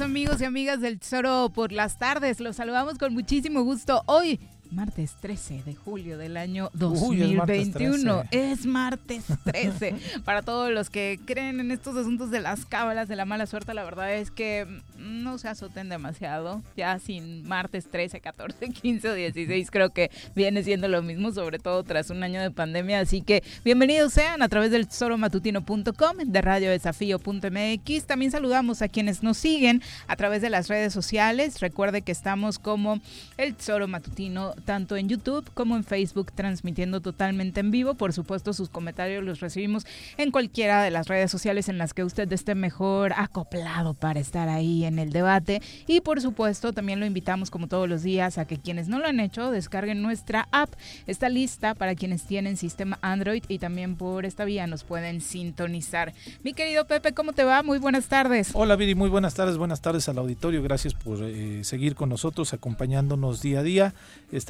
Amigos y amigas del Tesoro por las tardes. Los saludamos con muchísimo gusto hoy martes 13 de julio del año 2021. es, martes 13. Para todos los que creen en estos asuntos de las cábalas, de la mala suerte, la verdad es que no se azoten demasiado. Ya sin martes 13, 14, 15 o 16 creo que viene siendo lo mismo, sobre todo tras un año de pandemia. Así que bienvenidos sean a través del tesoromatutino.com, de radiodesafío.mx. También saludamos a quienes nos siguen a través de las redes sociales. Recuerde que estamos como el Tesoro Matutino tanto en YouTube como en Facebook, transmitiendo totalmente en vivo. Por supuesto, sus comentarios los recibimos en cualquiera de las redes sociales en las que usted esté mejor acoplado para estar ahí en el debate. Y por supuesto, también lo invitamos como todos los días a que quienes no lo han hecho descarguen nuestra app. Está lista para quienes tienen sistema Android y también por esta vía nos pueden sintonizar. Mi querido Pepe, ¿cómo te va? Muy buenas tardes. Hola Viri, muy buenas tardes, buenas tardes al auditorio. Gracias por eh, seguir con nosotros, acompañándonos día a día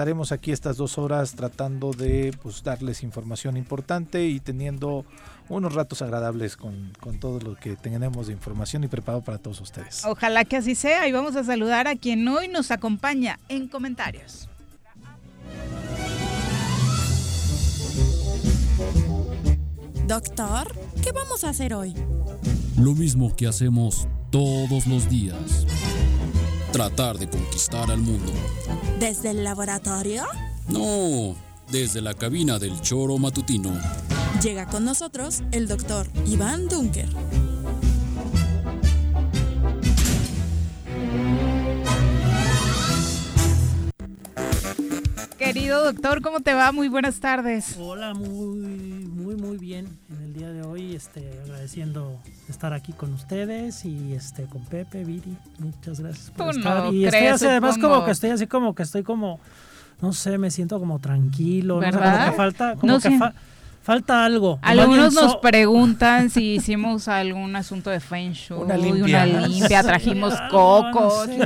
estaremos aquí estas dos horas tratando de pues, darles información importante y teniendo unos ratos agradables con, con, todo lo que tenemos de información y preparado para todos ustedes. Ojalá que así sea y vamos a saludar a quien hoy nos acompaña en comentarios. Doctor, ¿qué vamos a hacer hoy? Lo mismo que hacemos todos los días tratar de conquistar al mundo. ¿Desde el laboratorio? No, desde la cabina del choro matutino. Llega con nosotros el doctor Iván Dunker. Querido doctor, ¿cómo te va? Muy buenas tardes. Hola, muy, muy, muy bien en día de hoy, este, agradeciendo estar aquí con ustedes y este con Pepe, Viri, muchas gracias por estar. y estoy además como que estoy así como que estoy como, no sé, me siento como tranquilo, ¿verdad? como que falta, como que falta algo. Algunos nos preguntan si hicimos algún asunto de Feng Shui, una limpia, trajimos cocos,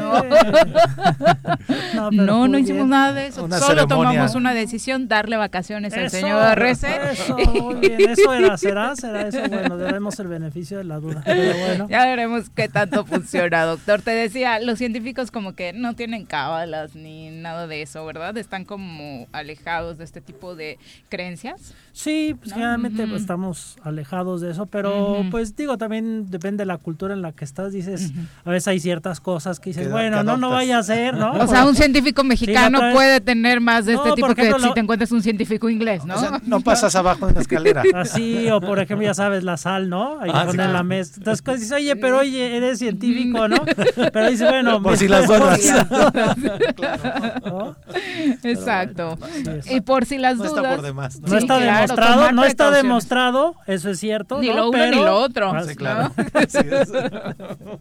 ¿no? No, no, hicimos nada de eso. Solo tomamos una decisión, darle vacaciones al señor Rece. Eso, muy bien. Eso era, será, será eso. Bueno, debemos el beneficio de la duda. Pero bueno. Ya veremos qué tanto funciona, doctor. Te decía, los científicos como que no tienen cábalas ni nada de eso, ¿verdad? Están como alejados de este tipo de creencias. Sí, pues generalmente pues, estamos alejados de eso, pero pues digo, también depende de la cultura en la que estás, dices, a veces hay ciertas cosas que dices, bueno, no, no vaya a ser, ¿no? O sea, un científico mexicano puede tener más de este tipo que si te encuentras un científico inglés, ¿no? O sea, no pasas abajo en la escalera. Así, o por ejemplo, ya sabes, la sal, ¿no? Ahí ah, poner la mesa. Entonces pues, dices, oye, pero oye, eres científico, ¿no? Pero dice, bueno, por si las dudas. Exacto. Y por si las dudas. No está por demás. No está demostrado demostrado, no está demostrado, eso es cierto. Ni lo uno ni lo otro. Ah, claro.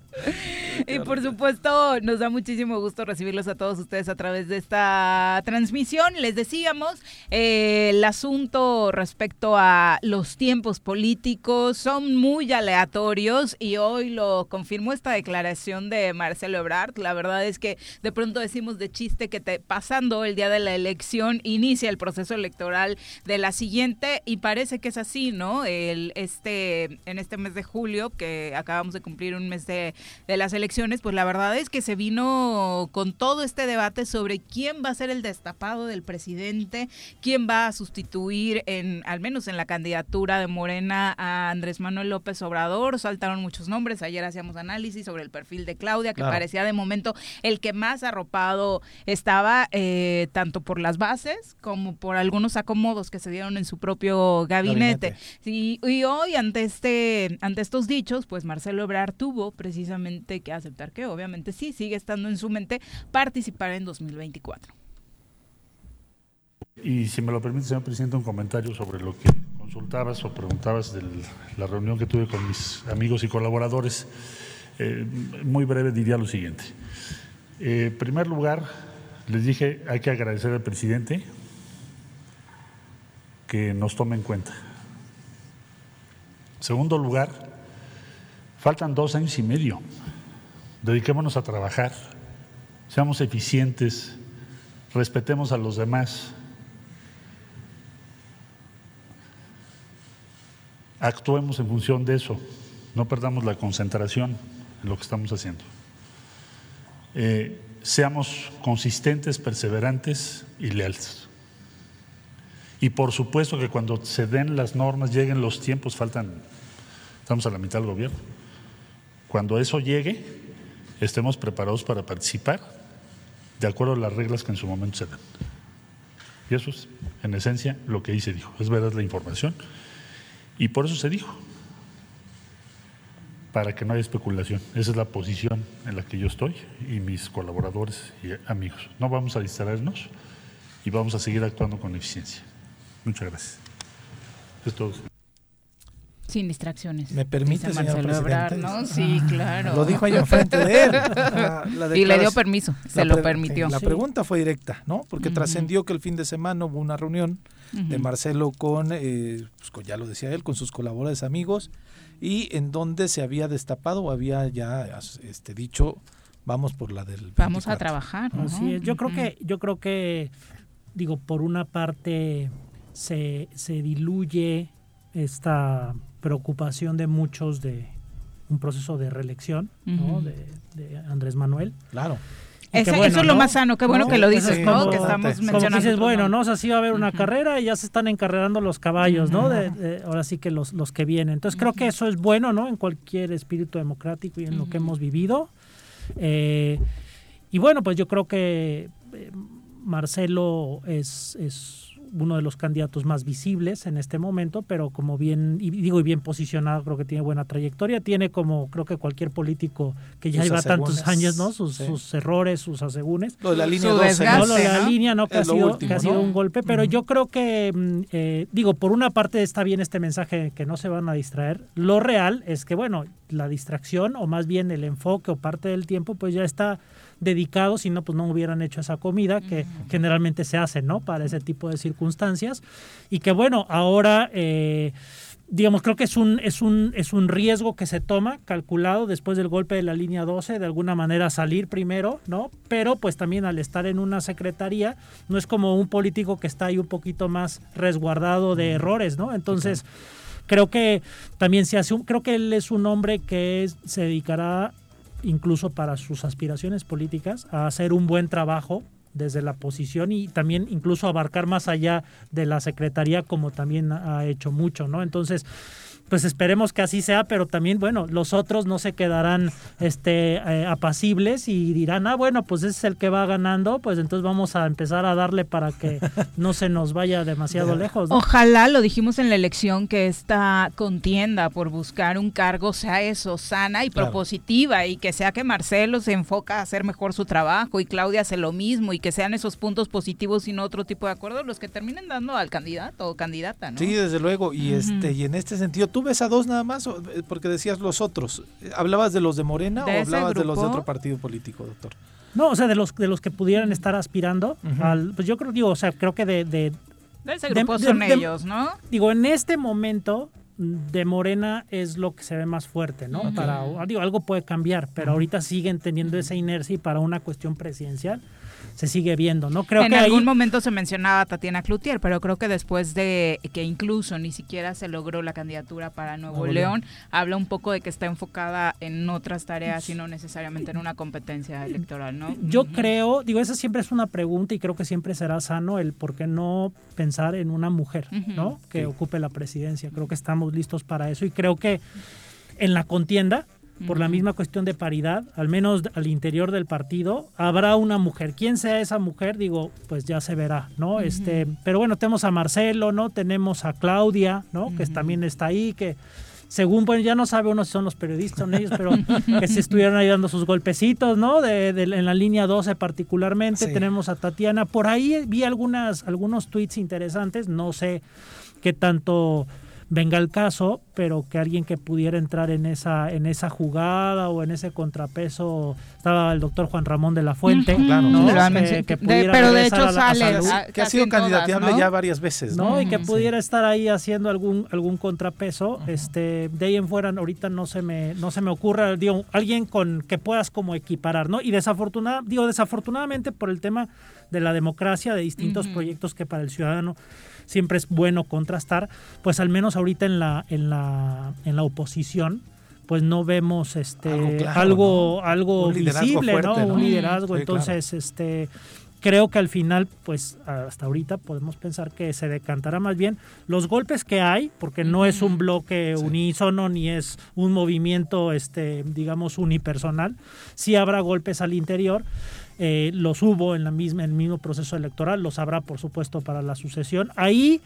y por supuesto, nos da muchísimo gusto recibirlos a todos ustedes a través de esta transmisión. Les decíamos, eh, el asunto respecto a los tiempos políticos son muy aleatorios y hoy lo confirmó esta declaración de Marcelo Ebrard. La verdad es que de pronto decimos de chiste que te, pasando el día de la elección inicia el proceso electoral de la siguiente y parece que es así, ¿no? El, este, en este mes de julio, que acabamos de cumplir un mes de, de las elecciones, pues la verdad es que se vino con todo este debate sobre quién va a ser el destapado del presidente, quién va a sustituir en, al menos en la candidatura de Morena a Andrés Manuel López Obrador. Saltaron muchos nombres. Ayer hacíamos análisis sobre el perfil de Claudia, que parecía de momento el que más arropado estaba, eh, tanto por las bases como por algunos acomodos que se dieron en su propio gabinete. Y, hoy, ante, este, ante estos dichos, pues Marcelo Ebrard tuvo precisamente que aceptar que obviamente sí, sigue estando en su mente participar en 2024. Y si me lo permite, señor presidente, un comentario sobre lo que consultabas o preguntabas de la reunión que tuve con mis amigos y colaboradores. Eh, muy breve diría lo siguiente. Eh, en primer lugar, les dije, hay que agradecer al presidente que nos tome en cuenta. segundo lugar, faltan dos años y medio. Dediquémonos a trabajar, seamos eficientes, respetemos a los demás. Actuemos en función de eso, no perdamos la concentración en lo que estamos haciendo. Eh, seamos consistentes, perseverantes y leales. Y por supuesto que cuando se den las normas, lleguen los tiempos, faltan, estamos a la mitad del gobierno. Cuando eso llegue, estemos preparados para participar de acuerdo a las reglas que en su momento se dan. Y eso es, en esencia, lo que ahí se dijo. Es verdad la información. Y por eso se dijo para que no haya especulación. Esa es la posición en la que yo estoy y mis colaboradores y amigos. No vamos a distraernos y vamos a seguir actuando con eficiencia. Muchas gracias. Es todo. Sin distracciones. ¿Me permite, señor presidente? ¿no? Sí, claro. Lo dijo ahí enfrente de él. y le dio permiso, se lo permitió. La pregunta fue directa, ¿no? Porque trascendió que el fin de semana hubo una reunión de Marcelo con, eh, pues, ya lo decía él, con sus colaboradores amigos y en donde se había destapado o había ya este dicho vamos por la del vamos a trabajar yo creo que yo creo que digo por una parte se, se diluye esta preocupación de muchos de un proceso de reelección de, de, Andrés Manuel claro eso es lo más sano, qué bueno que lo dices, ¿no? Que estamos mencionando. dices, bueno, ¿no? O sea, sí va a haber una carrera y ya se están encarrerando los caballos, ¿no? De, ahora sí que los, los que vienen. Entonces creo que eso es bueno, ¿no? En cualquier espíritu democrático y en lo que hemos vivido. Eh, y bueno, pues yo creo que eh, Marcelo es, es uno de los candidatos más visibles en este momento, pero como bien, y digo, y bien posicionado, creo que tiene buena trayectoria, tiene como creo que cualquier político que ya lleva tantos años, ¿no? Sus, errores, sus asegúnes. Lo de la línea 12, ¿no? Lo de la línea, ¿no? Que, ha sido, que ha sido, un golpe, pero yo creo que, mm, eh, digo, por una parte está bien este mensaje que no se van a distraer. Lo real es que, bueno, la distracción, o más bien el enfoque o parte del tiempo, pues ya está dedicados, si no, pues no hubieran hecho esa comida que generalmente se hace, ¿no? Para ese tipo de circunstancias. Y que bueno, ahora... Eh, digamos, creo que es un, es, un, es un riesgo que se toma, calculado después del golpe de la línea 12, de alguna manera salir primero, ¿no? Pero pues también al estar en una secretaría, no es como un político que está ahí un poquito más resguardado de errores, ¿no? Entonces, creo que también se hace, un, creo que él es un hombre que se dedicará incluso para sus aspiraciones políticas, a hacer un buen trabajo desde la posición y también incluso abarcar más allá de la secretaría como también ha hecho mucho, ¿no? Entonces, pues esperemos que así sea, pero también, bueno, los otros no se quedarán este, eh, apacibles y dirán, ah, bueno, pues ese es el que va ganando, pues entonces vamos a empezar a darle para que no se nos vaya demasiado lejos. Ojalá, lo dijimos en la elección, que esta contienda por buscar un cargo sea eso, sana y propositiva, y que sea que Marcelo se enfoca a hacer mejor su trabajo y Claudia hace lo mismo, y que sean esos puntos positivos y no otro tipo de acuerdos los que terminen dando al candidato o candidata, ¿no? Sí, desde luego, y, este, y en este sentido, tú ves a dos nada más? Eh, porque decías los otros. ¿Hablabas de los de Morena o hablabas de los de otro partido político, doctor? No, o sea, de los de los que pudieran estar aspirando al, pues yo creo, digo, o sea, creo que de, de de ese grupo son ellos, ¿no? Digo, en este momento de Morena es lo que se ve más fuerte, ¿no? Para digo, algo puede cambiar, pero ahorita siguen teniendo esa inercia y para una cuestión presidencial se sigue viendo, ¿no? Creo en algún momento se mencionaba Tatiana Cloutier, pero creo que después de que incluso ni siquiera se logró la candidatura para Nuevo, León, habla un poco de que está enfocada en otras tareas y no necesariamente en una competencia electoral, ¿no? Yo creo, digo, esa siempre es una pregunta y creo que siempre será sano el por qué no pensar en una mujer, ¿no? Que ocupe la presidencia. Creo que estamos listos para eso y creo que en la contienda por la misma cuestión de paridad, al menos al interior del partido, habrá una mujer. ¿Quién sea esa mujer? Digo, pues ya se verá, ¿no? Este, pero bueno, tenemos a Marcelo, ¿no? Tenemos a Claudia, ¿no? Que también está ahí, que según, bueno, ya no sabe uno si son los periodistas o ellos, pero que se estuvieron ahí dando sus golpecitos, ¿no? De, en la línea 12 particularmente, tenemos a Tatiana. Por ahí vi algunas, algunos tweets interesantes, no sé qué tanto venga el caso, pero que alguien que pudiera entrar en esa en esa jugada o en ese contrapeso estaba el doctor Juan Ramón de la Fuente, claro, que, pero de hecho sale que ha sido candidateable ya varias veces, ¿no? Y que pudiera estar ahí haciendo algún algún contrapeso, este de ahí en fuera ahorita no se me no se me ocurre digo, alguien con que puedas como equiparar, ¿no? Y desafortunada, digo desafortunadamente por el tema de la democracia, de distintos proyectos que para el ciudadano siempre es bueno contrastar, pues al menos ahorita en la, en la, en la oposición, pues no vemos este algo algo, visible, ¿no? Un liderazgo. Entonces, este creo que al final, pues hasta ahorita podemos pensar que se decantará más bien los golpes que hay, porque no es un bloque unísono ni es un movimiento, este, digamos, unipersonal. Sí habrá golpes al interior eh, los hubo en, la misma, en el mismo proceso electoral, los habrá por supuesto para la sucesión. Ahí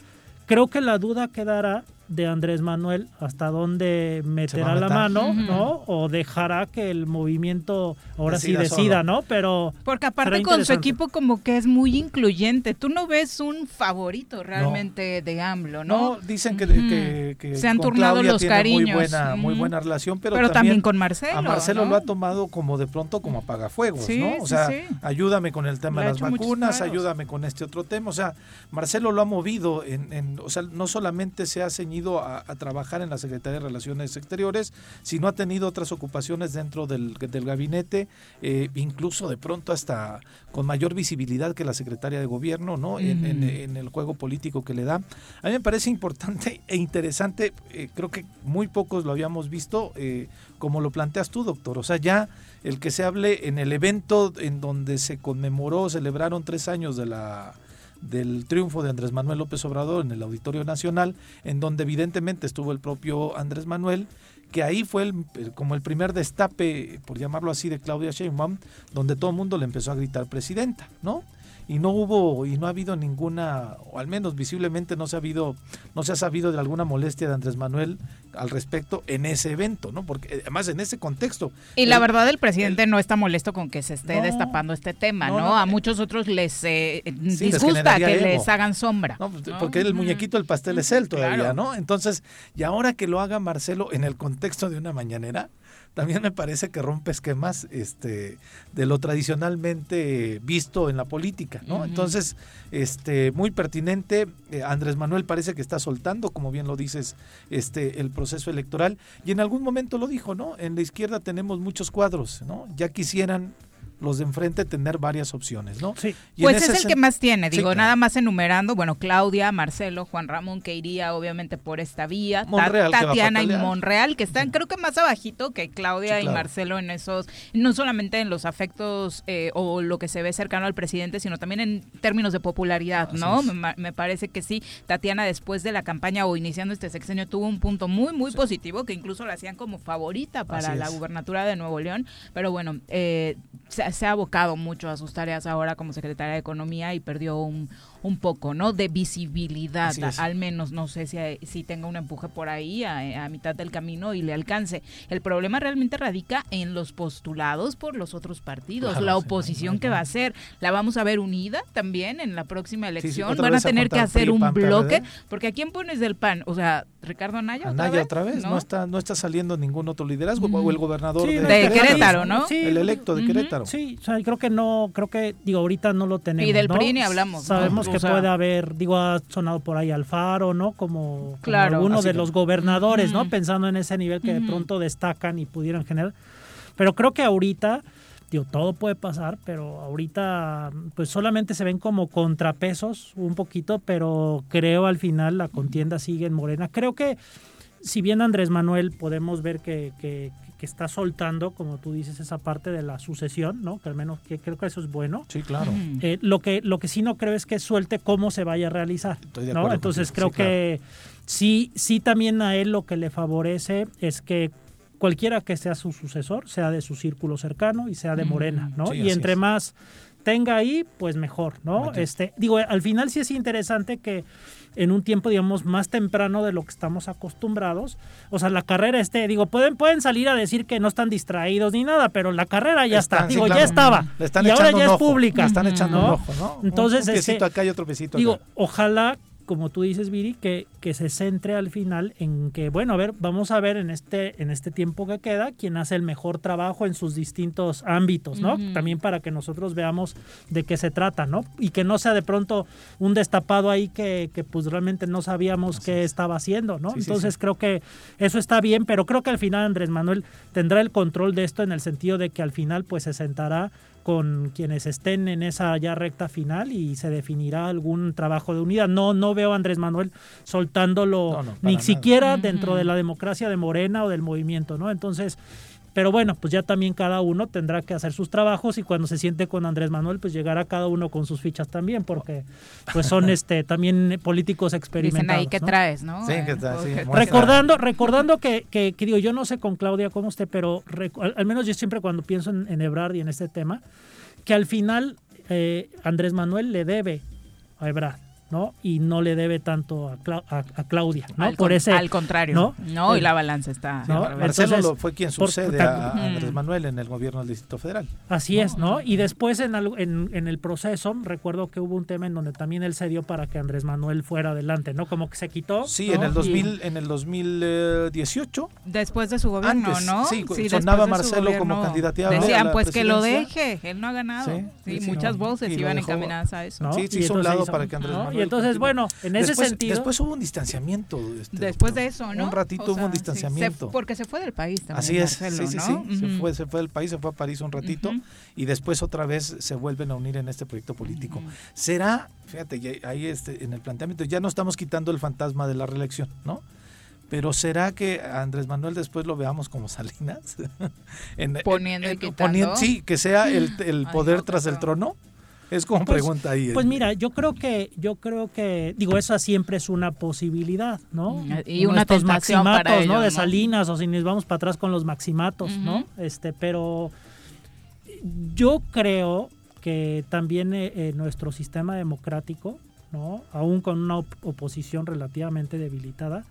creo que la duda quedará de Andrés Manuel hasta dónde meterá la mano, ¿no? O dejará que el movimiento ahora sí decida, ¿no? Pero porque aparte con su equipo como que es muy incluyente. Tú no ves un favorito realmente de AMLO, ¿no? No, dicen que, se han turnado los cariños. Muy buena, muy buena relación, pero, pero también, con Marcelo. A Marcelo lo ha tomado como de pronto como apagafuegos, ¿no? O sea, ayúdame con el tema de las vacunas, ayúdame con este otro tema. O sea, Marcelo lo ha movido en, en o sea, no solamente se ha ceñido a, trabajar en la Secretaría de Relaciones Exteriores, sino ha tenido otras ocupaciones dentro del, gabinete, eh, incluso de pronto hasta con mayor visibilidad que la Secretaria de Gobierno, ¿no? en, el juego político que le da. A mí me parece importante e interesante, eh, creo que muy pocos lo habíamos visto, eh, como lo planteas tú, doctor. O sea, ya el que se hable en el evento en donde se conmemoró, celebraron tres años de la del triunfo de Andrés Manuel López Obrador en el Auditorio Nacional, en donde evidentemente estuvo el propio Andrés Manuel, que ahí fue el, como el primer destape, por llamarlo así, de Claudia Sheinbaum, donde todo el mundo le empezó a gritar presidenta, ¿no? Y no hubo y no ha habido ninguna o al menos visiblemente no se ha habido no se ha sabido de alguna molestia de Andrés Manuel al respecto en ese evento, ¿no? Porque eh, además en ese contexto. Y la verdad el presidente no está molesto con que se esté destapando este tema, ¿no? a eh, muchos otros les eh, disgusta que les hagan sombra. Pues, porque el muñequito del pastel es él todavía, ¿no? Entonces, y ahora que lo haga Marcelo en el contexto de una mañanera, también me parece que rompe esquemas este, de lo tradicionalmente visto en la política, ¿no? Entonces, este, muy pertinente, eh, Andrés Manuel parece que está soltando, como bien lo dices, este, el proceso electoral, y en algún momento lo dijo, ¿no? En la izquierda tenemos muchos cuadros, ¿no? Ya quisieran los de enfrente tener varias opciones, ¿no? Sí. pues es el que más tiene, digo, nada más enumerando, bueno, Claudia, Marcelo, Juan Ramón, que iría obviamente por esta vía, Tatiana y Monreal, que están creo que más abajito que Claudia y Marcelo en esos, no solamente en los afectos eh, o lo que se ve cercano al presidente, sino también en términos de popularidad, ¿no? Me, parece que sí, Tatiana después de la campaña o iniciando este sexenio tuvo un punto muy, muy positivo, que incluso la hacían como favorita para la gubernatura de Nuevo León, pero bueno, eh, se, ha abocado mucho a sus tareas ahora como secretaria de Economía y perdió un, un poco, ¿no? De visibilidad, al menos, no sé si, si tenga un empuje por ahí a, mitad del camino y le alcance. El problema realmente radica en los postulados por los otros partidos, la oposición que va a hacer. La vamos a ver unida también en la próxima elección. Van a tener que hacer un bloque, porque ¿a quién pones del PAN? O sea, Ricardo Anaya. Anaya otra vez, ¿no? está, no está saliendo ningún otro liderazgo, o el gobernador de, Querétaro, ¿no? el electo de Querétaro. Sí, o sea, creo que no, creo que, digo, ahorita no lo tenemos. Y del PRI ni hablamos. Sabemos que puede haber, digo, ha sonado por ahí Alfaro, ¿no? Como, claro, uno de los gobernadores, ¿no? Pensando en ese nivel que de pronto destacan y pudieran generar. Pero creo que ahorita, digo, todo puede pasar, pero ahorita pues solamente se ven como contrapesos un poquito, pero creo al final la contienda sigue en Morena. Creo que si bien Andrés Manuel podemos ver que, que, que está soltando, como tú dices, esa parte de la sucesión, ¿no? Que al menos que creo que eso es bueno. Sí, claro. Eh, lo que lo que sí no creo es que suelte cómo se vaya a realizar, ¿no? Entonces creo que sí sí también a él lo que le favorece es que cualquiera que sea su sucesor sea de su círculo cercano y sea de Morena, ¿no? y entre más tenga ahí, pues mejor, ¿no? Este, digo, al final sí es interesante que en un tiempo, digamos, más temprano de lo que estamos acostumbrados. O sea, la carrera este, digo, pueden, pueden salir a decir que no están distraídos ni nada, pero la carrera ya está, digo, ya estaba. y ahora ya es pública. están echando un ojo, ¿no? Entonces, un, este, acá y otro besito Digo, ojalá como tú dices, Viri, que, que se centre al final en que, bueno, a ver, vamos a ver en este, en este tiempo que queda quién hace el mejor trabajo en sus distintos ámbitos, ¿no? También para que nosotros veamos de qué se trata, ¿no? Y que no sea de pronto un destapado ahí que, que pues realmente no sabíamos qué estaba haciendo, ¿no? Entonces creo que eso está bien, pero creo que al final Andrés Manuel tendrá el control de esto en el sentido de que al final pues se sentará con quienes estén en esa ya recta final y se definirá algún trabajo de unidad. No, no veo a Andrés Manuel soltándolo ni siquiera dentro de la democracia de Morena o del movimiento, ¿no? Entonces, pero bueno, pues ya también cada uno tendrá que hacer sus trabajos y cuando se siente con Andrés Manuel, pues llegará cada uno con sus fichas también, porque pues son este también políticos experimentados. Dicen ahí que traes, ¿no? Sí, que traes, sí, recordando, recordando que, que, digo, yo no sé con Claudia cómo esté, pero al, menos yo siempre cuando pienso en, en Ebrard y en este tema, que al final eh, Andrés Manuel le debe a Ebrard. ¿No? Y no le debe tanto a, a, Claudia, ¿no? Al, Por ese, al contrario, ¿no? y la balanza está. Marcelo fue quien sucede a Andrés Manuel en el gobierno del Distrito Federal. Así es, ¿no? Y después en, en, en, el proceso, recuerdo que hubo un tema en donde también él se dio para que Andrés Manuel fuera adelante, ¿no? Como que se quitó. Sí, en el 2000, en el 2018. Después de su gobierno, ¿no? Sí, sonaba Marcelo como candidato Decían, pues que lo deje, él no ha ganado. Sí, muchas voces iban encaminadas a eso. Sí, sí, hizo un lado para que Andrés Manuel y entonces, bueno, en ese sentido. Después hubo un distanciamiento. Este, después de eso, ¿no? Un ratito hubo un distanciamiento. porque se fue del país también. Así es, sí, sí, sí. se, fue, se fue del país, se fue a París un ratito y después otra vez se vuelven a unir en este proyecto político. ¿Será, fíjate, ahí este, en el planteamiento, ya no estamos quitando el fantasma de la reelección, ¿no? Pero ¿será que Andrés Manuel después lo veamos como Salinas? poniendo y quitando. sí, que sea el, el poder tras el trono. Es como pues, pregunta ahí. Pues mira, yo creo que, yo creo que, digo, eso siempre es una posibilidad, ¿no? Y una estos maximatos, ¿no? De Salinas, o si nos vamos para atrás con los maximatos, ¿no? Este, pero yo creo que también eh, eh, nuestro sistema democrático, ¿no? Aún con una oposición relativamente debilitada,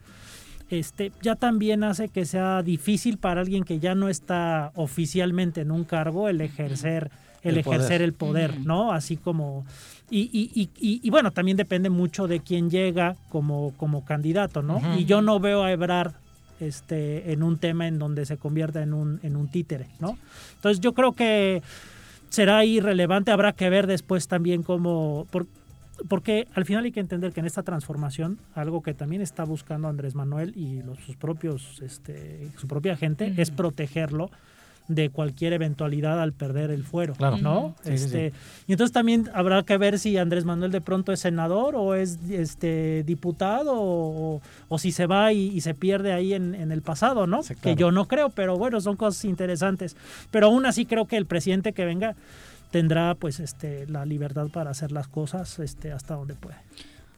este, ya también hace que sea difícil para alguien que ya no está oficialmente en un cargo el ejercer el, ejercer el poder, ¿no? Así como... Y, y, y, y, bueno, también depende mucho de quién llega como, como candidato, ¿no? Y yo no veo a Ebrard este, en un tema en donde se convierta en un, en un títere, ¿no? Entonces yo creo que será irrelevante, habrá que ver después también cómo... porque al final hay que entender que en esta transformación, algo que también está buscando Andrés Manuel y los, sus propios, este, su propia gente, es protegerlo de cualquier eventualidad al perder el fuero, ¿no? este, Y entonces también habrá que ver si Andrés Manuel de pronto es senador o es este diputado o, si se va y, se pierde ahí en, el pasado, ¿no? Que yo no creo, pero bueno, son cosas interesantes. Pero aún así creo que el presidente que venga tendrá pues este la libertad para hacer las cosas este hasta donde puede.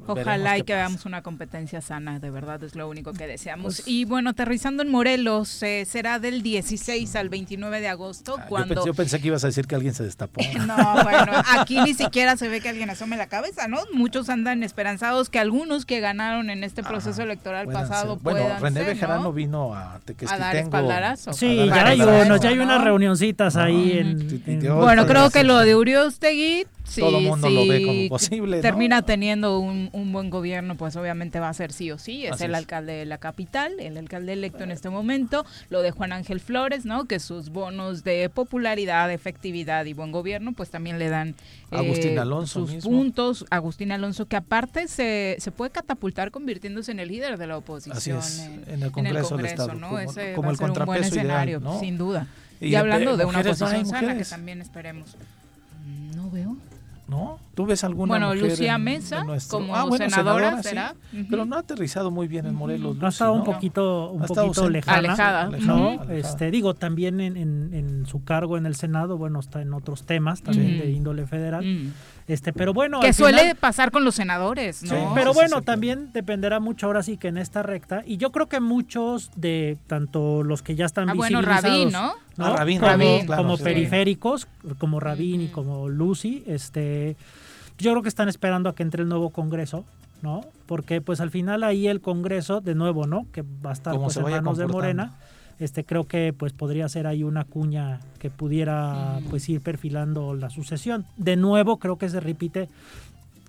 Ojalá y que veamos una competencia sana, de verdad es lo único que deseamos. Pues y bueno, aterrizando en Morelos, eh, será del 16 al 29 de agosto. Ah, cuando... Yo pensé, que ibas a decir que alguien se destapó. no, bueno, aquí ni siquiera se ve que alguien asome la cabeza, ¿no? Muchos andan esperanzados que algunos que ganaron en este proceso electoral pasado Bueno, René Bejarano vino a A dar espaldarazo. Sí, ya hay, ya hay unas reunioncitas ahí en, Bueno, creo que lo de Uriostegui todo el mundo lo ve como posible. Termina teniendo un, buen gobierno, pues obviamente va a ser sí o sí. Es el alcalde de la capital, el alcalde electo en este momento. Lo de Juan Ángel Flores, ¿no? Que sus bonos de popularidad, efectividad y buen gobierno, pues también le dan eh, Alonso sus puntos. Agustín Alonso, que aparte se, se puede catapultar convirtiéndose en el líder de la oposición en, el Congreso, del Estado. ¿no? Como, Ese como el un buen escenario, sin duda. Y, hablando de una oposición sana que también esperemos. No veo. ¿No? ¿Tú ves alguna bueno, Lucía Mesa como ah, senadora, ¿será? Pero no ha aterrizado muy bien en Morelos. ha estado un poquito, un poquito lejana, alejada. ¿no? Este, digo, también en, en, su cargo en el Senado, bueno, está en otros temas también de índole federal. Este, pero bueno, que suele pasar con los senadores, ¿no? pero bueno, también dependerá mucho ahora sí que en esta recta y yo creo que muchos de tanto los que ya están ah, visibilizados, bueno, Rabín, ¿no? Ah, Rabín, como, periféricos, como Rabín y como Lucy, este, yo creo que están esperando a que entre el nuevo Congreso, ¿no? Porque pues al final ahí el Congreso, de nuevo, ¿no? Que va a estar pues, en manos de Morena este creo que pues podría ser ahí una cuña que pudiera pues ir perfilando la sucesión. De nuevo creo que se repite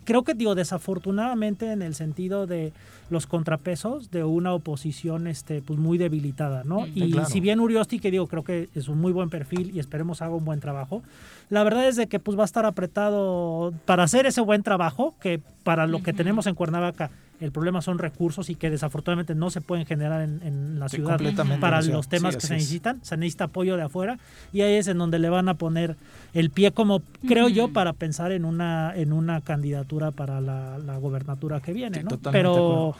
creo que digo desafortunadamente en el sentido de los contrapesos de una oposición este pues muy debilitada, ¿no? Y si bien Uriosti que digo creo que es un muy buen perfil y esperemos haga un buen trabajo, la verdad es de que pues va a estar apretado para hacer ese buen trabajo que para lo que tenemos en Cuernavaca el problema son recursos y que desafortunadamente no se pueden generar en, la ciudad para los temas que se necesitan. Se necesita apoyo de afuera y ahí es en donde le van a poner el pie como creo yo para pensar en una en una candidatura para la, la gobernatura que viene, ¿no? Pero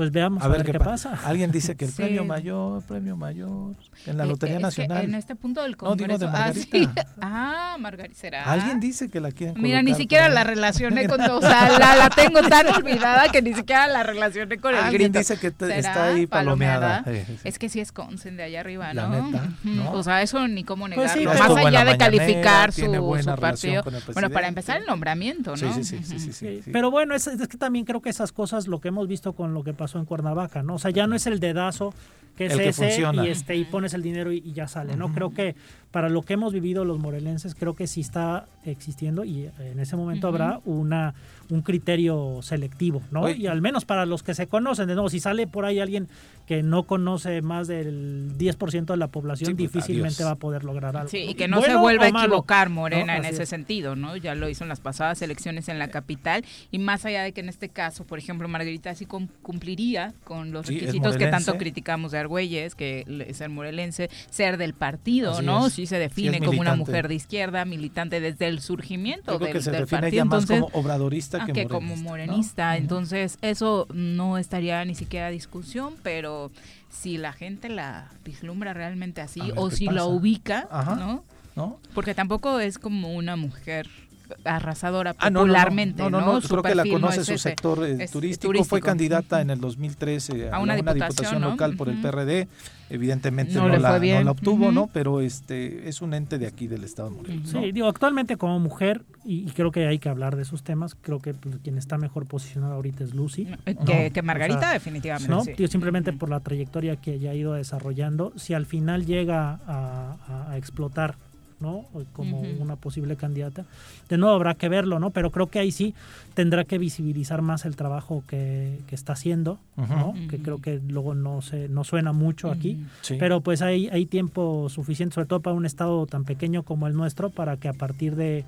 pues veamos a, ver, qué, pasa. Alguien dice que el premio mayor, premio mayor, en la Lotería Nacional. en este punto del Congreso. No, de Margarita. Ah, Margarita será. Alguien dice que la quieren Mira, ni siquiera la relacioné con, o sea, la, tengo tan olvidada que ni siquiera la relacioné con el Alguien dice que está ahí palomeada. Es que sí es Consen de allá arriba, ¿no? O sea, eso ni cómo pues negarlo. Más allá de calificar su, su partido. Bueno, para empezar el nombramiento, ¿no? Sí, sí, sí, sí, Pero bueno, es, es que también creo que esas cosas, lo que hemos visto con lo que pasó en Cuernavaca, ¿no? O sea, ya no es el dedazo que es ese y este y pones el dinero y, ya sale, ¿no? Creo que para lo que hemos vivido los morelenses, creo que sí está existiendo y en ese momento habrá una un criterio selectivo, ¿no? Y al menos para los que se conocen, de nuevo, si sale por ahí alguien que no conoce más del 10% de la población, pues, difícilmente va a poder lograr algo. Sí, y que no se vuelva a equivocar Morena en ese sentido, ¿no? Ya lo hizo en las pasadas elecciones en la capital y más allá de que en este caso, por ejemplo, Margarita sí cumpliría con los requisitos que tanto criticamos de Argüelles, que es el morelense, ser del partido, ¿no? Sí se define como una mujer de izquierda, militante desde el surgimiento del, que se define Ya más como obradorista que, como morenista. Entonces, eso no estaría ni siquiera a discusión, pero si la gente la vislumbra realmente así o si la ubica, ¿no? ¿no? Porque tampoco es como una mujer arrasadora ah, popularmente. No, no, no, creo que la conoce su sector eh, turístico. Fue candidata en el 2013 a, una, diputación, local por el PRD. Evidentemente no, la, obtuvo, ¿no? Pero este es un ente de aquí del Estado de Morelos. Sí, digo, actualmente como mujer, y, creo que hay que hablar de esos temas, creo que pues, quien está mejor posicionada ahorita es Lucy. Eh, que, Margarita, definitivamente. ¿no? simplemente por la trayectoria que ella ha ido desarrollando, si al final llega a explotar ¿no? Como una posible candidata. De nuevo habrá que verlo, ¿no? Pero creo que ahí sí tendrá que visibilizar más el trabajo que, está haciendo, ¿no? Que creo que luego no se no suena mucho aquí, pero pues hay, hay tiempo suficiente, sobre todo para un estado tan pequeño como el nuestro, para que a partir de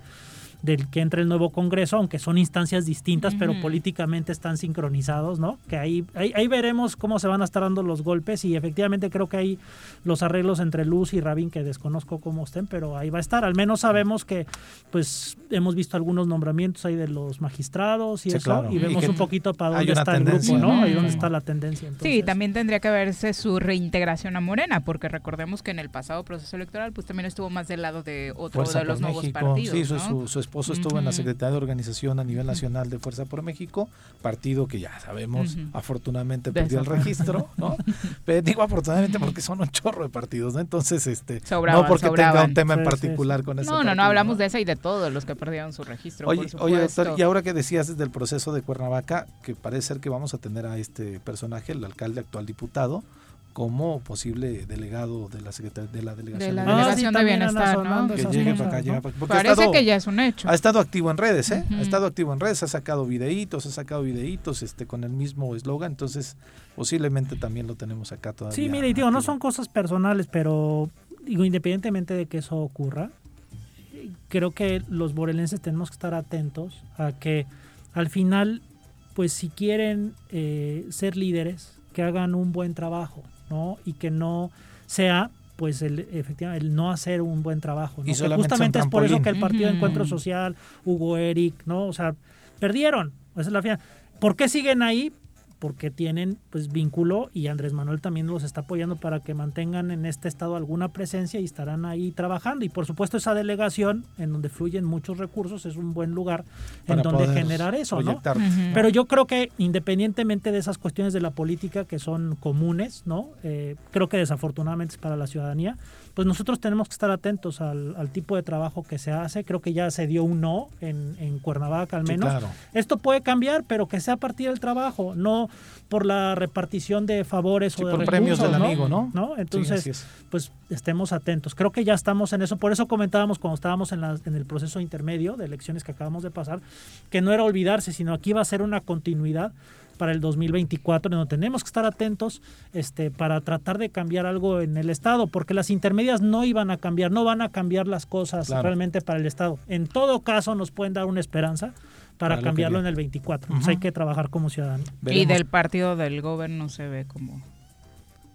del que entre el nuevo Congreso, aunque son instancias distintas, pero políticamente están sincronizados, ¿no? Que ahí, ahí, veremos cómo se van a estar dando los golpes y efectivamente creo que hay los arreglos entre Luz y Rabin que desconozco cómo estén, pero ahí va a estar. Al menos sabemos que pues hemos visto algunos nombramientos ahí de los magistrados y eso, y vemos un poquito para dónde está el grupo, ¿no? Ahí dónde está la tendencia. Sí, también tendría que verse su reintegración a Morena, porque recordemos que en el pasado proceso electoral pues también estuvo más del lado de otro de los nuevos partidos. Sí, su, esposo estuvo en la Secretaría de Organización a nivel nacional de Fuerza por México, partido que ya sabemos, afortunadamente perdió el registro, ¿no? Pero digo afortunadamente porque son un chorro de partidos, ¿no? Entonces, este, no porque tenga un tema en particular con eso. No, no, no, hablamos de esa y de todos los que perdieron su registro. Oye, oye doctor, y ahora que decías desde el proceso de Cuernavaca, que parece ser que vamos a tener a este personaje, el alcalde actual diputado, como posible delegado de la Secretaría de la Delegación de, la delegación de Bienestar, ¿no? Que llegue para acá, Parece que ya es un hecho. Ha estado activo en redes, ¿eh? Ha estado activo en redes, ha sacado videitos, ha sacado videitos este, con el mismo eslogan, entonces posiblemente también lo tenemos acá todavía. Sí, mire, digo, no son cosas personales, pero digo, independientemente de que eso ocurra, creo que los morelenses tenemos que estar atentos a que al final, pues si quieren eh, ser líderes, que hagan un buen trabajo y que no sea pues el, efectivamente el no hacer un buen trabajo. Y justamente es por eso que el Partido de Encuentro Social, Hugo Eric, ¿no? O sea, perdieron. Esa es la final. ¿Por qué siguen ahí? Porque tienen pues vínculo y Andrés Manuel también los está apoyando para que mantengan en este estado alguna presencia y estarán ahí trabajando y por supuesto esa delegación en donde fluyen muchos recursos es un buen lugar en donde generar eso, ¿no? Pero yo creo que independientemente de esas cuestiones de la política que son comunes, ¿no? Eh, creo que desafortunadamente es para la ciudadanía, pues nosotros tenemos que estar atentos al, tipo de trabajo que se hace. Creo que ya se dio un no en, en Cuernavaca al menos. Esto puede cambiar, pero que sea a partir del trabajo, no por la repartición de favores o de por premios del amigo, ¿no? ¿no? Entonces, pues estemos atentos. Creo que ya estamos en eso. Por eso comentábamos cuando estábamos en, en el proceso intermedio de elecciones que acabamos de pasar, que no era olvidarse, sino aquí va a ser una continuidad para el 2024, donde tenemos que estar atentos este, para tratar de cambiar algo en el Estado, porque las intermedias no iban a cambiar, no van a cambiar las cosas realmente para el Estado. En todo caso, nos pueden dar una esperanza para, cambiarlo en el 24. hay que trabajar como ciudadanos. Y del partido del gobierno se ve como...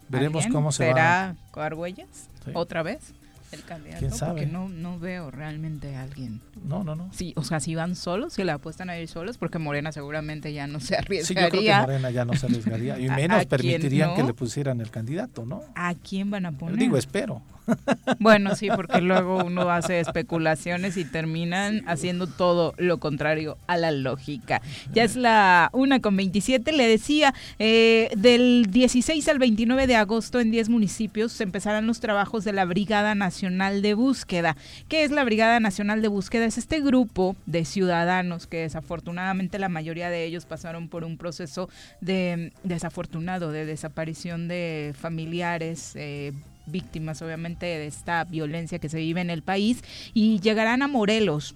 Veremos cómo se ¿Será va. huellas otra vez? El candidato porque no, no veo realmente a alguien. No, no, no. Sí, o sea, si van solos, si la apuestan a ir solos, porque Morena seguramente ya no se arriesgaría. Sí, yo creo que Morena ya no se arriesgaría y menos permitirían que le pusieran el candidato, ¿no? ¿A quién van a poner? Digo, espero. Bueno, sí, porque luego uno hace especulaciones y terminan haciendo todo lo contrario a la lógica. Ya es la una con 27, le decía, eh, del 16 al 29 de agosto en 10 municipios empezarán los trabajos de la Brigada Nacional de Búsqueda. ¿Qué es la Brigada Nacional de Búsqueda? Es este grupo de ciudadanos que desafortunadamente la mayoría de ellos pasaron por un proceso de desafortunado de desaparición de familiares. Eh, víctimas obviamente de esta violencia que se vive en el país y llegarán a Morelos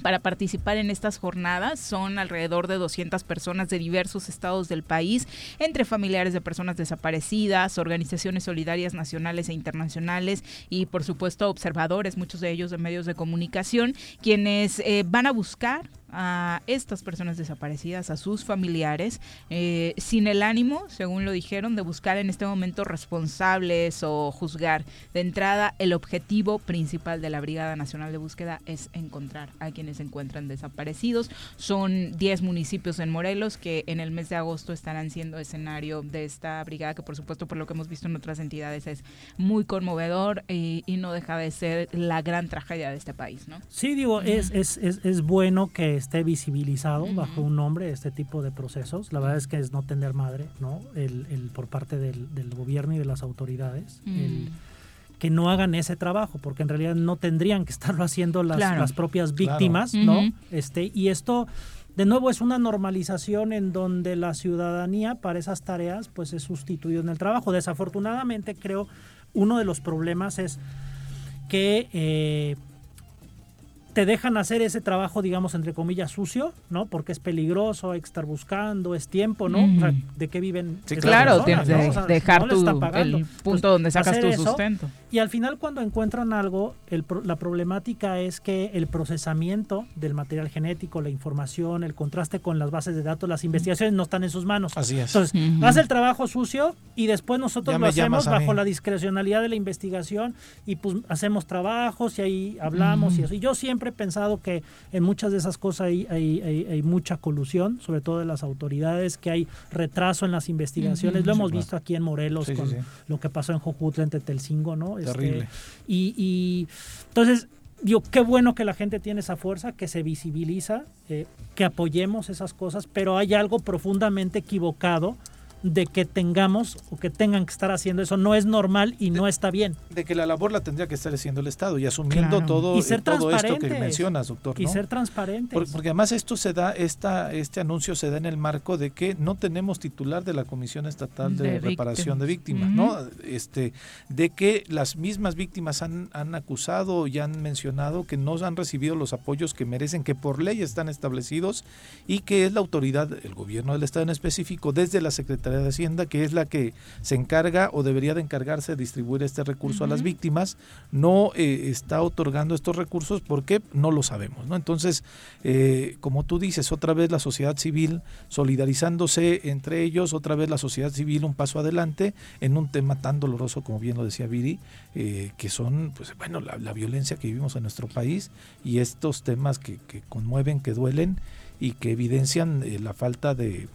para participar en estas jornadas. Son alrededor de 200 personas de diversos estados del país, entre familiares de personas desaparecidas, organizaciones solidarias nacionales e internacionales y por supuesto observadores, muchos de ellos de medios de comunicación, quienes eh, van a buscar a estas personas desaparecidas, a sus familiares, eh, sin el ánimo, según lo dijeron, de buscar en este momento responsables o juzgar. De entrada, el objetivo principal de la Brigada Nacional de Búsqueda es encontrar a quienes se encuentran desaparecidos. Son 10 municipios en Morelos que en el mes de agosto estarán siendo escenario de esta brigada, que por supuesto, por lo que hemos visto en otras entidades, es muy conmovedor y, no deja de ser la gran tragedia de este país. Sí, digo, es bueno que esté visibilizado bajo un nombre este tipo de procesos. La verdad es que es no tener madre, ¿no? El, el por parte del, gobierno y de las autoridades. el, que no hagan ese trabajo, porque en realidad no tendrían que estarlo haciendo las, las propias víctimas, ¿no? Este, y esto, de nuevo, es una normalización en donde la ciudadanía para esas tareas, pues es sustituido en el trabajo. Desafortunadamente, creo, uno de los problemas es que eh, te dejan hacer ese trabajo, digamos, entre comillas, sucio, ¿no? Porque es peligroso, hay que estar buscando, es tiempo, ¿no? ¿De qué viven? Sí, claro, tienes dejar tu, el punto donde sacas tu sustento. y al final cuando encuentran algo, el, la problemática es que el procesamiento del material genético, la información, el contraste con las bases de datos, las investigaciones no están en sus manos. Así es. Entonces, hace el trabajo sucio y después nosotros lo hacemos bajo la discrecionalidad de la investigación y pues hacemos trabajos y ahí hablamos y eso. Y yo siempre he pensado que en muchas de esas cosas hay, hay, mucha colusión, sobre todo de las autoridades, que hay retraso en las investigaciones. Lo hemos visto aquí en Morelos con lo que pasó en Jojutla, en Tetelcingo, ¿no? Este, Terrible. y, y entonces digo, qué bueno que la gente tiene esa fuerza, que se visibiliza, eh, que apoyemos esas cosas, pero hay algo profundamente equivocado de que tengamos o que tengan que estar haciendo eso. No es normal y no está bien. De que la labor la tendría que estar haciendo el Estado y asumiendo todo, y ser todo esto que mencionas, doctor. Y ser transparente. porque además esto se da, esta, este anuncio se da en el marco de que no tenemos titular de la Comisión Estatal de, Reparación de Víctimas, ¿no? Este, de que las mismas víctimas han, han acusado y han mencionado que no han recibido los apoyos que merecen, que por ley están establecidos y que es la autoridad, el gobierno del Estado en específico, desde la Secretaría de Hacienda, que es la que se encarga o debería de encargarse de distribuir este recurso a las víctimas, no eh, está otorgando estos recursos porque no lo sabemos. ¿no? Entonces, eh, como tú dices, otra vez la sociedad civil solidarizándose entre ellos, otra vez la sociedad civil un paso adelante en un tema tan doloroso como bien lo decía Viri, eh, que son, pues bueno, la, violencia que vivimos en nuestro país y estos temas que, que conmueven, que duelen y que evidencian la falta de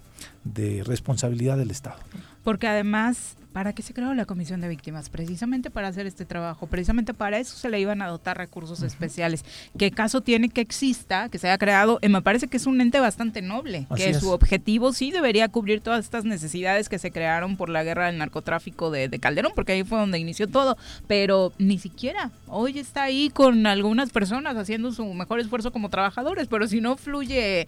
de responsabilidad del Estado. Porque además ¿Para qué se creó la Comisión de Víctimas? Precisamente para hacer este trabajo, precisamente para eso se le iban a dotar recursos especiales. ¿Qué caso tiene que exista, que se haya creado? Eh, me parece que es un ente bastante noble, que su objetivo sí debería cubrir todas estas necesidades que se crearon por la guerra del narcotráfico de, Calderón, porque ahí fue donde inició todo, pero ni siquiera. Hoy está ahí con algunas personas haciendo su mejor esfuerzo como trabajadores, pero si no fluye, eh,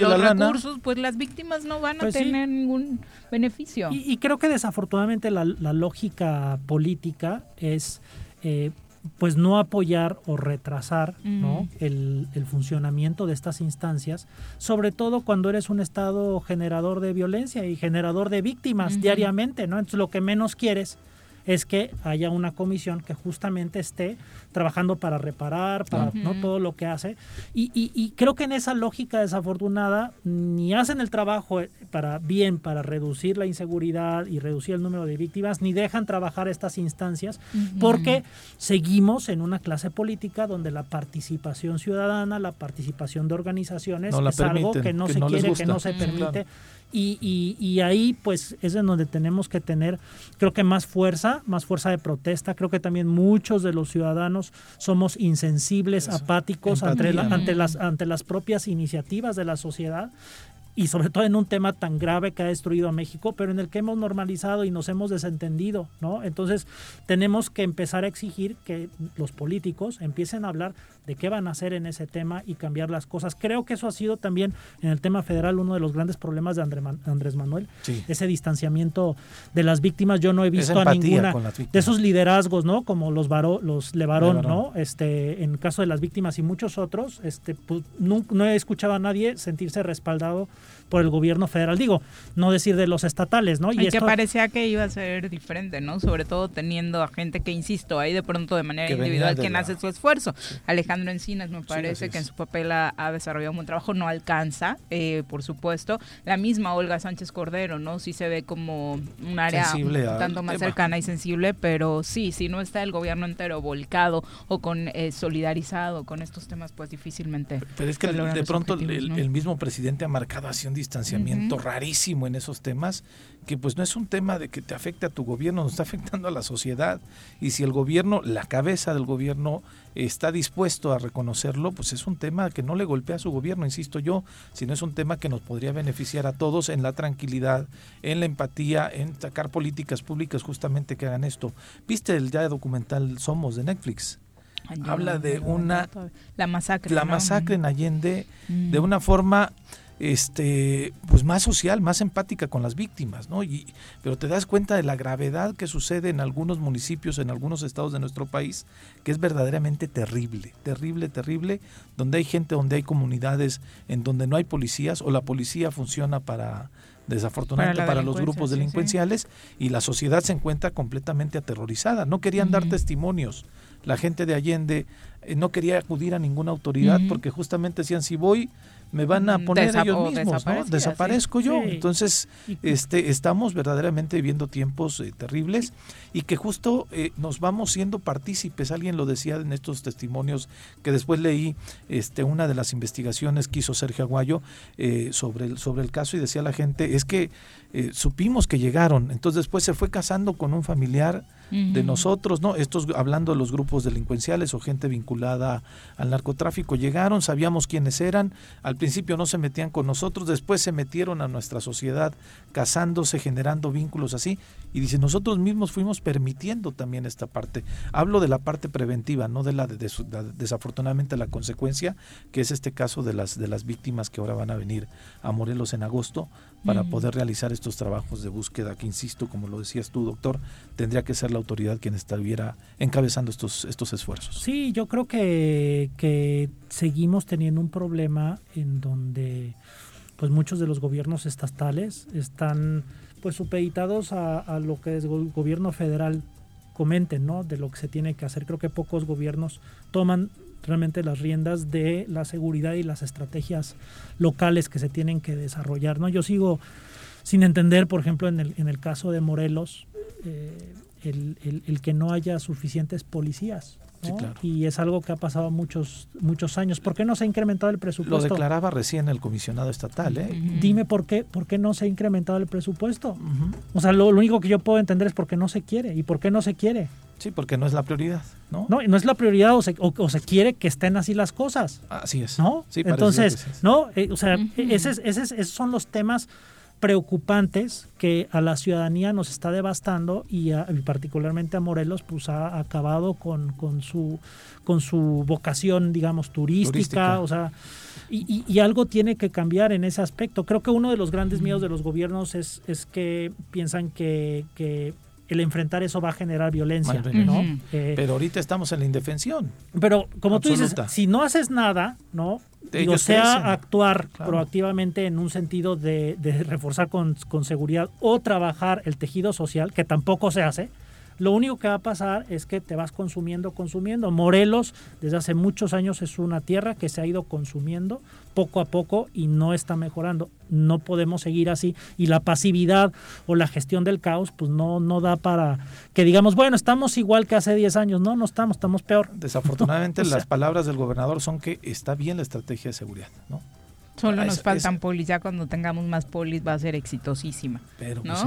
los recursos, pues las víctimas no van a pues tener ningún beneficio. y creo que desafortunadamente la, lógica política es eh, pues no apoyar o retrasar ¿no? El, funcionamiento de estas instancias, sobre todo cuando eres un Estado generador de violencia y generador de víctimas diariamente, ¿no? Entonces lo que menos quieres es que haya una comisión que justamente esté trabajando para reparar, para no todo lo que hace. Y, y, creo que en esa lógica desafortunada ni hacen el trabajo eh, para bien para reducir la inseguridad y reducir el número de víctimas, ni dejan trabajar estas instancias, porque seguimos en una clase política donde la participación ciudadana, la participación de organizaciones es algo que no se quiere, que no se permite. Y, y, y, ahí pues es en donde tenemos que tener creo que más fuerza, más fuerza de protesta. Creo que también muchos de los ciudadanos somos insensibles, apáticos ante, ante, las, ante las propias iniciativas de la sociedad y sobre todo en un tema tan grave que ha destruido a México, pero en el que hemos normalizado y nos hemos desentendido, ¿no? Entonces tenemos que empezar a exigir que los políticos empiecen a hablar de qué van a hacer en ese tema y cambiar las cosas. Creo que eso ha sido también en el tema federal uno de los grandes problemas de Andrés Manuel, ese distanciamiento de las víctimas. Yo no he visto a ninguna de esos liderazgos, ¿no? Como los Baró, los Levarón, ¿no? Este, en caso de las víctimas y muchos otros, este, pues, no, no he escuchado a nadie sentirse respaldado por el gobierno federal. Digo, no decir de los estatales, ¿no? Y, que parecía que iba a ser diferente, ¿no? Sobre todo teniendo a gente que, insisto, ahí de pronto de manera individual quien hace su esfuerzo. Alejandro Encinas me parece que en su papel ha, desarrollado un buen trabajo, no alcanza, eh, por supuesto. La misma Olga Sánchez Cordero, ¿no? Sí se ve como un área tanto más cercana y sensible, pero sí, si no está el gobierno entero volcado o con eh, solidarizado con estos temas, pues difícilmente. Pero es que de pronto el, mismo presidente ha marcado así un distanciamiento rarísimo en esos temas, que pues no es un tema de que te afecte a tu gobierno, nos está afectando a la sociedad. Y si el gobierno, la cabeza del gobierno está dispuesto a reconocerlo, pues es un tema que no le golpea a su gobierno, insisto yo, sino es un tema que nos podría beneficiar a todos en la tranquilidad, en la empatía, en sacar políticas públicas justamente que hagan esto. ¿Viste el ya documental Somos de Netflix? Habla de una... La masacre. La masacre en Allende de una forma este pues más social, más empática con las víctimas, ¿no? Y, pero te das cuenta de la gravedad que sucede en algunos municipios, en algunos estados de nuestro país, que es verdaderamente terrible, terrible, terrible, donde hay gente, donde hay comunidades en donde no hay policías o la policía funciona para desafortunadamente para, los grupos delincuenciales y la sociedad se encuentra completamente aterrorizada. No querían dar testimonios. La gente de Allende eh, no quería acudir a ninguna autoridad porque justamente decían si voy me van a poner ellos mismos, Desaparezco yo. Entonces, este, estamos verdaderamente viviendo tiempos eh, terribles y que justo eh, nos vamos siendo partícipes. Alguien lo decía en estos testimonios que después leí, este, una de las investigaciones que hizo Sergio Aguayo eh, sobre, el, sobre el caso y decía la gente, es que supimos que llegaron, entonces después se fue casando con un familiar de nosotros, ¿no? Estos hablando de los grupos delincuenciales o gente vinculada al narcotráfico, llegaron, sabíamos quiénes eran, al principio no se metían con nosotros, después se metieron a nuestra sociedad casándose, generando vínculos así, y dice, nosotros mismos fuimos permitiendo también esta parte. Hablo de la parte preventiva, no de la de, desafortunadamente la consecuencia, que es este caso de las de las víctimas que ahora van a venir a Morelos en agosto para poder realizar estos trabajos de búsqueda que insisto, como lo decías tú, doctor, tendría que ser la autoridad quien estuviera encabezando estos, estos esfuerzos. Sí, yo creo que, que seguimos teniendo un problema en donde pues muchos de los gobiernos estatales están pues supeditados a, lo que el gobierno federal comente, ¿no? De lo que se tiene que hacer. Creo que pocos gobiernos toman realmente las riendas de la seguridad y las estrategias locales que se tienen que desarrollar, ¿no? Yo sigo sin entender, por ejemplo, en el, en el caso de Morelos, eh, el, que no haya suficientes policías. Y es algo que ha pasado muchos muchos años. ¿Por qué no se ha incrementado el presupuesto? Lo declaraba recién el comisionado estatal. ¿eh? Dime por qué, por qué no se ha incrementado el presupuesto. O sea, lo, único que yo puedo entender es por qué no se quiere. ¿Y por qué no se quiere? Sí, porque no es la prioridad, ¿no? No, no es la prioridad o se, o, se quiere que estén así las cosas. Así es. ¿No? Entonces, ¿no? Eh, o sea, esos son los temas preocupantes que a la ciudadanía nos está devastando y, particularmente a Morelos pues ha acabado con, con, su con su vocación digamos turística, o sea y, y, algo tiene que cambiar en ese aspecto creo que uno de los grandes miedos de los gobiernos es, es que piensan que, que el enfrentar eso va a generar violencia. ¿no? Eh, pero ahorita estamos en la indefensión. Pero como tú dices, si no haces nada, ¿no? o sea, actuar proactivamente en un sentido de, reforzar con, con, seguridad o trabajar el tejido social, que tampoco se hace, lo único que va a pasar es que te vas consumiendo, consumiendo. Morelos desde hace muchos años es una tierra que se ha ido consumiendo poco a poco y no está mejorando. No podemos seguir así y la pasividad o la gestión del caos pues no, no da para que digamos, bueno, estamos igual que hace 10 años. No, no estamos, estamos peor. Desafortunadamente las palabras del gobernador son que está bien la estrategia de seguridad, ¿no? Solo nos faltan polis, ya cuando tengamos más polis va a ser exitosísima. Pero, pues,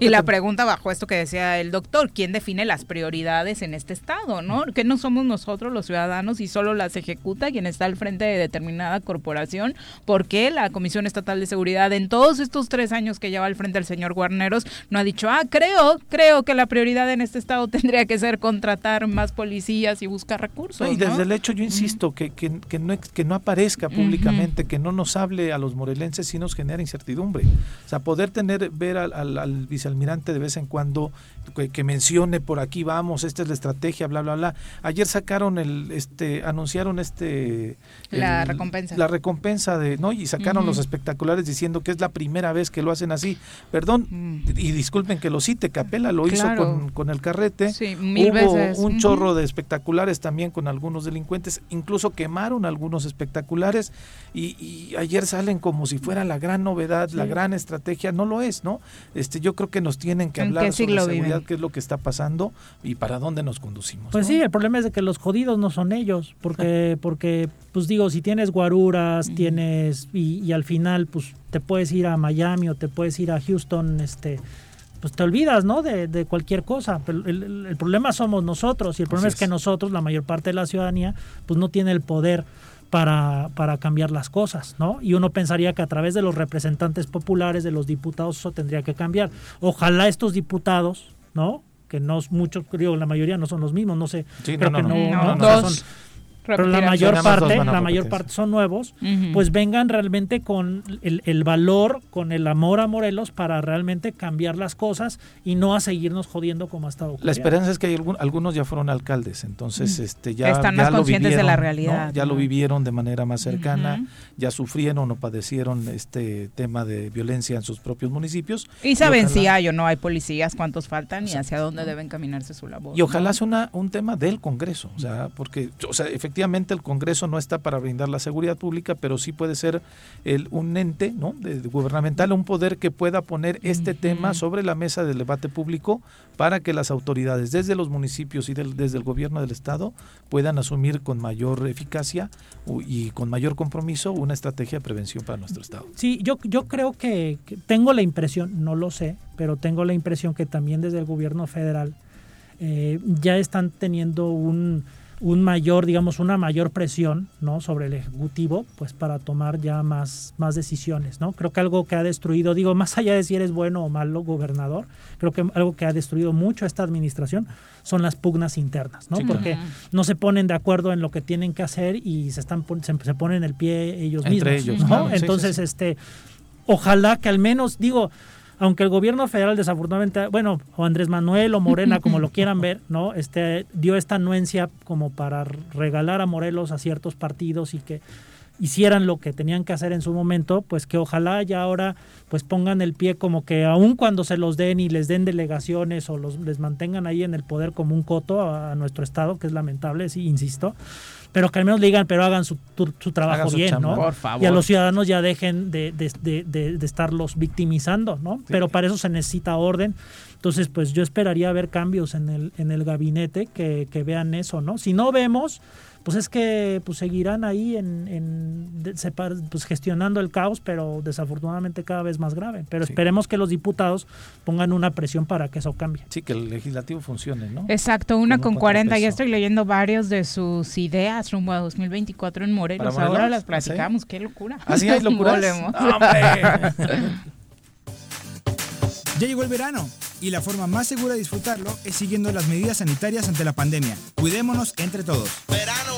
y la pregunta bajo esto que decía el doctor, ¿quién define las prioridades en este estado? ¿no? Que no somos nosotros los ciudadanos y solo las ejecuta quien está al frente de determinada corporación. ¿Por qué la Comisión Estatal de Seguridad en todos estos tres años que lleva al frente el señor Guarneros no ha dicho, ah, creo, creo que la prioridad en este estado tendría que ser contratar más policías y buscar recursos? y desde el hecho, yo insisto, que, que, que, no, que no aparezca públicamente, que no nos a los morelenses sí nos genera incertidumbre. O sea, poder tener, ver al, vicealmirante de vez en cuando que, mencione por aquí vamos, esta es la estrategia, bla, bla, bla. Ayer sacaron el, este, anunciaron este... La recompensa. La recompensa de, ¿no? Y sacaron los espectaculares diciendo que es la primera vez que lo hacen así. Perdón, mm. y disculpen que lo cite, Capela lo hizo con, el carrete. Sí, mil Hubo un chorro de espectaculares también con algunos delincuentes, incluso quemaron algunos espectaculares y, y ayer salen como si fuera la gran novedad, la gran estrategia, no lo es, ¿no? Este, yo creo que nos tienen que hablar sobre seguridad, qué es lo que está pasando y para dónde nos conducimos. Pues sí, el problema es de que los jodidos no son ellos, porque, porque pues digo, si tienes guaruras, tienes, y, al final, pues te puedes ir a Miami o te puedes ir a Houston, este pues te olvidas, ¿no? De, cualquier cosa. Pero el, problema somos nosotros y el problema es. que nosotros, la mayor parte de la ciudadanía, pues no tiene el poder para, para cambiar las cosas, ¿no? Y uno pensaría que a través de los representantes populares, de los diputados, eso tendría que cambiar. Ojalá estos diputados, ¿no? Que no muchos, creo la mayoría no son los mismos, no sé, creo que no, son pero la mayor parte, la mayor parte son nuevos, pues vengan realmente con el, valor, con el amor a Morelos para realmente cambiar las cosas y no a seguirnos jodiendo como ha estado La esperanza es que hay algunos ya fueron alcaldes, entonces este ya, están más conscientes de la realidad. Ya lo vivieron de manera más cercana, ya sufrieron o padecieron este tema de violencia en sus propios municipios. Y saben si hay o no hay policías, cuántos faltan y hacia dónde deben caminarse su labor. Y ojalá sea una, un tema del Congreso, o sea, porque o sea, efectivamente el Congreso no está para brindar la seguridad pública, pero sí puede ser el, un ente ¿no? de, gubernamental, un poder que pueda poner este tema sobre la mesa del debate público para que las autoridades desde los municipios y desde el gobierno del Estado puedan asumir con mayor eficacia y con mayor compromiso una estrategia de prevención para nuestro Estado. Sí, yo, yo creo que tengo la impresión, no lo sé, pero tengo la impresión que también desde el gobierno federal eh, ya están teniendo un, un, mayor, digamos, una mayor presión ¿no? sobre el Ejecutivo, pues para tomar ya más, más decisiones, ¿no? Creo que algo que ha destruido, digo, más allá de si eres bueno o malo gobernador, creo que algo que ha destruido mucho esta administración son las pugnas internas, ¿no? Porque no se ponen de acuerdo en lo que tienen que hacer y se están se, ponen el pie ellos Entre mismos, ellos, ¿no? Entonces, este ojalá que al menos, digo, aunque el gobierno federal desafortunadamente, bueno, o Andrés Manuel o Morena, como lo quieran ver, ¿no? Este dio esta anuencia como para regalar a Morelos a ciertos partidos y que hicieran lo que tenían que hacer en su momento, pues que ojalá ya ahora pues pongan el pie como que aun cuando se los den y les den delegaciones o los les mantengan ahí en el poder como un coto a, nuestro estado, que es lamentable, sí, insisto, pero que al menos digan, pero hagan su, trabajo bien, ¿no? Por favor. Y a los ciudadanos ya dejen de, de, de, estarlos victimizando, ¿no? Pero para eso se necesita orden. Entonces, pues yo esperaría ver cambios en el, en el gabinete que, que vean eso, ¿no? Si no vemos, pues es que pues seguirán ahí en, en pues gestionando el caos, pero desafortunadamente cada vez más grave. Pero esperemos que los diputados pongan una presión para que eso cambie. Sí, que el legislativo funcione, ¿no? Exacto, una con, 40. Ya estoy leyendo varios de sus ideas rumbo a 2024 en Morelos. Ahora las platicamos, qué locura. Así hay locuras. ya llegó el verano y la forma más segura de disfrutarlo es siguiendo las medidas sanitarias ante la pandemia. Cuidémonos entre todos. Verano.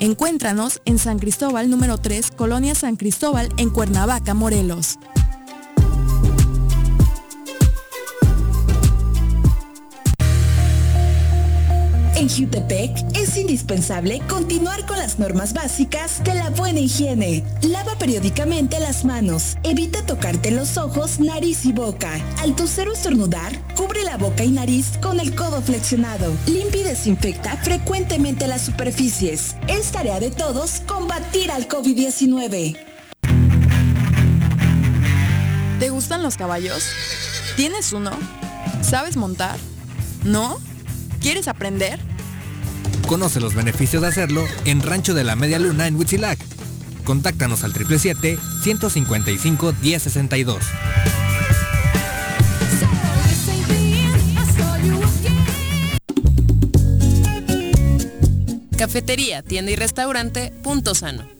Encuéntranos en San Cristóbal número 3, Colonia San Cristóbal, en Cuernavaca, Morelos. En Jutepec es indispensable continuar con las normas básicas de la buena higiene. Lava periódicamente las manos. Evita tocarte los ojos, nariz y boca. Al toser o estornudar, cubre la boca y nariz con el codo flexionado. Limpia y desinfecta frecuentemente las superficies. Es tarea de todos combatir al COVID-19. ¿Te gustan los caballos? ¿Tienes uno? ¿Sabes montar? ¿No? ¿Quieres aprender? Conoce los beneficios de hacerlo en Rancho de la Media Luna en Huitzilac. Contáctanos al 777-155-1062. Cafetería, tienda y restaurante Punto Sano.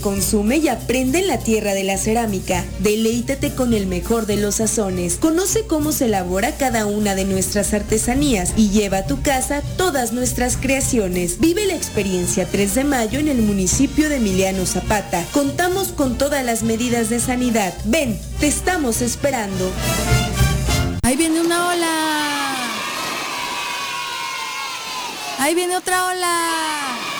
consume y aprende en la tierra de la cerámica. Deleítate con el mejor de los sazones. Conoce cómo se elabora cada una de nuestras artesanías y lleva a tu casa todas nuestras creaciones. Vive la experiencia 3 de mayo en el municipio de Emiliano Zapata. Contamos con todas las medidas de sanidad. Ven, te estamos esperando. Ahí viene una ola. Ahí viene otra ola.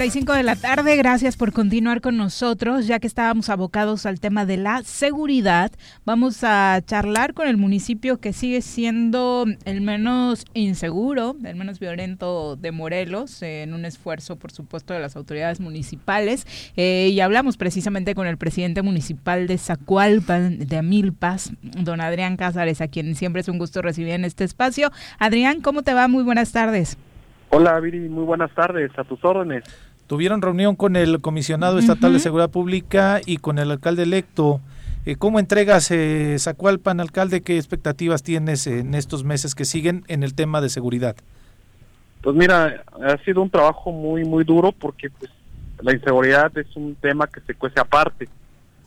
45 de la tarde. Gracias por continuar con nosotros. Ya que estábamos abocados al tema de la seguridad, vamos a charlar con el municipio que sigue siendo el menos inseguro, el menos violento de Morelos, en un esfuerzo, por supuesto, de las autoridades municipales. Eh, y hablamos precisamente con el presidente municipal de Zacualpan, de Amilpas, don Adrián Cázares, a quien siempre es un gusto recibir en este espacio. Adrián, ¿cómo te va? Muy buenas tardes. Hola, Viri, muy buenas tardes, a tus órdenes. Tuvieron reunión con el comisionado estatal de seguridad pública y con el alcalde electo. Eh, ¿Cómo entregas eh, Zacualpan, alcalde? ¿Qué expectativas tienes en estos meses que siguen en el tema de seguridad? Pues mira, ha sido un trabajo muy, muy duro porque pues, la inseguridad es un tema que se cuece aparte.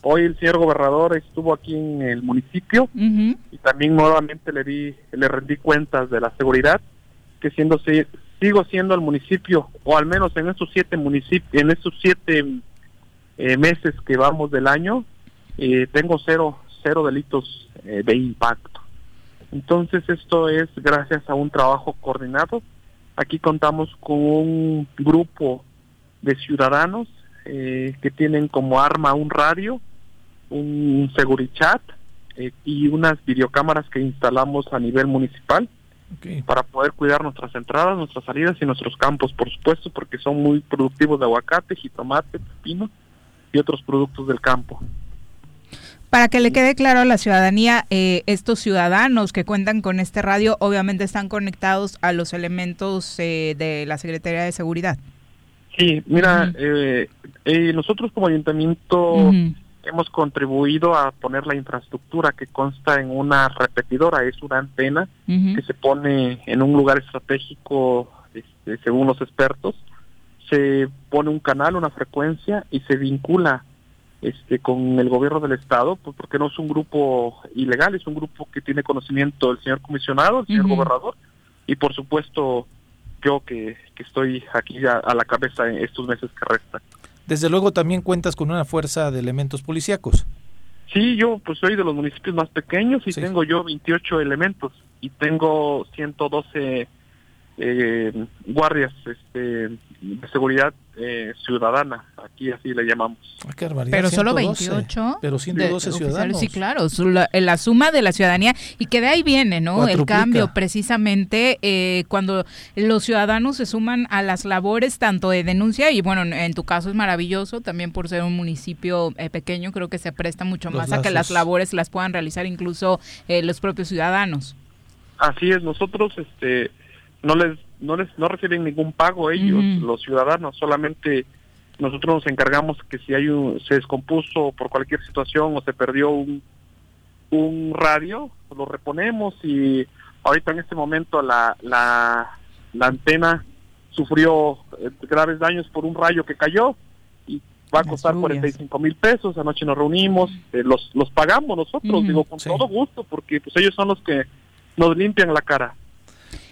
Hoy el señor gobernador estuvo aquí en el municipio y también nuevamente le di, le rendí cuentas de la seguridad, que siendo sigo siendo el municipio, o al menos en estos siete municipios, en estos siete eh, meses que vamos del año, eh, tengo cero, cero delitos eh, de impacto. Entonces esto es gracias a un trabajo coordinado. Aquí contamos con un grupo de ciudadanos que tienen como arma un radio, un Segurichat y unas videocámaras que instalamos a nivel municipal para poder cuidar nuestras entradas, nuestras salidas y nuestros campos, por supuesto, porque son muy productivos de aguacate, jitomate, pepino y otros productos del campo. Para que le quede claro a la ciudadanía, eh, estos ciudadanos que cuentan con este radio obviamente están conectados a los elementos eh, de la Secretaría de Seguridad. Sí, mira, eh, nosotros como ayuntamiento hemos contribuido a poner la infraestructura que consta en una repetidora, es una antena que se pone en un lugar estratégico, este, según los expertos, se pone un canal, una frecuencia y se vincula este con el gobierno del estado, pues porque no es un grupo ilegal, es un grupo que tiene conocimiento del señor comisionado, el señor gobernador y por supuesto yo que, que estoy aquí a, a la cabeza en estos meses que restan. Desde luego también cuentas con una fuerza de elementos policíacos. Sí, yo pues soy de los municipios más pequeños y tengo yo 28 elementos y tengo 112 eh, guardias este, de seguridad eh, ciudadana, aquí así le llamamos. Ah, pero solo 28. Pero 112 ciudadanos. Sí, claro, la, suma de la ciudadanía y que de ahí viene, ¿no? El cambio precisamente eh, cuando los ciudadanos se suman a las labores tanto de denuncia y bueno, en tu caso es maravilloso también por ser un municipio eh, pequeño, creo que se presta mucho más a que las labores las puedan realizar incluso los propios ciudadanos. Así es, nosotros este no les no les no reciben ningún pago ellos, los ciudadanos, solamente nosotros nos encargamos que si hay un, se descompuso por cualquier situación o se perdió un, un radio, lo reponemos y ahorita en este momento la, la, la antena sufrió eh, graves daños por un rayo que cayó y va a costar 45 mil pesos, anoche nos reunimos, eh, los, los pagamos nosotros, digo, con todo gusto, porque pues ellos son los que nos limpian la cara.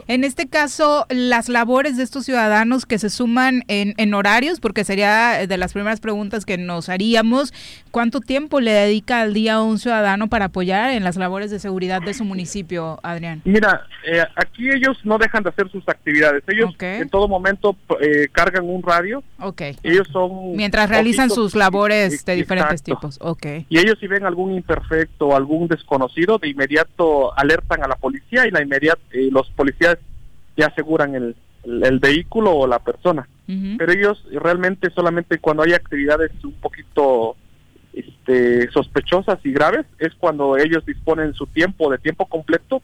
En este caso, las labores de estos ciudadanos que se suman en, horarios, porque sería de las primeras preguntas que nos haríamos, ¿cuánto tiempo le dedica al día a un ciudadano para apoyar en las labores de seguridad de su municipio, Adrián? Mira, eh, aquí ellos no dejan de hacer sus actividades. Ellos en todo momento eh, cargan un radio. Ok. Ellos son... Mientras realizan sus labores de diferentes tipos. Ok. Y ellos si ven algún imperfecto algún desconocido, de inmediato alertan a la policía y la inmediata, eh, los policías ya aseguran el, el, vehículo o la persona. Pero ellos realmente solamente cuando hay actividades un poquito este, sospechosas y graves es cuando ellos disponen su tiempo de tiempo completo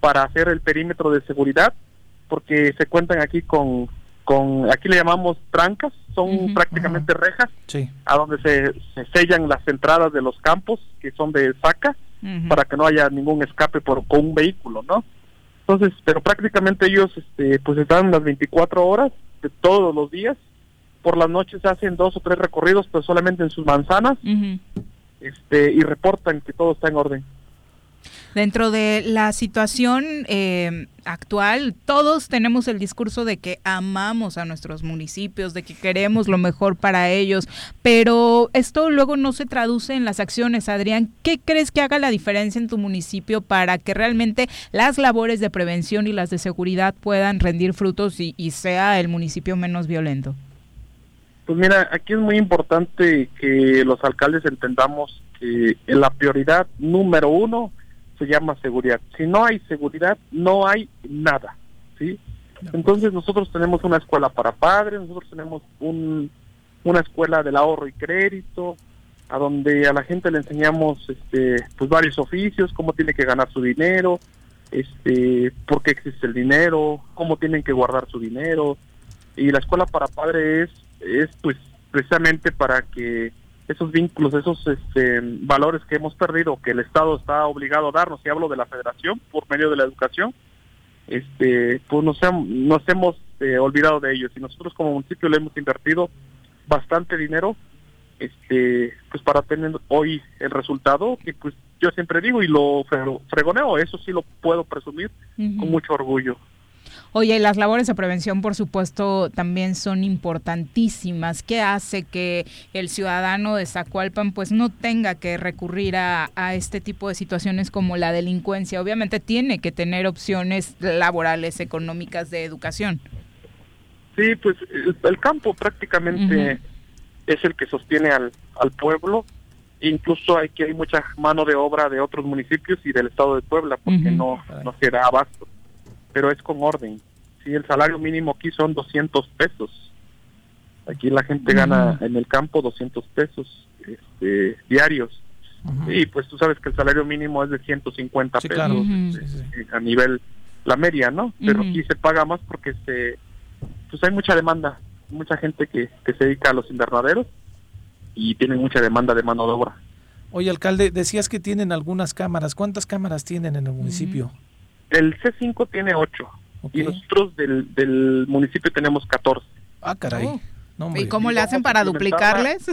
para hacer el perímetro de seguridad porque se cuentan aquí con con aquí le llamamos trancas son prácticamente rejas a donde se, sellan las entradas de los campos que son de saca para que no haya ningún escape por con un vehículo no entonces, pero prácticamente ellos este, pues están las 24 horas de todos los días. Por las noches hacen dos o tres recorridos, pero solamente en sus manzanas. este, y reportan que todo está en orden. Dentro de la situación eh, actual, todos tenemos el discurso de que amamos a nuestros municipios, de que queremos lo mejor para ellos, pero esto luego no se traduce en las acciones. Adrián, ¿qué crees que haga la diferencia en tu municipio para que realmente las labores de prevención y las de seguridad puedan rendir frutos y, y sea el municipio menos violento? Pues mira, aquí es muy importante que los alcaldes entendamos que la prioridad número uno se llama seguridad. Si no hay seguridad, no hay nada, ¿sí? Entonces nosotros tenemos una escuela para padres, nosotros tenemos un, una escuela del ahorro y crédito, a donde a la gente le enseñamos este, pues varios oficios, cómo tiene que ganar su dinero, este, por qué existe el dinero, cómo tienen que guardar su dinero. Y la escuela para padres es, es pues precisamente para que esos vínculos, esos este, valores que hemos perdido, que el Estado está obligado a darnos, y hablo de la Federación por medio de la educación, este, pues nos, nos hemos eh, olvidado de ellos. Y nosotros como municipio le hemos invertido bastante dinero este pues para tener hoy el resultado que pues yo siempre digo y lo fregoneo eso sí lo puedo presumir con mucho orgullo Oye, las labores de prevención, por supuesto, también son importantísimas. ¿Qué hace que el ciudadano de Zacualpan pues no tenga que recurrir a, este tipo de situaciones como la delincuencia? Obviamente tiene que tener opciones laborales, económicas, de educación. Sí, pues el, campo prácticamente es el que sostiene al, al pueblo. Incluso hay que hay mucha mano de obra de otros municipios y del estado de Puebla porque no, no se da abasto pero es con orden. Si el salario mínimo aquí son 200 pesos. Aquí la gente gana en el campo 200 pesos este, diarios. Y pues tú sabes que el salario mínimo es de 150 pesos este, a nivel la media, ¿no? Pero aquí se paga más porque se pues hay mucha demanda, mucha gente que, que se dedica a los invernaderos y tienen mucha demanda de mano de obra. Oye, alcalde, decías que tienen algunas cámaras. ¿Cuántas cámaras tienen en el municipio? El C5 tiene 8 y nosotros del, del municipio tenemos 14. Ah, caray. Oh. ¿Y cómo le hacen para duplicarles?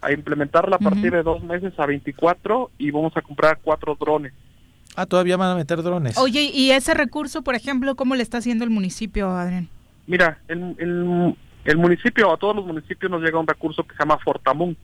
A, implementarla a partir de dos meses a 24 y vamos a comprar cuatro drones. Ah, todavía van a meter drones. Oye, ¿y ese recurso, por ejemplo, cómo le está haciendo el municipio, Adrián? Mira, el, el, municipio, a todos los municipios nos llega un recurso que se llama Fortamun.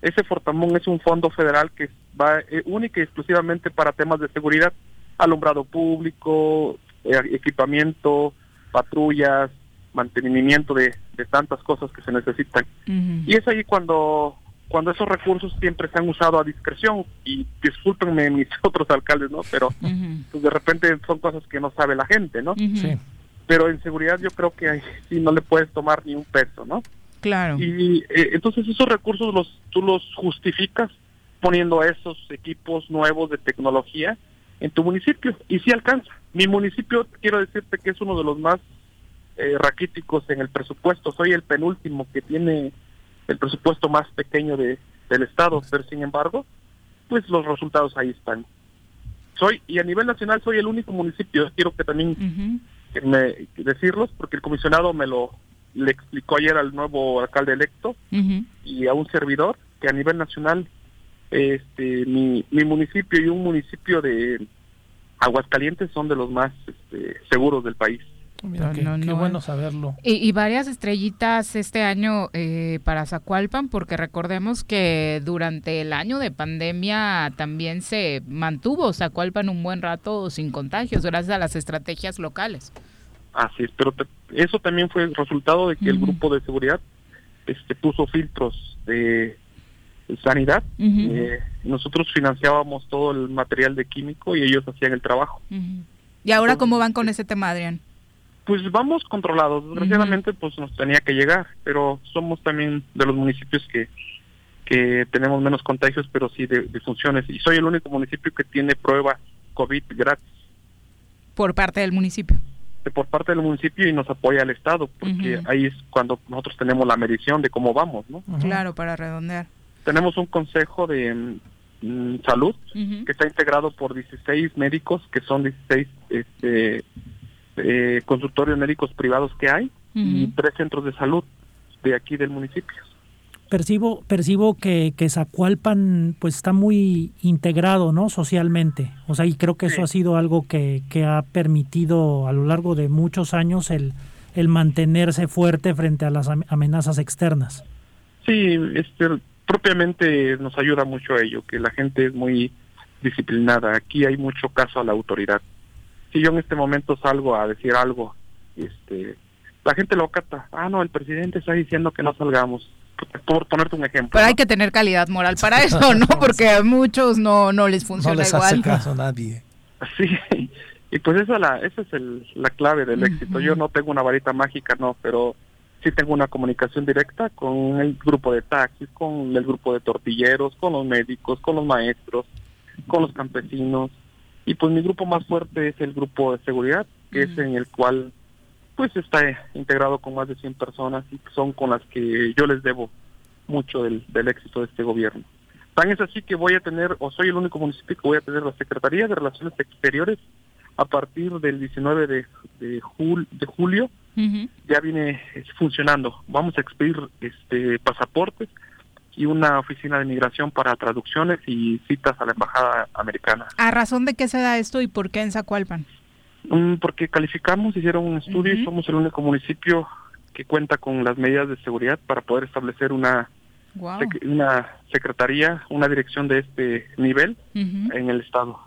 Ese Fortamun es un fondo federal que va eh, única y exclusivamente para temas de seguridad alumbrado público, eh, equipamiento, patrullas, mantenimiento de, tantas cosas que se necesitan. Y es ahí cuando cuando esos recursos siempre se han usado a discreción y discúlpenme mis otros alcaldes, ¿no? Pero pues de repente son cosas que no sabe la gente, ¿no? Sí. Pero en seguridad yo creo que sí no le puedes tomar ni un peso, ¿no? Claro. Y eh, entonces esos recursos los tú los justificas poniendo a esos equipos nuevos de tecnología en tu municipio y si alcanza. Mi municipio, quiero decirte que es uno de los más eh, raquíticos en el presupuesto. Soy el penúltimo que tiene el presupuesto más pequeño de, del estado, pero sin embargo, pues los resultados ahí están. Soy y a nivel nacional soy el único municipio. Quiero que también me decirlos porque el comisionado me lo le explicó ayer al nuevo alcalde electo y a un servidor que a nivel nacional este mi, mi municipio y un municipio de Aguascalientes son de los más este, seguros del país. qué, bueno saberlo. Y, varias estrellitas este año eh, para Zacualpan, porque recordemos que durante el año de pandemia también se mantuvo Zacualpan un buen rato sin contagios, gracias a las estrategias locales. Así es, pero eso también fue el resultado de que el grupo de seguridad este, puso filtros de sanidad. Eh, nosotros financiábamos todo el material de químico y ellos hacían el trabajo. ¿Y ahora cómo van con ese tema, Adrián? Pues vamos controlados. Desgraciadamente, pues nos tenía que llegar, pero somos también de los municipios que que tenemos menos contagios, pero sí de, funciones. Y soy el único municipio que tiene prueba COVID gratis. Por parte del municipio. por parte del municipio y nos apoya el Estado, porque ahí es cuando nosotros tenemos la medición de cómo vamos, ¿no? Claro, para redondear tenemos un consejo de mm, salud que está integrado por 16 médicos, que son 16 este, eh, consultorios médicos privados que hay, y tres centros de salud de aquí del municipio. Percibo, percibo que, que Zacualpan pues está muy integrado ¿no? socialmente. O sea, y creo que eso ha sido algo que, que ha permitido a lo largo de muchos años el, el mantenerse fuerte frente a las amenazas externas. Sí, este, propiamente nos ayuda mucho a ello, que la gente es muy disciplinada. Aquí hay mucho caso a la autoridad. Si yo en este momento salgo a decir algo, este, la gente lo cata. Ah, no, el presidente está diciendo que no salgamos. Por ponerte un ejemplo. Pero hay que tener calidad moral para eso, ¿no? Porque a muchos no, no les funciona no les igual. Hace caso nadie. Sí, y pues esa, la, esa es el, la clave del éxito. Yo no tengo una varita mágica, no, pero sí tengo una comunicación directa con el grupo de taxis, con el grupo de tortilleros, con los médicos, con los maestros, con los campesinos. Y pues mi grupo más fuerte es el grupo de seguridad, que es en el cual pues está integrado con más de 100 personas y son con las que yo les debo mucho del, del éxito de este gobierno. Tan es así que voy a tener, o soy el único municipio que voy a tener la Secretaría de Relaciones Exteriores a partir del 19 de, de, de julio ya viene funcionando. Vamos a expedir este pasaportes y una oficina de migración para traducciones y citas a la embajada americana. ¿A razón de qué se da esto y por qué en Zacualpan? Mm, porque calificamos, hicieron un estudio y somos el único municipio que cuenta con las medidas de seguridad para poder establecer una una secretaría, una dirección de este nivel en el estado.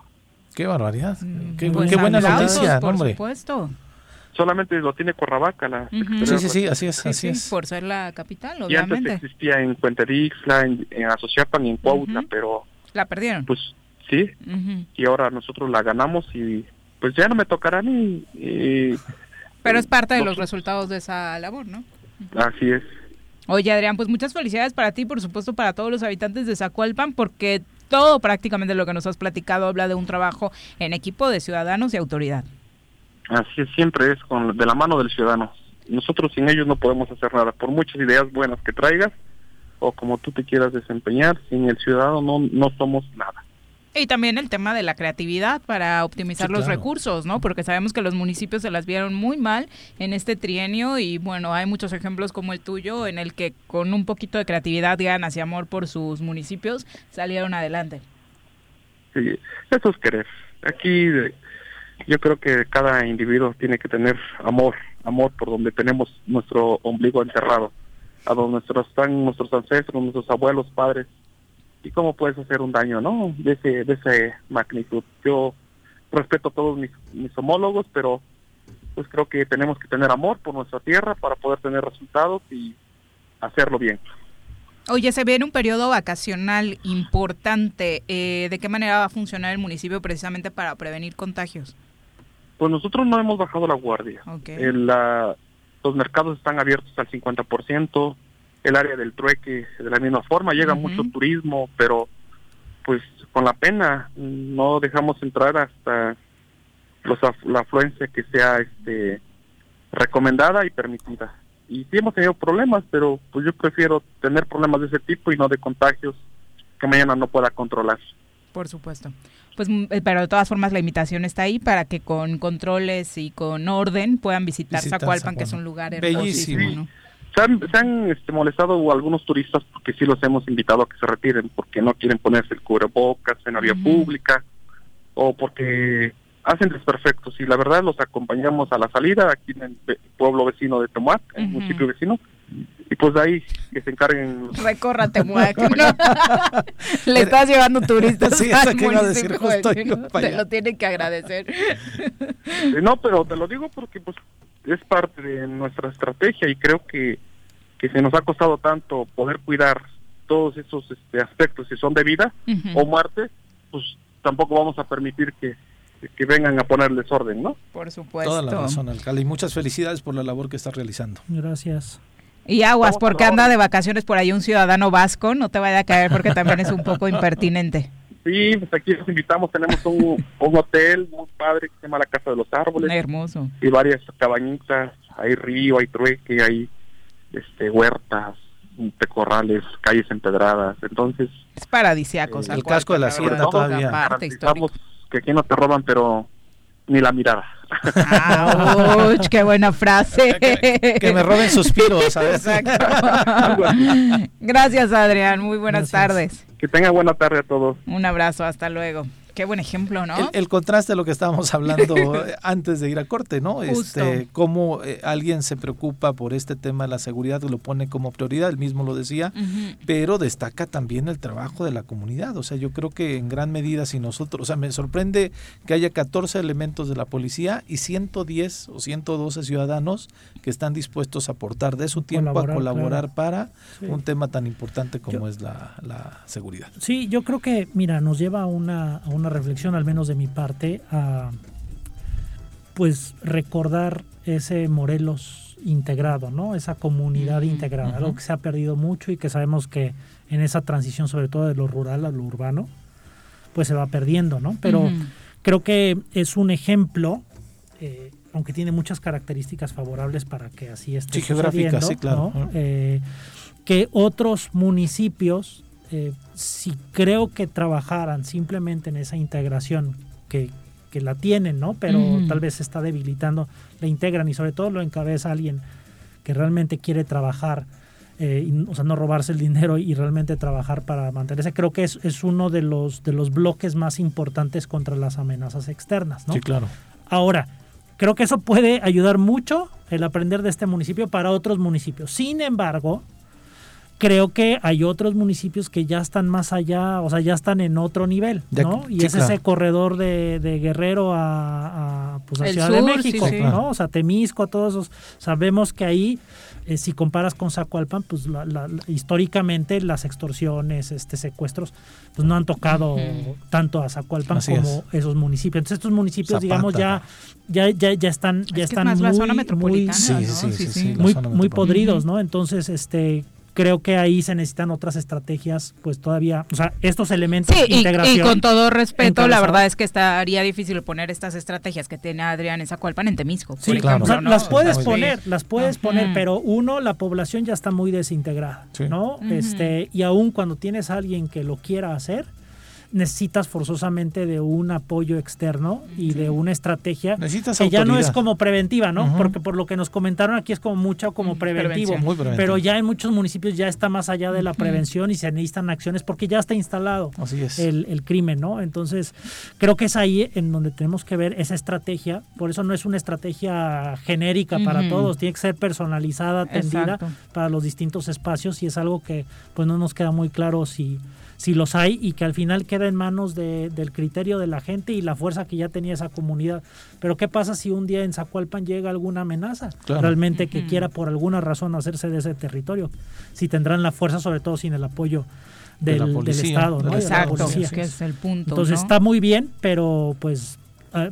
Qué barbaridad. Mm, qué, pues buena noticia, por hombre. supuesto solamente lo tiene Cuernavaca. La Sí, sí, sí, así es, así es. Por ser la capital, obviamente. Y antes existía en Puenterixla, en, en Asociapan y en Cuautla, pero... La perdieron. Pues sí, y ahora nosotros la ganamos y pues ya no me tocará ni... pero es parte de los resultados de esa labor, ¿no? Así es. Oye, Adrián, pues muchas felicidades para ti, por supuesto, para todos los habitantes de Zacualpan, porque todo prácticamente lo que nos has platicado habla de un trabajo en equipo de ciudadanos y autoridad. Así es, siempre es con, de la mano del ciudadano. Nosotros sin ellos no podemos hacer nada. Por muchas ideas buenas que traigas o como tú te quieras desempeñar, sin el ciudadano no, no somos nada. Y también el tema de la creatividad para optimizar los recursos, ¿no? Porque sabemos que los municipios se las vieron muy mal en este trienio y bueno, hay muchos ejemplos como el tuyo en el que con un poquito de creatividad, ganas y amor por sus municipios salieron adelante. Sí, eso es querer. Aquí yo creo que cada individuo tiene que tener amor, amor por donde tenemos nuestro ombligo enterrado, a donde nuestros, están nuestros ancestros, nuestros abuelos, padres, y cómo puedes hacer un daño, ¿no? De ese, de esa magnitud. Yo respeto a todos mis, mis homólogos, pero pues creo que tenemos que tener amor por nuestra tierra para poder tener resultados y hacerlo bien. Oye, se viene un periodo vacacional importante. Eh, ¿De qué manera va a funcionar el municipio precisamente para prevenir contagios? Pues nosotros no hemos bajado la guardia. los mercados están abiertos al 50%, el área del trueque de la misma forma, llega mucho turismo, pero pues con la pena no dejamos entrar hasta los, la afluencia que sea este recomendada y permitida. Y sí hemos tenido problemas, pero pues yo prefiero tener problemas de ese tipo y no de contagios que mañana no pueda controlar. Por supuesto. Pues, mm, eh, pero de todas formas la invitación está ahí para que con controles y con orden puedan visitar, Zacualpan, que es un lugar hermosísimo. Se han, se han este, molestado algunos turistas porque sí los hemos invitado a que se retiren, porque no quieren ponerse el cubrebocas en la vía pública o porque hacen desperfectos. Y la verdad los acompañamos a la salida aquí en el pueblo vecino de Tomac, en el municipio vecino, y pues de ahí que se encarguen. Recorra Temuac. Le estás llevando turistas sí, al municipio Te lo tienen que agradecer. No, pero te lo digo porque pues es parte de nuestra estrategia y creo que, que se nos ha costado tanto poder cuidar todos esos este, aspectos si son de vida o muerte, pues tampoco vamos a permitir que, que vengan a ponerles orden, ¿no? Por supuesto. Toda la razón, alcalde. Y muchas felicidades por la labor que está realizando. Gracias. Y aguas, porque anda de vacaciones por ahí un ciudadano vasco, no te vaya a caer porque también es un poco impertinente. Sí, pues aquí los invitamos, tenemos un, hotel muy padre que se llama la Casa de los Árboles. Hermoso. Y varias cabañitas, hay río, hay trueque, hay este huertas, corrales, calles empedradas, entonces... Es paradisiaco. el casco de la sierra todavía. Parte que aquí no te roban, pero ni la mirada. ¡Qué buena frase! que, me roben suspiros, ¿sabes? Gracias, Adrián. Muy buenas tardes. Que tenga buena tarde a todos. Un abrazo, hasta luego. Qué buen ejemplo, ¿no? El, contraste de lo que estábamos hablando antes de ir a corte, ¿no? Este, cómo eh, alguien se preocupa por este tema de la seguridad, lo pone como prioridad, él mismo lo decía, pero destaca también el trabajo de la comunidad. O sea, yo creo que en gran medida si nosotros, o sea, me sorprende que haya 14 elementos de la policía y 110 o 112 ciudadanos que están dispuestos a aportar de su tiempo a colaborar para un tema tan importante como es la, seguridad. Sí, yo creo que, mira, nos lleva a una reflexión, al menos de mi parte, a pues recordar ese Morelos integrado, ¿no? Esa comunidad integrada, algo que se ha perdido mucho y que sabemos que en esa transición, sobre todo de lo rural a lo urbano, pues se va perdiendo, ¿no? Pero creo que es un ejemplo, eh, aunque tiene muchas características favorables para que así esté sucediendo, sí, claro. Eh, que otros municipios eh, si creo que trabajaran simplemente en esa integración que, la tienen, ¿no? Pero tal vez se está debilitando, la integran y sobre todo lo encabeza alguien que realmente quiere trabajar, eh, o sea, no robarse el dinero y realmente trabajar para mantenerse. Creo que es, es uno de los, de los bloques más importantes contra las amenazas externas, ¿no? Sí, claro. Ahora, creo que eso puede ayudar mucho el aprender de este municipio para otros municipios. Sin embargo, creo que hay otros municipios que ya están más allá, o sea, ya están en otro nivel, ¿no? y es ese corredor de, Guerrero a, pues, Ciudad de México, ¿no? O sea, Temisco, todos esos. Sabemos que ahí, eh, si comparas con Zacualpan, pues históricamente las extorsiones, este secuestros, pues no han tocado tanto a Zacualpan como esos municipios. Entonces estos municipios, digamos, ya, ya, ya, ya están, ya están muy, la zona metropolitana, muy, muy podridos, ¿no? Entonces, este creo que ahí se necesitan otras estrategias, pues todavía, o sea, estos elementos de integración. Y, con todo respeto, la verdad es que estaría difícil poner estas estrategias que tiene Adrián en Zacualpan en Temisco. Sí, claro. las puedes poner, las puedes poner, pero uno, la población ya está muy desintegrada, ¿no? Este, y aún cuando tienes a alguien que lo quiera hacer, necesitas forzosamente de un apoyo externo y de una estrategia que ya no es como preventiva, ¿no? Porque por lo que nos comentaron aquí es como mucho como preventivo, pero ya en muchos municipios ya está más allá de la prevención y se necesitan acciones porque ya está instalado El, crimen, ¿no? Entonces creo que es ahí en donde tenemos que ver esa estrategia, por eso no es una estrategia genérica para todos, tiene que ser personalizada, atendida para los distintos espacios y es algo que pues no nos queda muy claro si si los hay y que al final queda en manos de, del criterio de la gente y la fuerza que ya tenía esa comunidad. Pero ¿qué pasa si un día en Zacualpan llega alguna amenaza realmente que quiera por alguna razón hacerse de ese territorio? Si tendrán la fuerza, sobre todo sin el apoyo del, Estado, ¿no? Exacto, que es el punto. Entonces está muy bien, pero pues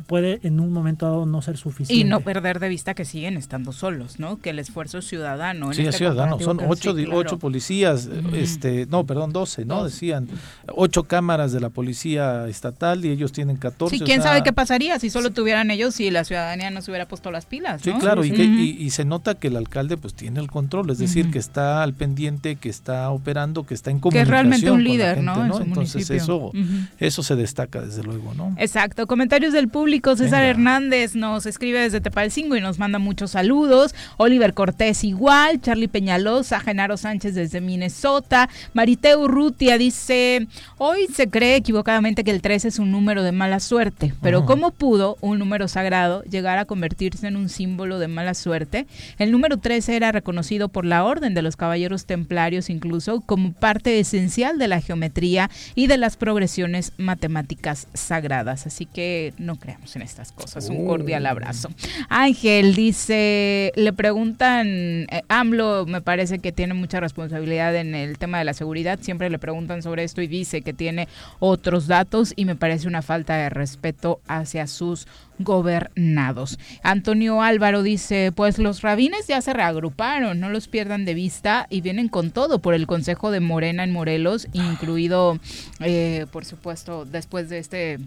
puede en un momento dado no ser suficiente. Y no perder de vista que siguen estando solos, ¿no? Que el esfuerzo ciudadano. sí, este ciudadano. Son ocho, ocho policías, este, no, perdón, doce, ¿no? Decían ocho cámaras de la policía estatal y ellos tienen catorce. Sí, quién sabe qué pasaría si solo tuvieran ellos y la ciudadanía no se hubiera puesto las pilas. Sí, claro, y, y, se nota que el alcalde pues tiene el control, es decir, que está al pendiente, que está operando, que está en comunicación. Que es realmente un líder, ¿no? Entonces eso, eso se destaca desde luego, ¿no? Exacto. Comentarios del público. César Hernández nos escribe desde Tepalcingo y nos manda muchos saludos. Oliver Cortés igual. Charlie Peñalosa. Genaro Sánchez desde Minnesota. Mariteo Urrutia dice, hoy se cree equivocadamente que el 13 es un número de mala suerte, pero ¿cómo pudo un número sagrado llegar a convertirse en un símbolo de mala suerte? El número 13 era reconocido por la Orden de los Caballeros Templarios incluso como parte esencial de la geometría y de las progresiones matemáticas sagradas. Así que no creamos en estas cosas. Un cordial abrazo. Ángel dice, le preguntan, eh, AMLO me parece que tiene mucha responsabilidad en el tema de la seguridad. Siempre le preguntan sobre esto y dice que tiene otros datos y me parece una falta de respeto hacia sus gobernados. Antonio Álvaro dice, pues los rabines ya se reagruparon, no los pierdan de vista y vienen con todo por el Consejo de Morena en Morelos, incluido, eh, por supuesto, después de este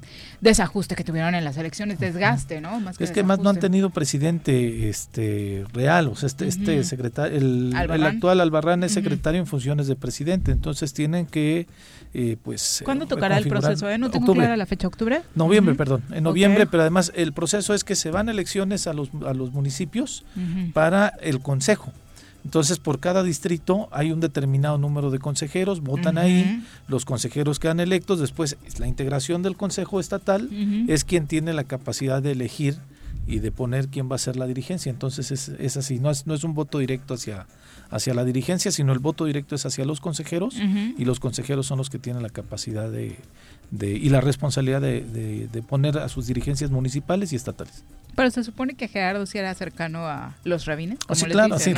desajuste que tuvieron en las elecciones, desgaste, ¿no? es que más no han tenido presidente este real, o sea, este, este secretario, el, el, actual Albarrán es secretario en funciones de presidente, entonces tienen que eh, pues... ¿Cuándo tocará el proceso? Eh? ¿No tengo clara la fecha? ¿Octubre? Noviembre, perdón. En noviembre, pero además el proceso es que se van elecciones a los, a los municipios para el consejo. Entonces, por cada distrito hay un determinado número de consejeros, votan ahí, los consejeros quedan electos, después la integración del consejo estatal es quien tiene la capacidad de elegir y de poner quién va a ser la dirigencia. Entonces es, es así, no es, no es un voto directo hacia, hacia la dirigencia, sino el voto directo es hacia los consejeros y los consejeros son los que tienen la capacidad de, de y la responsabilidad de, de, poner a sus dirigencias municipales y estatales. Pero se supone que Gerardo sí era cercano a los rabines. sí, claro, sí,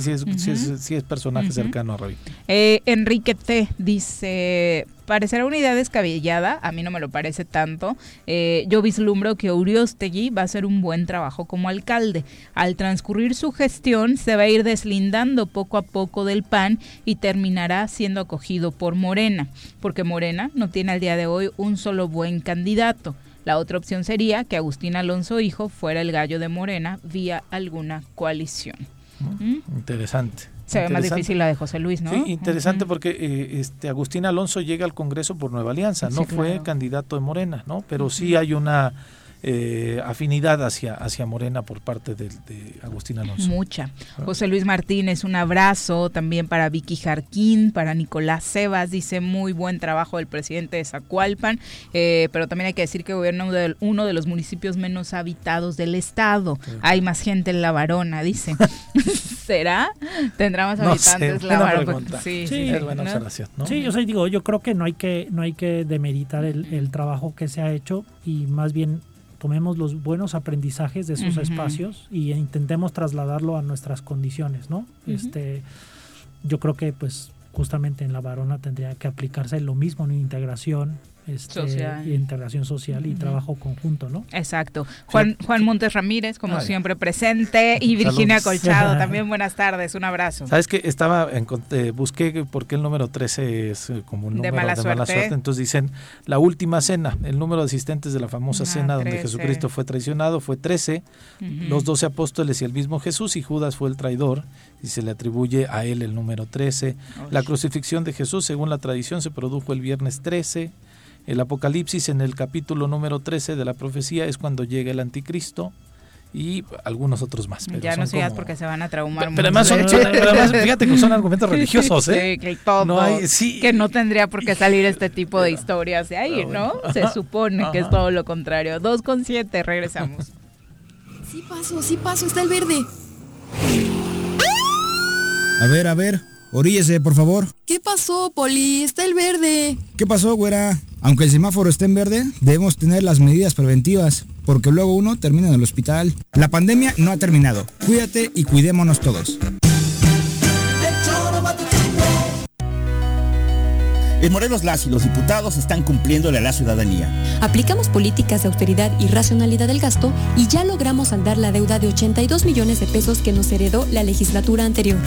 sí, sí, sí, es, personaje cercano a Rabín. Eh, Enrique T. dice, parecerá una idea descabellada, a mí no me lo parece tanto. Eh, yo vislumbro que Uriostegui va a hacer un buen trabajo como alcalde. Al transcurrir su gestión, se va a ir deslindando poco a poco del PAN y terminará siendo acogido por Morena, porque Morena no tiene al día de hoy un solo buen candidato. La otra opción sería que Agustín Alonso Hijo fuera el gallo de Morena vía alguna coalición. ¿Mm? Interesante. Se ve más difícil la de José Luis, ¿no? Sí, interesante porque eh, este Agustín Alonso llega al Congreso por Nueva Alianza, no fue candidato de Morena, ¿no? Pero sí hay una eh, afinidad hacia, hacia Morena por parte de, Agustín Alonso. Mucha. Ah. José Luis Martínez, un abrazo también para Vicky Jarquín, para Nicolás Sebas, dice muy buen trabajo del presidente de Zacualpan, eh, pero también hay que decir que gobierna uno de los municipios menos habitados del estado. Hay más gente en La Varona, dice. ¿Será? ¿Tendrá más habitantes La Varona? Sí, sí, es buena observación. Sí, yo digo, yo creo que no hay que, no hay que demeritar el, el trabajo que se ha hecho y más bien tomemos los buenos aprendizajes de esos espacios y intentemos trasladarlo a nuestras condiciones, ¿no? Este, yo creo que pues justamente en la varona tendría que aplicarse lo mismo en integración, este, integración social y trabajo conjunto, ¿no? Exacto. Juan, Juan Montes Ramírez, como siempre, presente, y Virginia Colchado, también buenas tardes, un abrazo. Sabes que estaba, en, eh, busqué por qué el número 13 es eh, como un número de mala, suerte. entonces dicen, la última cena, el número de asistentes de la famosa ah, cena donde Jesucristo fue traicionado fue 13, los 12 apóstoles y el mismo Jesús, y Judas fue el traidor, y se le atribuye a él el número 13. La crucifixión de Jesús, según la tradición, se produjo el viernes 13. El Apocalipsis en el capítulo número 13 de la profecía es cuando llega el anticristo y algunos otros más. ya no sigas porque se van a traumar. Pero, además, son, fíjate que son argumentos religiosos, ¿eh? Sí, que no que no tendría por qué salir este tipo de historias de ahí, ¿no? Se supone que es todo lo contrario. Dos con siete, regresamos. Sí paso, sí paso, está el verde. A ver, a ver, oríllese, por favor. ¿Qué pasó, Poli? Está el verde. ¿Qué pasó, güera? Aunque el semáforo esté en verde, debemos tener las medidas preventivas, porque luego uno termina en el hospital. La pandemia no ha terminado. Cuídate y cuidémonos todos. En Morelos las y los diputados están cumpliéndole a la ciudadanía. Aplicamos políticas de austeridad y racionalidad del gasto y ya logramos saldar la deuda de 82 millones de pesos que nos heredó la legislatura anterior.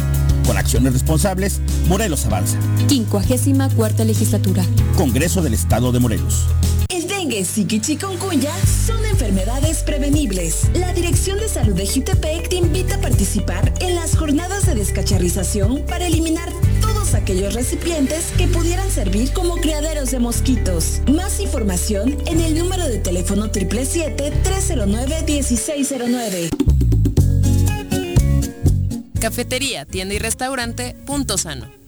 Con acciones responsables, Morelos avanza. 54 legislatura. Congreso del Estado de Morelos. El dengue, y chikungunya son enfermedades prevenibles. La Dirección de Salud de Jutepec te invita a participar en las jornadas de descacharrización para eliminar aquellos recipientes que pudieran servir como criaderos de mosquitos. Más información en el número de teléfono 777-309-1609. Cafetería, tienda y restaurante Punto Sano.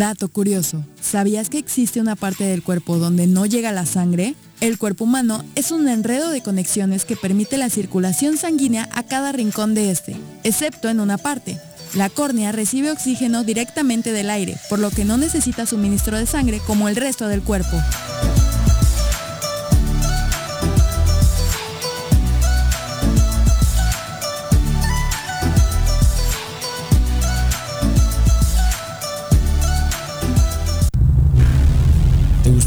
Dato curioso, ¿sabías que existe una parte del cuerpo donde no llega la sangre? El cuerpo humano es un enredo de conexiones que permite la circulación sanguínea a cada rincón de este, excepto en una parte. La córnea recibe oxígeno directamente del aire, por lo que no necesita suministro de sangre como el resto del cuerpo.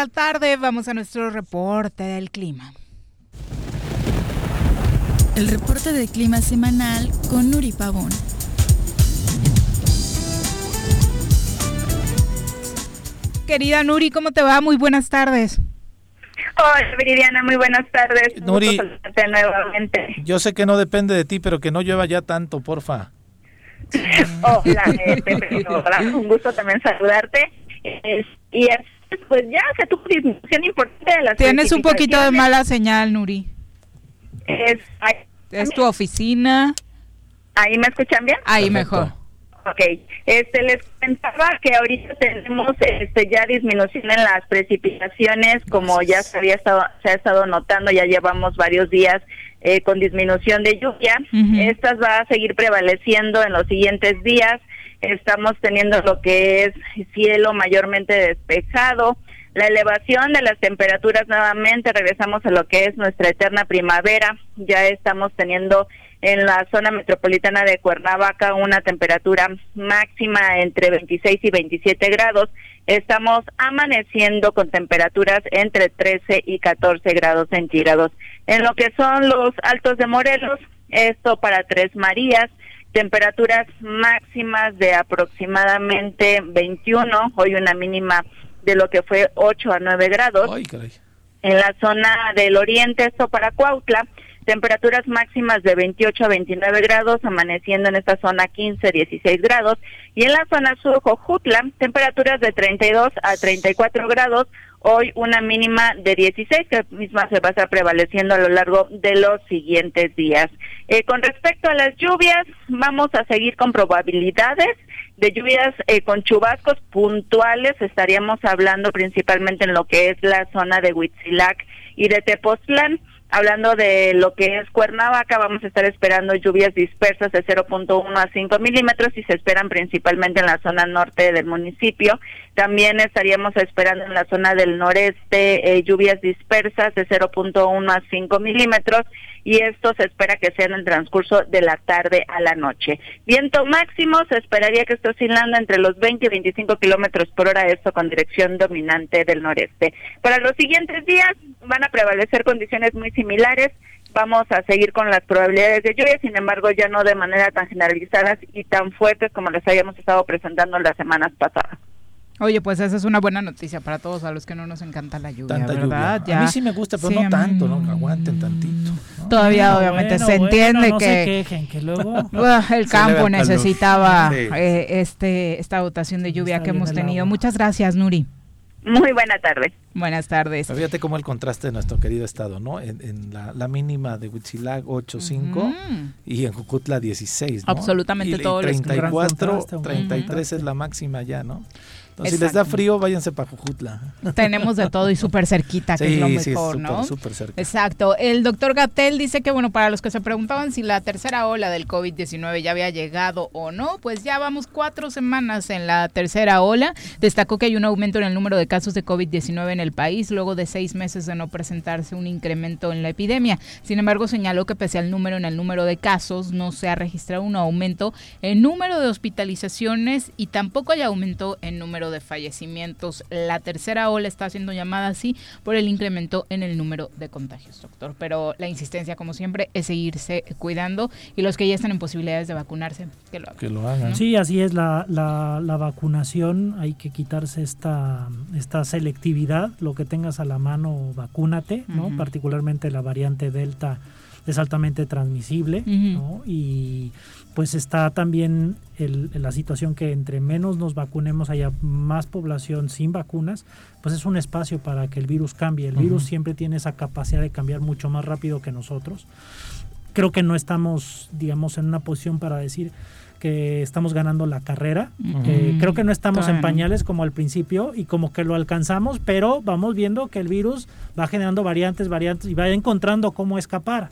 La tarde, vamos a nuestro reporte del clima. El reporte del clima semanal con Nuri Pavón. Querida Nuri, ¿cómo te va? Muy buenas tardes. Hola, Viridiana, muy buenas tardes. Nuri, nuevamente. Yo sé que no depende de ti, pero que no llueva ya tanto, porfa. Hola, eh, Pepe, hola, un gusto también saludarte. Y es, pues ya se tuvo disminución importante de las Tienes un poquito de mala señal, Nuri. Es, Es tu oficina. ¿Ahí me escuchan bien? Ahí mejor. Ok, este les comentaba que ahorita tenemos este ya disminución en las precipitaciones, como ya se había estado se ha estado notando, ya llevamos varios días eh, con disminución de lluvia. Estas va a seguir prevaleciendo en los siguientes días. Estamos teniendo lo que es cielo mayormente despejado. La elevación de las temperaturas nuevamente, regresamos a lo que es nuestra eterna primavera. Ya estamos teniendo en la zona metropolitana de Cuernavaca una temperatura máxima entre 26 y 27 grados. Estamos amaneciendo con temperaturas entre 13 y 14 grados centígrados. En lo que son los altos de Morelos, esto para Tres Marías, temperaturas máximas de aproximadamente 21, hoy una mínima de lo que fue 8 a 9 grados. En la zona del oriente, esto para Cuautla, temperaturas máximas de 28 a 29 grados, amaneciendo en esta zona 15, 16 grados, y en la zona sur Jojutla, temperaturas de 32 a 34 grados, hoy una mínima de 16, que misma se va a estar prevaleciendo a lo largo de los siguientes días. Eh, con respecto a las lluvias, vamos a seguir con probabilidades de lluvias eh, con chubascos puntuales, estaríamos hablando principalmente en lo que es la zona de Huitzilac y de Tepoztlán. Hablando de lo que es Cuernavaca, vamos a estar esperando lluvias dispersas de 0.1 a 5 milímetros y se esperan principalmente en la zona norte del municipio. También estaríamos esperando en la zona del noreste eh, lluvias dispersas de 0.1 a 5 milímetros y esto se espera que sea en el transcurso de la tarde a la noche. Viento máximo se esperaría que esté oscilando entre los 20 y 25 kilómetros por hora, esto con dirección dominante del noreste. Para los siguientes días van a prevalecer condiciones muy similares. Vamos a seguir con las probabilidades de lluvia, sin embargo, ya no de manera tan generalizadas y tan fuertes como les habíamos estado presentando las semanas pasadas. Oye, pues esa es una buena noticia para todos a los que no nos encanta la lluvia, ¿verdad? A mí sí me gusta, pero no tanto, ¿no? Aguanten tantito. Todavía obviamente se entiende que, el campo necesitaba eh, este esta dotación de lluvia que hemos tenido. Muchas gracias, Nuri. Muy buena tarde. Buenas tardes. Fíjate cómo el contraste de nuestro querido estado, ¿no? En, la, mínima de Huitzilac 8.5 y en Jucutla 16, ¿no? Absolutamente todo. 34, 33 es la máxima ya, ¿no? Si les da frío, váyanse para Jujutla. Tenemos de todo y súper cerquita, que es lo mejor, ¿no? Súper cerca. Exacto. El doctor Gatel dice que, bueno, para los que se preguntaban si la tercera ola del COVID-19 ya había llegado o no, pues ya vamos cuatro semanas en la tercera ola. Destacó que hay un aumento en el número de casos de COVID-19 en el país, luego de seis meses de no presentarse un incremento en la epidemia. Sin embargo, señaló que pese al número en el número de casos, no se ha registrado un aumento en número de hospitalizaciones y tampoco hay aumento en número de fallecimientos. La tercera ola está siendo llamada así por el incremento en el número de contagios, doctor. Pero la insistencia, como siempre, es seguirse cuidando y los que ya están en posibilidades de vacunarse, que lo hagan. Sí, así es. La, la, vacunación, hay que quitarse esta, esta selectividad. Lo que tengas a la mano, vacúnate, ¿no? Particularmente la variante Delta es altamente transmisible, ¿no? Y pues está también la situación que entre menos nos vacunemos haya más población sin vacunas, pues es un espacio para que el virus cambie. El virus siempre tiene esa capacidad de cambiar mucho más rápido que nosotros. Creo que no estamos, digamos, en una posición para decir que estamos ganando la carrera. creo que no estamos en pañales como al principio y como que lo alcanzamos, pero vamos viendo que el virus va generando variantes, variantes y va encontrando cómo escapar,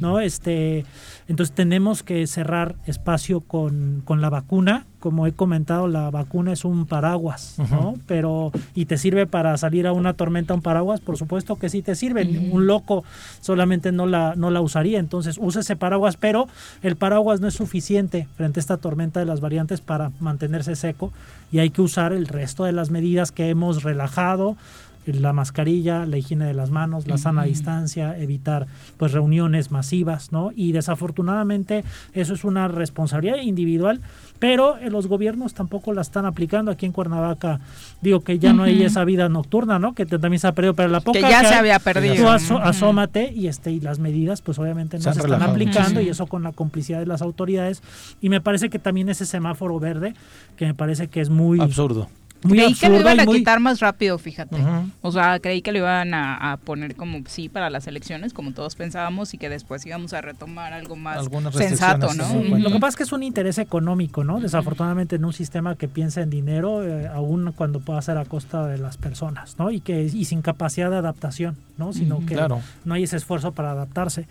¿no? Este, entonces tenemos que cerrar espacio con, con la vacuna como he comentado, la vacuna es un paraguas, ¿no? Pero, y te sirve para salir a una tormenta un paraguas, por supuesto que sí te sirve. Un loco solamente no la, no la usaría. Entonces, usa ese paraguas, pero el paraguas no es suficiente frente a esta tormenta de las variantes para mantenerse seco y hay que usar el resto de las medidas que hemos relajado, la mascarilla, la higiene de las manos, la sana distancia, evitar pues reuniones masivas, ¿no? Y desafortunadamente eso es una responsabilidad individual, pero los gobiernos tampoco la están aplicando aquí en Cuernavaca. Digo que ya no hay esa vida nocturna, ¿no? Que también se ha perdido, pero la poca que ya se había perdido. Tú asómate y este y las medidas pues obviamente no se, están aplicando y eso con la complicidad de las autoridades y me parece que también ese semáforo verde que me parece que es muy absurdo creí que lo iban a quitar más rápido, fíjate. O sea, creí que lo iban a, poner como sí para las elecciones, como todos pensábamos, y que después íbamos a retomar algo más sensato, ¿no? Lo que pasa es que es un interés económico, ¿no? Desafortunadamente en un sistema que piensa en dinero, eh, aún cuando pueda ser a costa de las personas, ¿no? Y que y sin capacidad de adaptación, ¿no? Sino que no hay ese esfuerzo para adaptarse.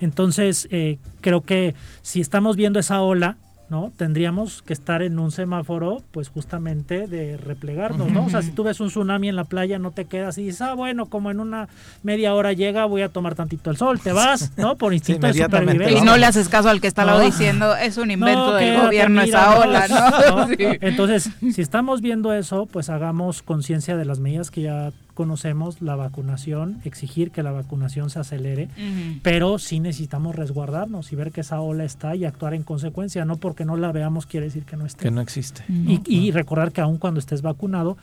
Entonces, eh, creo que si estamos viendo esa ola, ¿no? Tendríamos que estar en un semáforo, pues justamente de replegarnos, ¿no? O sea, si tú ves un tsunami en la playa, no te quedas y dices, ah, bueno, como en una media hora llega, voy a tomar tantito el sol, te vas, ¿no? Por instinto de supervivencia. Y no le haces caso al que está al diciendo, es un invento del gobierno esa ola, ¿no? Entonces, si estamos viendo eso, pues hagamos conciencia de las medidas que ya conocemos la vacunación, exigir que la vacunación se acelere, pero sí necesitamos resguardarnos y ver que esa ola está y actuar en consecuencia, no porque no la veamos quiere decir que no esté. Que no existe. Y, y recordar que aun cuando estés vacunado,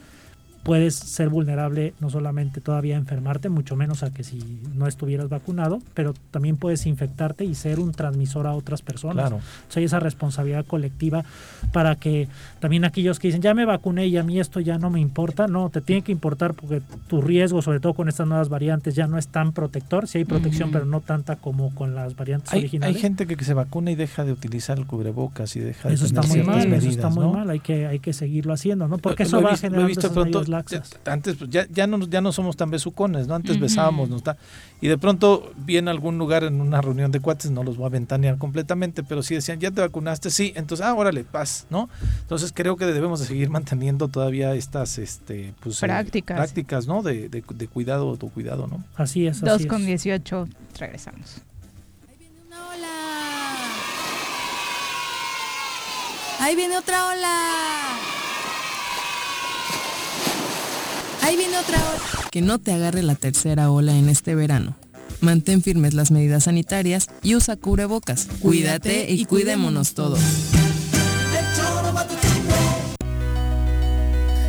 puedes ser vulnerable no solamente todavía a enfermarte, mucho menos a que si no estuvieras vacunado, pero también puedes infectarte y ser un transmisor a otras personas. Claro. hay esa responsabilidad colectiva para que también aquellos que dicen, ya me vacuné y a mí esto ya no me importa, no, te tiene que importar porque tu riesgo, sobre todo con estas nuevas variantes, ya no es tan protector, sí hay protección, pero no tanta como con las variantes originales. Hay gente que, se vacuna y deja de utilizar el cubrebocas y deja eso de está muy mal, Eso está muy mal, hay que, hay que seguirlo haciendo, ¿no? Porque eso va a antes pues, ya, ya, no, ya no somos tan besucones, ¿no? Antes besábamos, ¿no? está Y de pronto vi en algún lugar en una reunión de cuates, no los voy a ventanear completamente, pero sí decían, ya te vacunaste, sí, entonces, ah, órale, paz, ¿no? Entonces creo que debemos de seguir manteniendo todavía estas este, pues, eh, prácticas. prácticas, ¿no? De, de, de cuidado, tu cuidado, ¿no? Así es. Así 2 con 18, regresamos. Ahí viene una ola. Ahí viene otra ola. Ahí viene otra ola. Que no te agarre la tercera ola en este verano. Mantén firmes las medidas sanitarias y usa cubrebocas. Cuídate y cuidémonos todos.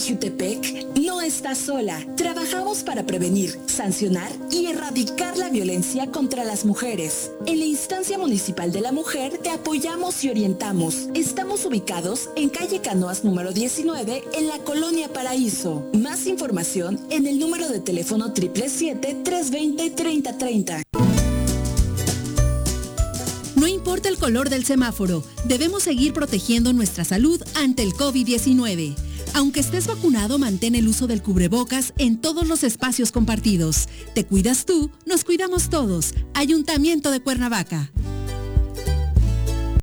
Jutepec no estás sola. Trabajamos para prevenir, sancionar y erradicar la violencia contra las mujeres. En la instancia municipal de la mujer te apoyamos y orientamos. Estamos ubicados en calle Canoas número 19 en la colonia Paraíso. Más información en el número de teléfono 777-320-3030. No importa el color del semáforo, debemos seguir protegiendo nuestra salud ante el COVID-19. Aunque estés vacunado, mantén el uso del cubrebocas en todos los espacios compartidos. Te cuidas tú, nos cuidamos todos. Ayuntamiento de Cuernavaca.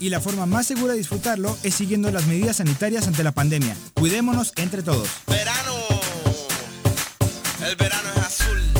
y la forma más segura de disfrutarlo es siguiendo las medidas sanitarias ante la pandemia. Cuidémonos entre todos. Verano. El verano es azul.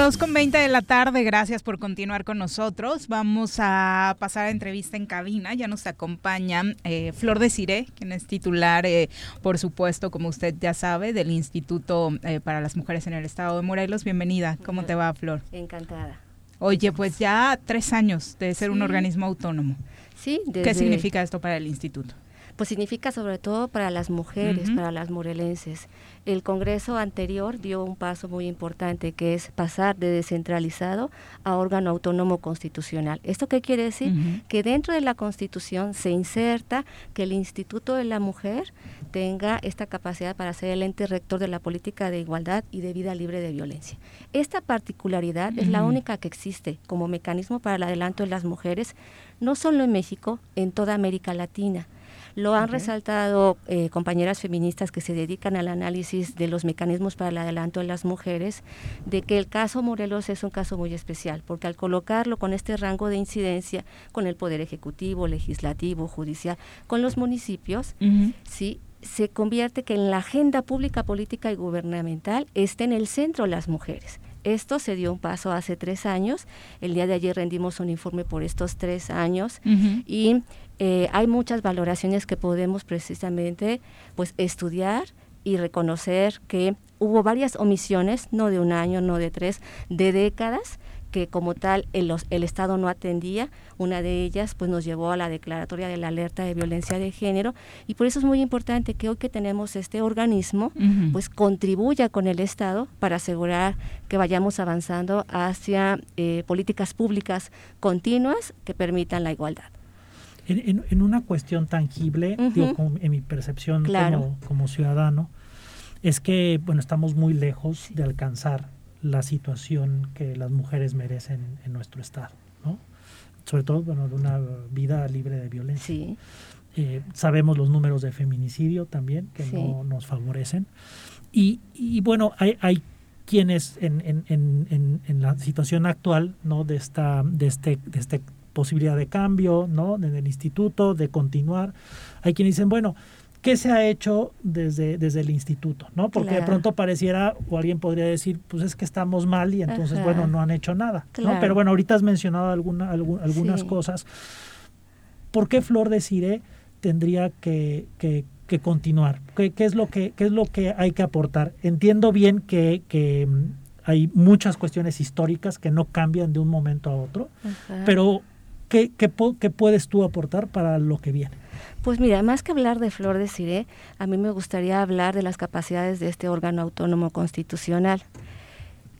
2 con 20 de la tarde, gracias por continuar con nosotros. Vamos a pasar a entrevista en cabina. Ya nos acompaña eh, Flor de Cire, quien es titular, eh, por supuesto, como usted ya sabe, del Instituto eh, para las Mujeres en el Estado de Morelos. Bienvenida. ¿Cómo te va, Flor? Encantada. Oye, pues ya tres años de ser un organismo autónomo. Sí. ¿Qué significa esto para el instituto? Pues significa sobre todo para las mujeres, para las morelenses el Congreso anterior dio un paso muy importante, que es pasar de descentralizado a órgano autónomo constitucional. ¿Esto qué quiere decir? Que dentro de la Constitución se inserta que el Instituto de la Mujer tenga esta capacidad para ser el ente rector de la política de igualdad y de vida libre de violencia. Esta particularidad es la única que existe como mecanismo para el adelanto de las mujeres, no solo en México, en toda América Latina. Lo han resaltado eh, compañeras feministas que se dedican al análisis de los mecanismos para el adelanto de las mujeres, de que el caso Morelos es un caso muy especial, porque al colocarlo con este rango de incidencia, con el Poder Ejecutivo, Legislativo, Judicial, con los municipios, sí, se convierte que en la agenda pública, política y gubernamental esté en el centro las mujeres. Esto se dio un paso hace tres años. El día de ayer rendimos un informe por estos tres años y eh, hay muchas valoraciones que podemos precisamente pues estudiar y reconocer que hubo varias omisiones, no de un año, no de tres, de décadas, que como tal el, el, Estado no atendía. Una de ellas pues nos llevó a la declaratoria de la alerta de violencia de género y por eso es muy importante que hoy que tenemos este organismo pues contribuya con el Estado para asegurar que vayamos avanzando hacia eh, políticas públicas continuas que permitan la igualdad. En, una cuestión tangible, en mi percepción como, como, ciudadano, es que bueno estamos muy lejos de alcanzar la situación que las mujeres merecen en nuestro estado, ¿no? Sobre todo, bueno, de una vida libre de violencia. Eh, sabemos los números de feminicidio también que no nos favorecen. Y, y bueno, hay, hay quienes en, en, en, en, la situación actual ¿no? de, esta, de, este, de este posibilidad de cambio ¿no? en el instituto, de continuar, hay quienes dicen, bueno, ¿qué se ha hecho desde, desde el instituto? ¿no? Porque de pronto pareciera, o alguien podría decir, pues es que estamos mal y entonces, bueno, no han hecho nada. ¿no? Pero bueno, ahorita has mencionado alguna, algunas cosas. ¿Por qué Flor de Cire tendría que, que que continuar? ¿Qué, es lo que, qué es lo que hay que aportar? Entiendo bien que, que mm, hay muchas cuestiones históricas que no cambian de un momento a otro, pero ¿qué, qué, qué puedes tú aportar para lo que viene? Pues mira, más que hablar de Flor de Ciré, a mí me gustaría hablar de las capacidades de este órgano autónomo constitucional.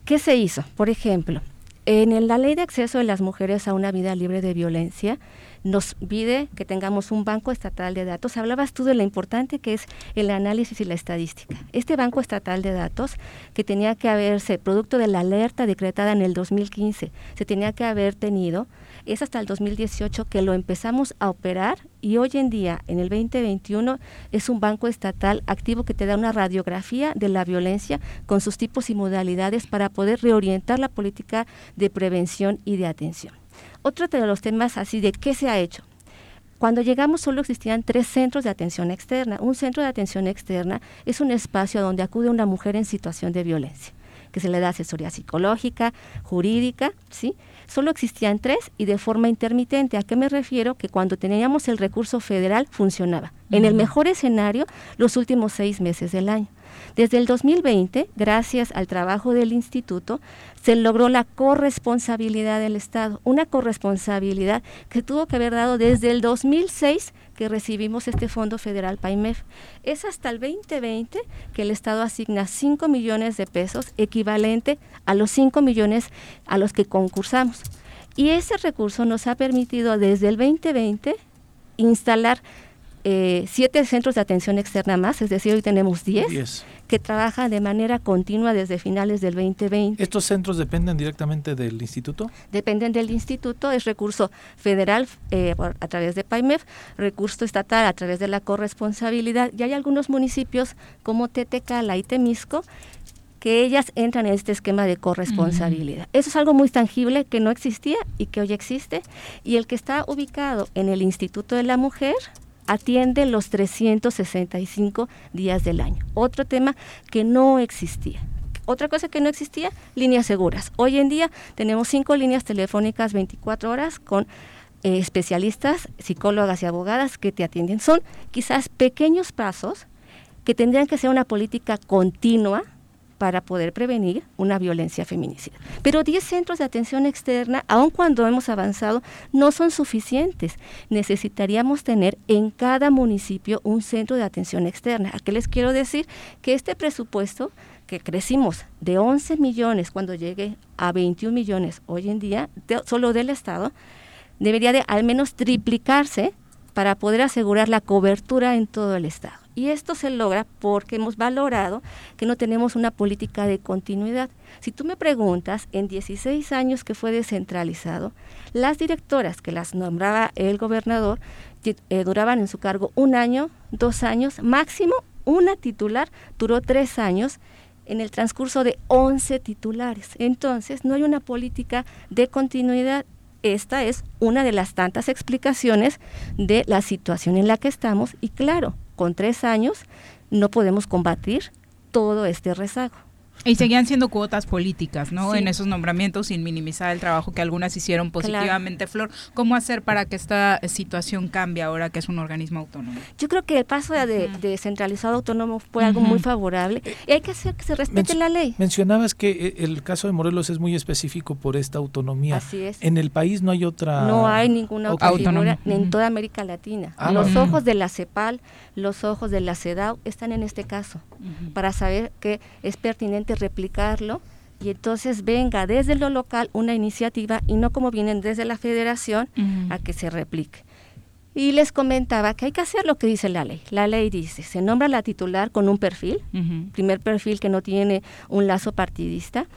¿Qué se hizo? Por ejemplo, en la ley de acceso de las mujeres a una vida libre de violencia, nos pide que tengamos un banco estatal de datos. Hablabas tú de lo importante que es el análisis y la estadística. Este banco estatal de datos, que tenía que haberse, producto de la alerta decretada en el 2015, se tenía que haber tenido, es hasta el 2018 que lo empezamos a operar y hoy en día, en el 2021, es un banco estatal activo que te da una radiografía de la violencia con sus tipos y modalidades para poder reorientar la política de prevención y de atención. Otro de los temas así de qué se ha hecho. Cuando llegamos solo existían tres centros de atención externa. Un centro de atención externa es un espacio donde acude una mujer en situación de violencia, que se le da asesoría psicológica, jurídica, ¿sí? Solo existían tres y de forma intermitente. ¿A qué me refiero? Que cuando teníamos el recurso federal funcionaba. En el mejor escenario, los últimos seis meses del año. Desde el 2020, gracias al trabajo del instituto, se logró la corresponsabilidad del Estado, una corresponsabilidad que tuvo que haber dado desde el 2006 que recibimos este fondo federal PAIMEF. Es hasta el 2020 que el Estado asigna 5 millones de pesos, equivalente a los 5 millones a los que concursamos. Y ese recurso nos ha permitido desde el 2020 instalar eh, siete centros de atención externa más, es decir, hoy tenemos 10 que trabajan de manera continua desde finales del 2020. ¿Estos centros dependen directamente del instituto? Dependen del instituto, es recurso federal eh, a través de PAIMEF, recurso estatal a través de la corresponsabilidad y hay algunos municipios como Tetecala y Temisco que ellas entran en este esquema de corresponsabilidad. Eso es algo muy tangible que no existía y que hoy existe. Y el que está ubicado en el Instituto de la Mujer, atiende los 365 días del año. Otro tema que no existía. Otra cosa que no existía, líneas seguras. Hoy en día tenemos cinco líneas telefónicas 24 horas con eh, especialistas, psicólogas y abogadas que te atienden. Son quizás pequeños pasos que tendrían que ser una política continua para poder prevenir una violencia feminicida. Pero 10 centros de atención externa, aun cuando hemos avanzado, no son suficientes. Necesitaríamos tener en cada municipio un centro de atención externa. ¿A qué les quiero decir? Que este presupuesto que crecimos de 11 millones cuando llegue a 21 millones hoy en día, solo del Estado, debería de al menos triplicarse para poder asegurar la cobertura en todo el Estado. Y esto se logra porque hemos valorado que no tenemos una política de continuidad. Si tú me preguntas, en 16 años que fue descentralizado, las directoras que las nombraba el gobernador eh, duraban en su cargo un año, dos años, máximo una titular duró tres años en el transcurso de 11 titulares. Entonces, no hay una política de continuidad esta es una de las tantas explicaciones de la situación en la que estamos y claro, con tres años no podemos combatir todo este rezago. Y seguían siendo cuotas políticas, ¿no? En esos nombramientos, sin minimizar el trabajo que algunas hicieron positivamente. Flor, ¿cómo hacer para que esta situación cambie ahora que es un organismo autónomo? Yo creo que el paso de, descentralizado autónomo fue algo muy favorable y hay que hacer que se respete la ley. Mencionabas que eh, el caso de Morelos es muy específico por esta autonomía. Así es. En el país no hay otra. No hay ninguna autonomía en toda América Latina. Ah, los ojos de la CEPAL, los ojos de la CEDAW están en este caso para saber que es pertinente replicarlo y entonces venga desde lo local una iniciativa y no como vienen desde la federación a que se replique. Y les comentaba que hay que hacer lo que dice la ley. La ley dice, se nombra la titular con un perfil, primer perfil que no tiene un lazo partidista,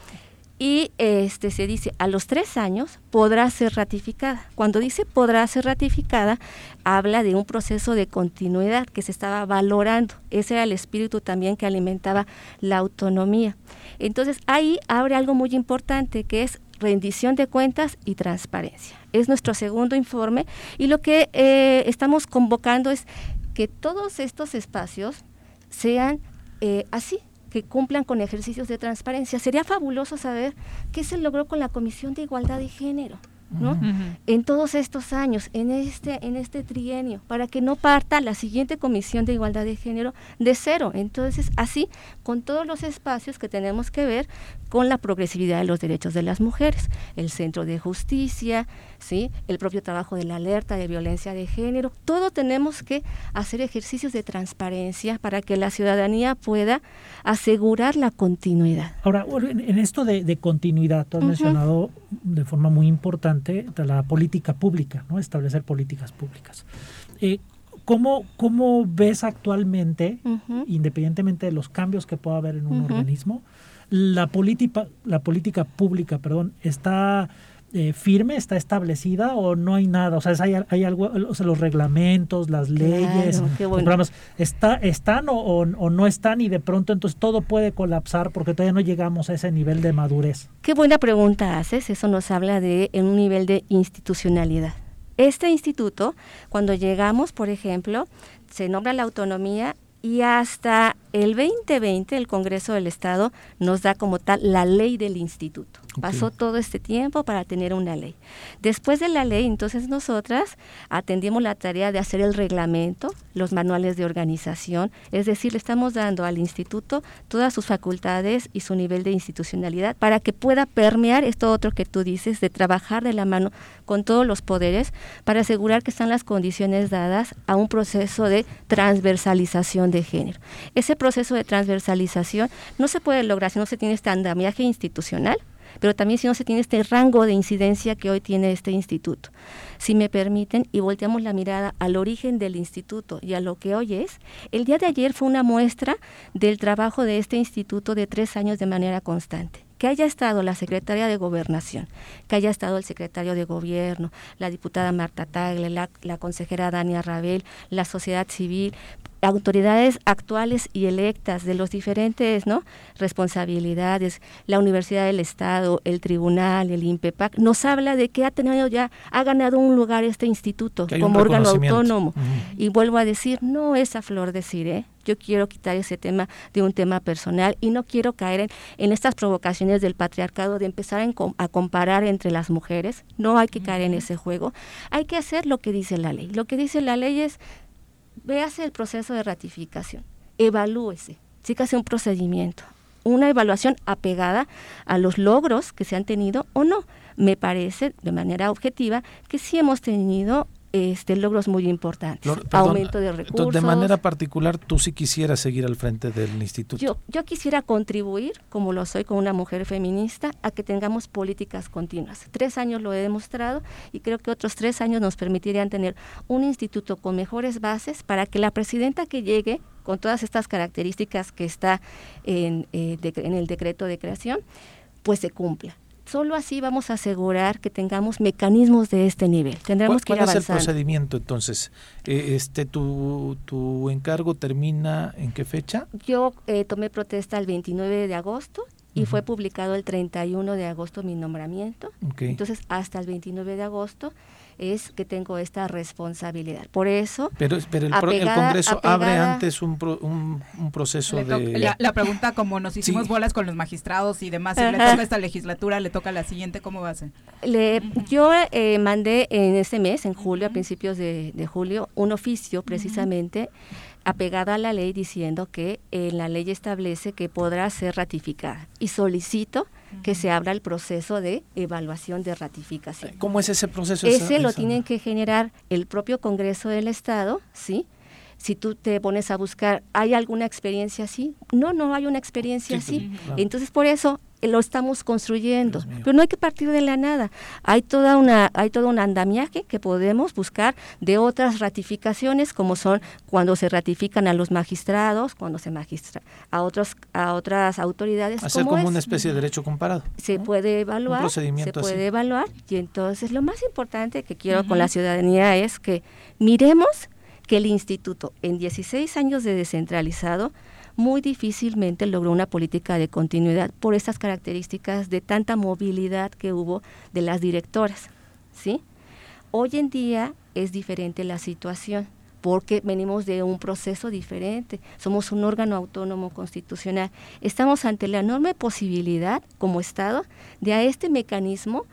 y este se dice a los tres años podrá ser ratificada. Cuando dice podrá ser ratificada, habla de un proceso de continuidad que se estaba valorando. Ese era el espíritu también que alimentaba la autonomía. Entonces ahí abre algo muy importante que es rendición de cuentas y transparencia. Es nuestro segundo informe y lo que eh, estamos convocando es que todos estos espacios sean eh, así, que cumplan con ejercicios de transparencia. Sería fabuloso saber qué se logró con la Comisión de Igualdad de Género. ¿No? En todos estos años, en este, en este trienio, para que no parta la siguiente Comisión de Igualdad de Género de cero. Entonces, así, con todos los espacios que tenemos que ver con la progresividad de los derechos de las mujeres, el Centro de Justicia, ¿sí? el propio trabajo de la alerta de violencia de género, todo tenemos que hacer ejercicios de transparencia para que la ciudadanía pueda asegurar la continuidad. Ahora, en esto de, continuidad, tú has mencionado de forma muy importante la política pública, ¿no? establecer políticas públicas. Eh, ¿Cómo, ¿Cómo, ves actualmente, independientemente de los cambios que pueda haber en un organismo, la política, la política pública, perdón, está eh, firme, está establecida o no hay nada? O sea, hay, hay algo, o sea, los reglamentos, las leyes, programas, está, ¿están o, no están y de pronto entonces todo puede colapsar porque todavía no llegamos a ese nivel de madurez? Qué buena pregunta haces, eso nos habla de en un nivel de institucionalidad. Este instituto, cuando llegamos, por ejemplo, se nombra la autonomía y hasta el 2020 el Congreso del Estado nos da como tal la ley del instituto. Pasó todo este tiempo para tener una ley. Después de la ley, entonces nosotras atendimos la tarea de hacer el reglamento, los manuales de organización, es decir, le estamos dando al instituto todas sus facultades y su nivel de institucionalidad para que pueda permear esto otro que tú dices, de trabajar de la mano con todos los poderes para asegurar que están las condiciones dadas a un proceso de transversalización de género. Ese proceso de transversalización no se puede lograr si no se tiene este andamiaje institucional pero también si no se tiene este rango de incidencia que hoy tiene este instituto. Si me permiten, y volteamos la mirada al origen del instituto y a lo que hoy es, el día de ayer fue una muestra del trabajo de este instituto de tres años de manera constante que haya estado la secretaria de Gobernación, que haya estado el secretario de Gobierno, la diputada Marta Tagle, la, la consejera Dania Rabel, la sociedad civil, autoridades actuales y electas de los diferentes ¿no? responsabilidades, la Universidad del Estado, el Tribunal, el INPEPAC, nos habla de que ha tenido ya, ha ganado un lugar este instituto como órgano autónomo. Y vuelvo a decir, no es a flor decir, ¿eh? yo quiero quitar ese tema de un tema personal y no quiero caer en, estas provocaciones del patriarcado de empezar a comparar entre las mujeres, no hay que caer en ese juego, hay que hacer lo que dice la ley. Lo que dice la ley es véase el proceso de ratificación, evalúese, sígase un procedimiento, una evaluación apegada a los logros que se han tenido o no. Me parece, de manera objetiva, que sí hemos tenido este, logros muy importantes. Aumento de recursos. De manera particular, tú sí quisieras seguir al frente del instituto. Yo, yo quisiera contribuir, como lo soy con una mujer feminista, a que tengamos políticas continuas. Tres años lo he demostrado y creo que otros tres años nos permitirían tener un instituto con mejores bases para que la presidenta que llegue con todas estas características que está en, eh, en el decreto de creación, pues se cumpla Solo así vamos a asegurar que tengamos mecanismos de este nivel. Tendremos ¿Cuál, que ir es el procedimiento entonces? Eh, este tu, tu encargo termina en qué fecha? Yo eh, tomé protesta el 29 de agosto y fue publicado el 31 de agosto mi nombramiento. Entonces, hasta el 29 de agosto es que tengo esta responsabilidad. Por eso... Pero, pero el, Congreso abre antes un, un, proceso de... La, pregunta, como nos hicimos bolas con los magistrados y demás, si le toca esta legislatura, le toca la siguiente, ¿cómo va a ser? Le, yo eh, mandé en este mes, en julio, a principios de, julio, un oficio precisamente apegado a la ley diciendo que eh, la ley establece que podrá ser ratificada y solicito que se abra el proceso de evaluación de ratificación. ¿Cómo es ese proceso? Ese lo tienen que generar el propio Congreso del Estado, ¿sí? Si tú te pones a buscar, ¿hay alguna experiencia así? No, no hay una experiencia así. Entonces, por eso lo estamos construyendo, pero no hay que partir de la nada. Hay toda una hay todo un andamiaje que podemos buscar de otras ratificaciones como son cuando se ratifican a los magistrados, cuando se magistra a otros a otras autoridades hacer como, una especie de derecho comparado. Se puede evaluar, se puede evaluar y entonces lo más importante que quiero con la ciudadanía es que miremos que el instituto en 16 años de descentralizado muy difícilmente logró una política de continuidad por estas características de tanta movilidad que hubo de las directoras, ¿sí? Hoy en día es diferente la situación porque venimos de un proceso diferente, somos un órgano autónomo constitucional. Estamos ante la enorme posibilidad como Estado de a este mecanismo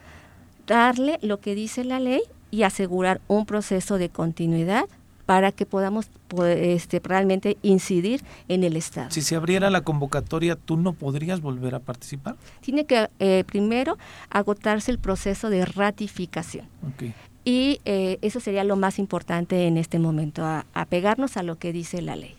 darle lo que dice la ley y asegurar un proceso de continuidad para que podamos este, realmente incidir en el Estado. Si se abriera la convocatoria, ¿tú no podrías volver a participar? Tiene que eh, primero agotarse el proceso de ratificación. Y eh, eso sería lo más importante en este momento, apegarnos a lo que dice la ley.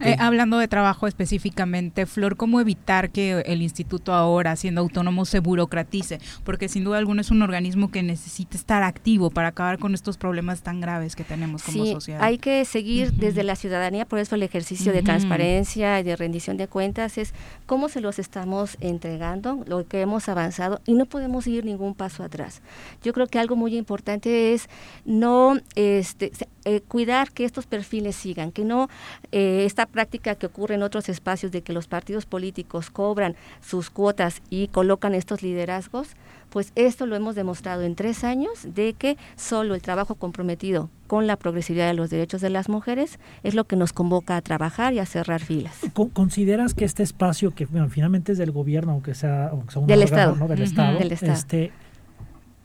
Eh, hablando de trabajo específicamente, Flor, ¿cómo evitar que el instituto ahora, siendo autónomo, se burocratice? Porque sin duda alguna es un organismo que necesita estar activo para acabar con estos problemas tan graves que tenemos como sí, sociedad. Hay que seguir desde la ciudadanía, por eso el ejercicio de transparencia y de rendición de cuentas es cómo se los estamos entregando, lo que hemos avanzado y no podemos ir ningún paso atrás. Yo creo que algo muy importante es no este, eh, cuidar que estos perfiles sigan, que no eh, esta práctica que ocurre en otros espacios de que los partidos políticos cobran sus cuotas y colocan estos liderazgos, pues esto lo hemos demostrado en tres años de que solo el trabajo comprometido con la progresividad de los derechos de las mujeres es lo que nos convoca a trabajar y a cerrar filas. ¿Consideras que este espacio, que finalmente es del gobierno, aunque sea, aunque sea un del, Estado. del, Estado, Este,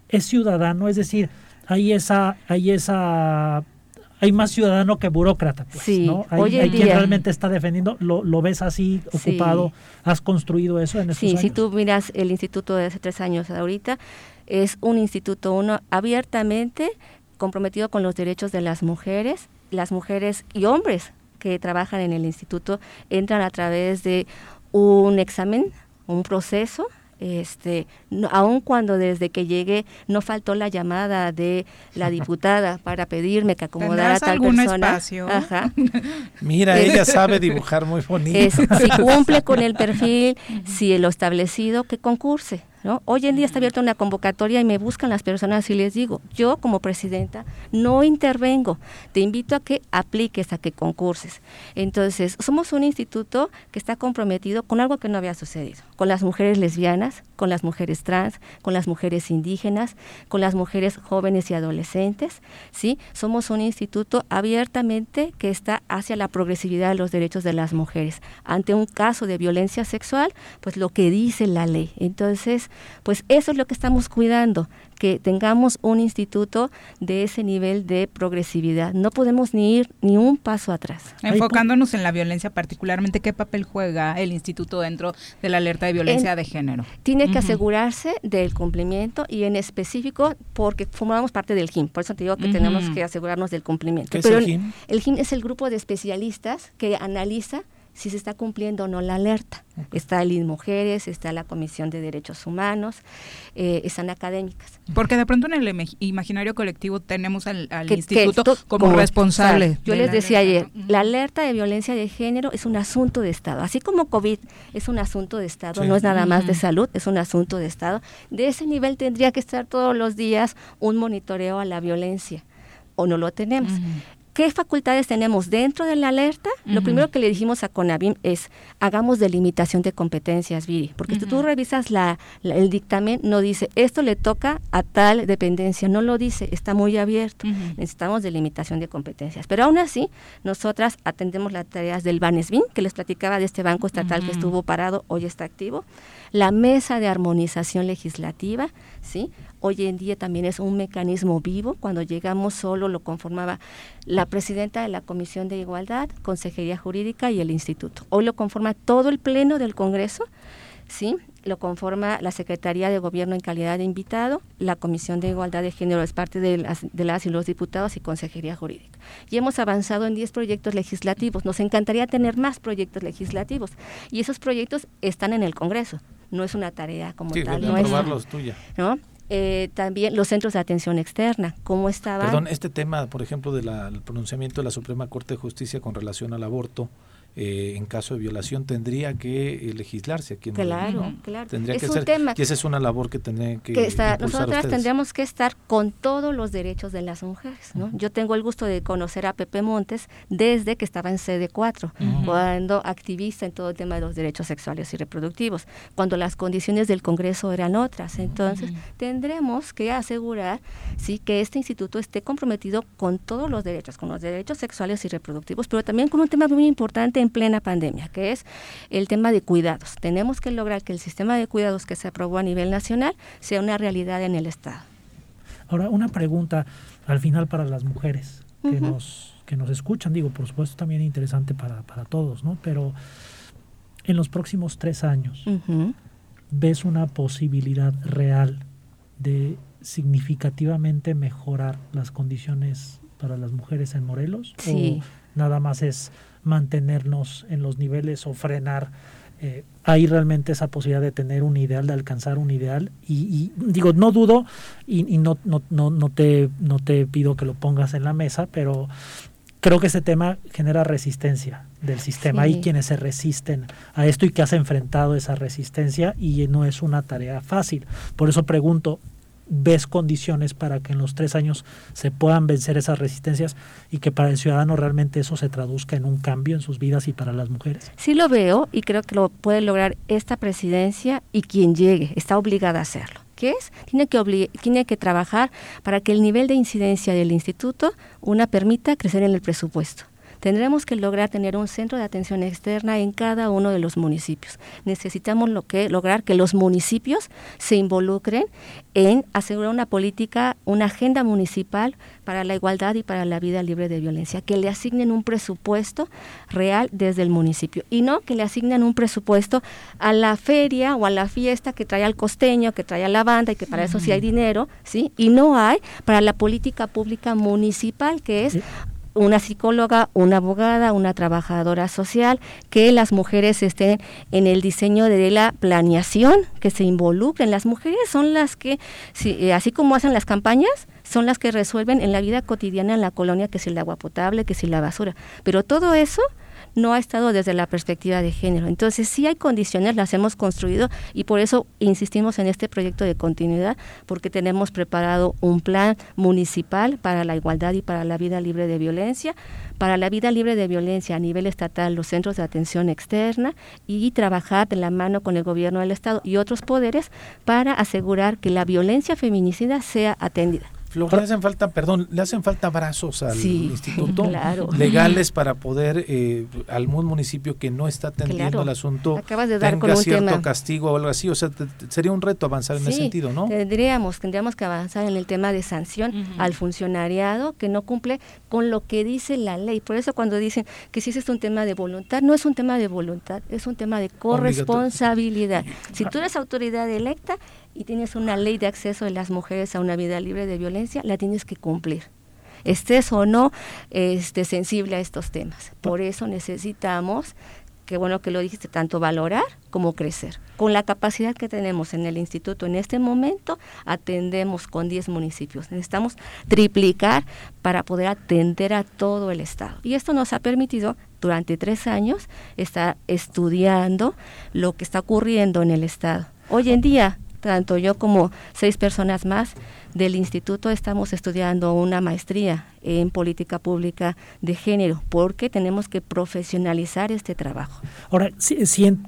es ciudadano? Es decir, hay esa, hay esa hay más ciudadano que burócrata. Pues, sí, ¿no? Hay, quien realmente está defendiendo, lo, lo ves así ocupado, has construido eso en estos sí, años. Sí, si tú miras el instituto de hace tres años ahorita, es un instituto uno abiertamente comprometido con los derechos de las mujeres, las mujeres y hombres que trabajan en el instituto entran a través de un examen, un proceso este, aun cuando desde que llegué no faltó la llamada de la diputada para pedirme que acomodara a tal persona. Espacio? Ajá. Mira, ella sabe dibujar muy bonito. si cumple con el perfil, si lo establecido, que concurse. Hoy en día está abierta una convocatoria y me buscan las personas y les digo, yo como presidenta no intervengo, te invito a que apliques, a que concurses. Entonces, somos un instituto que está comprometido con algo que no había sucedido, con las mujeres lesbianas, con las mujeres trans, con las mujeres indígenas, con las mujeres jóvenes y adolescentes, ¿sí? Somos un instituto abiertamente que está hacia la progresividad de los derechos de las mujeres. Ante un caso de violencia sexual, pues lo que dice la ley. Entonces, pues eso es lo que estamos cuidando, que tengamos un instituto de ese nivel de progresividad. No podemos ni ir ni un paso atrás. Enfocándonos en la violencia, particularmente, ¿qué papel juega el instituto dentro de la alerta de violencia de género? Tiene que asegurarse del cumplimiento y en específico porque formamos parte del GIM, por eso te digo que tenemos que asegurarnos del cumplimiento. ¿Qué Pero es el GIM? El GIM es el grupo de especialistas que analiza si se está cumpliendo o no la alerta. Está el Mujeres, está la Comisión de Derechos Humanos, eh, están académicas. Porque de pronto en el imaginario colectivo tenemos al, instituto como, responsable. yo les decía ayer, la alerta de violencia de género es un asunto de Estado. Así como COVID es un asunto de Estado, no es nada más de salud, es un asunto de Estado. De ese nivel tendría que estar todos los días un monitoreo a la violencia o no lo tenemos. ¿Qué facultades tenemos dentro de la alerta? Lo primero que le dijimos a CONAVIM es, hagamos delimitación de competencias, Viri, porque si tú revisas la, el dictamen, no dice, esto le toca a tal dependencia, no lo dice, está muy abierto, necesitamos delimitación de competencias. Pero aún así, nosotras atendemos las tareas del BANESBIN, que les platicaba de este banco estatal que estuvo parado, hoy está activo, la mesa de armonización legislativa, ¿sí? Hoy en día también es un mecanismo vivo. Cuando llegamos solo lo conformaba la presidenta de la Comisión de Igualdad, Consejería Jurídica y el Instituto. Hoy lo conforma todo el Pleno del Congreso, ¿sí? Lo conforma la Secretaría de Gobierno en calidad de invitado, la Comisión de Igualdad de Género es parte de las, de las y los diputados y Consejería Jurídica. Y hemos avanzado en 10 proyectos legislativos. Nos encantaría tener más proyectos legislativos y esos proyectos están en el Congreso no es una tarea como sí, tal. No es tuya. ¿no? Eh, también los centros de atención externa, cómo estaban. Perdón, este tema, por ejemplo, del pronunciamiento de la Suprema Corte de Justicia con relación al aborto, eh, en caso de violación tendría que eh, legislarse aquí en Claro, claro. Tendría que ser, y esa es una labor que tendrían que, que Nosotras tendríamos que estar con todos los derechos de las mujeres, ¿no? Yo tengo el gusto de conocer a Pepe Montes desde que estaba en sede 4, cuando activista en todo el tema de los derechos sexuales y reproductivos, cuando las condiciones del Congreso eran otras. Entonces, tendremos que asegurar sí que este instituto esté comprometido con todos los derechos, con los derechos sexuales y reproductivos, pero también con un tema muy importante en plena pandemia, que es el tema de cuidados. Tenemos que lograr que el sistema de cuidados que se aprobó a nivel nacional sea una realidad en el Estado. Ahora, una pregunta al final para las mujeres que, nos, que nos escuchan, digo, por supuesto también interesante para, para todos, ¿no? Pero en los próximos tres años, ¿ves una posibilidad real de significativamente mejorar las condiciones para las mujeres en Morelos? Sí. ¿O nada más es mantenernos en los niveles o frenar. Eh, hay realmente esa posibilidad de tener un ideal, de alcanzar un ideal. Y, digo, no dudo y, no, no, no, no, te, no te pido que lo pongas en la mesa, pero creo que ese tema genera resistencia del sistema. Hay quienes se resisten a esto y que has enfrentado esa resistencia y no es una tarea fácil. Por eso pregunto, ves condiciones para que en los tres años se puedan vencer esas resistencias y que para el ciudadano realmente eso se traduzca en un cambio en sus vidas y para las mujeres? Sí lo veo y creo que lo puede lograr esta presidencia y quien llegue está obligada a hacerlo. ¿Qué es? Tiene que, tiene que trabajar para que el nivel de incidencia del instituto una permita crecer en el presupuesto tendremos que lograr tener un centro de atención externa en cada uno de los municipios. Necesitamos lo que, lograr que los municipios se involucren en asegurar una política, una agenda municipal para la igualdad y para la vida libre de violencia, que le asignen un presupuesto real desde el municipio y no que le asignen un presupuesto a la feria o a la fiesta que trae al costeño, que trae a la banda y que para eso sí hay dinero, ¿sí? Y no hay para la política pública municipal, que es una psicóloga, una abogada, una trabajadora social, que las mujeres estén en el diseño de la planeación, que se involucren. Las mujeres son las que, eh, así como hacen las campañas, son las que resuelven en la vida cotidiana en la colonia que si el agua potable, que si la basura. Pero todo eso no ha estado desde la perspectiva de género. Entonces, sí hay condiciones, las hemos construido y por eso insistimos en este proyecto de continuidad, porque tenemos preparado un plan municipal para la igualdad y para la vida libre de violencia, para la vida libre de violencia a nivel estatal, los centros de atención externa y trabajar de la mano con el gobierno del Estado y otros poderes para asegurar que la violencia feminicida sea atendida le hacen falta, perdón, le hacen falta brazos al instituto legales para poder eh, algún municipio que no está atendiendo el asunto tenga cierto castigo o algo así. O sea, sería un reto avanzar en ese sentido, ¿no? Tendríamos, tendríamos que avanzar en el tema de sanción al funcionariado que no cumple con lo que dice la ley. Por eso cuando dicen que si es un tema de voluntad, no es un tema de voluntad, es un tema de corresponsabilidad. Si tú eres autoridad electa, y tienes una ley de acceso de las mujeres a una vida libre de violencia, la tienes que cumplir. Estés o no este, sensible a estos temas. Por eso necesitamos, qué bueno que lo dijiste, tanto valorar como crecer. Con la capacidad que tenemos en el instituto en este momento, atendemos con 10 municipios. Necesitamos triplicar para poder atender a todo el Estado. Y esto nos ha permitido durante tres años estar estudiando lo que está ocurriendo en el Estado. Hoy en día tanto yo como seis personas más del instituto estamos estudiando una maestría en política pública de género, porque tenemos que profesionalizar este trabajo. Ahora, sí,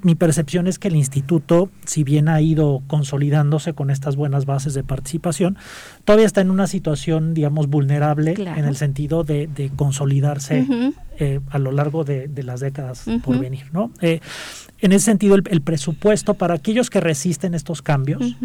mi percepción es que el instituto, si bien ha ido consolidándose con estas buenas bases de participación, todavía está en una situación, digamos, vulnerable en el sentido de, consolidarse eh, a lo largo de, las décadas por venir, ¿no? Eh, en ese sentido, el, presupuesto, para aquellos que resisten estos cambios,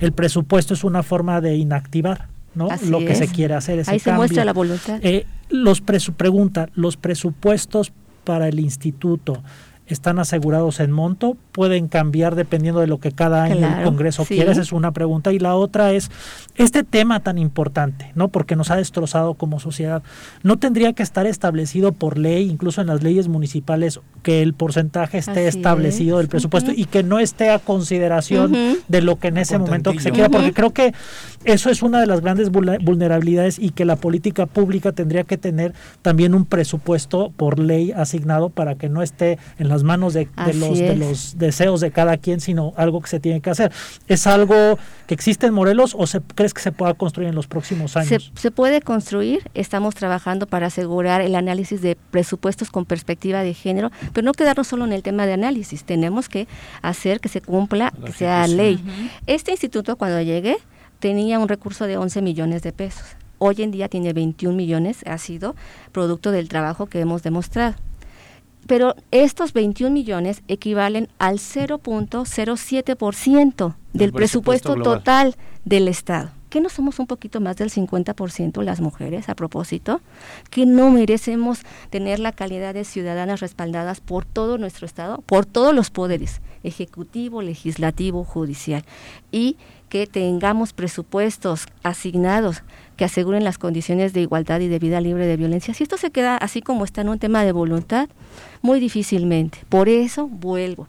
el presupuesto es una forma de inactivar ¿no? lo que se quiere hacer. Ese Ahí se muestra la voluntad. Eh, los pregunta, ¿los presupuestos para el instituto están asegurados en monto, pueden cambiar dependiendo de lo que cada año el Congreso quiera, esa es una pregunta. Y la otra es, este tema tan importante, ¿no? Porque nos ha destrozado como sociedad, ¿no tendría que estar establecido por ley, incluso en las leyes municipales, que el porcentaje esté establecido del presupuesto y que no esté a consideración de lo que en ese momento se quiera? Porque creo que eso es una de las grandes vulnerabilidades y que la política pública tendría que tener también un presupuesto por ley asignado para que no esté en las manos de, los, de los deseos de cada quien, sino algo que se tiene que hacer. ¿Es algo que existe en Morelos o se, crees que se pueda construir en los próximos años? Se, puede construir, estamos trabajando para asegurar el análisis de presupuestos con perspectiva de género, pero no quedarnos solo en el tema de análisis, tenemos que hacer que se cumpla, que sea ley. Este instituto cuando llegué tenía un recurso de 11 millones de pesos. Hoy en día tiene 21 millones, ha sido producto del trabajo que hemos demostrado. Pero estos 21 millones equivalen al 0.07% del presupuesto, total del Estado. ¿Que no somos un poquito más del 50% las mujeres a propósito? ¿Que no merecemos tener la calidad de ciudadanas respaldadas por todo nuestro Estado, por todos los poderes, ejecutivo, legislativo, judicial? Y que tengamos presupuestos asignados que aseguren las condiciones de igualdad y de vida libre de violencia. Si esto se queda así como está en un tema de voluntad, muy difícilmente. Por eso vuelvo.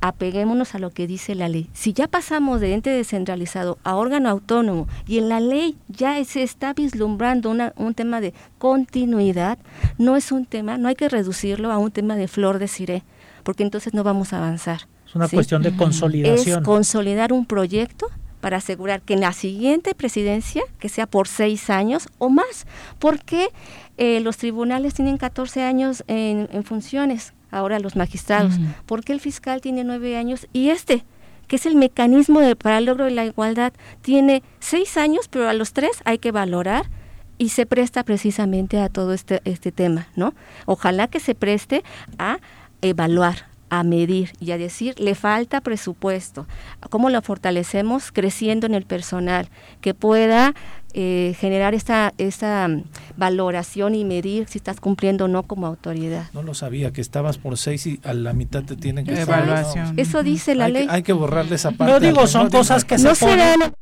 Apeguémonos a lo que dice la ley. Si ya pasamos de ente descentralizado a órgano autónomo y en la ley ya se está vislumbrando un tema de continuidad, no es un tema, no hay que reducirlo a un tema de flor de ciré, porque entonces no vamos a avanzar. Es una cuestión de consolidación. Es consolidar un proyecto para asegurar que en la siguiente presidencia, que sea por seis años o más, porque eh, los tribunales tienen 14 años en, funciones, ahora los magistrados, porque el fiscal tiene nueve años y este, que es el mecanismo para el logro de la igualdad, tiene seis años, pero a los tres hay que valorar y se presta precisamente a todo este, este tema, ¿no? Ojalá que se preste a evaluar, a medir y a decir, le falta presupuesto. ¿Cómo lo fortalecemos? Creciendo en el personal, que pueda eh, generar esta, esta mm, valoración y medir si estás cumpliendo o no como autoridad. No lo sabía, que estabas por seis y a la mitad te tienen que... Evaluación. Eso dice la ley. hay que borrarle esa parte. No digo, son cosas que se ponen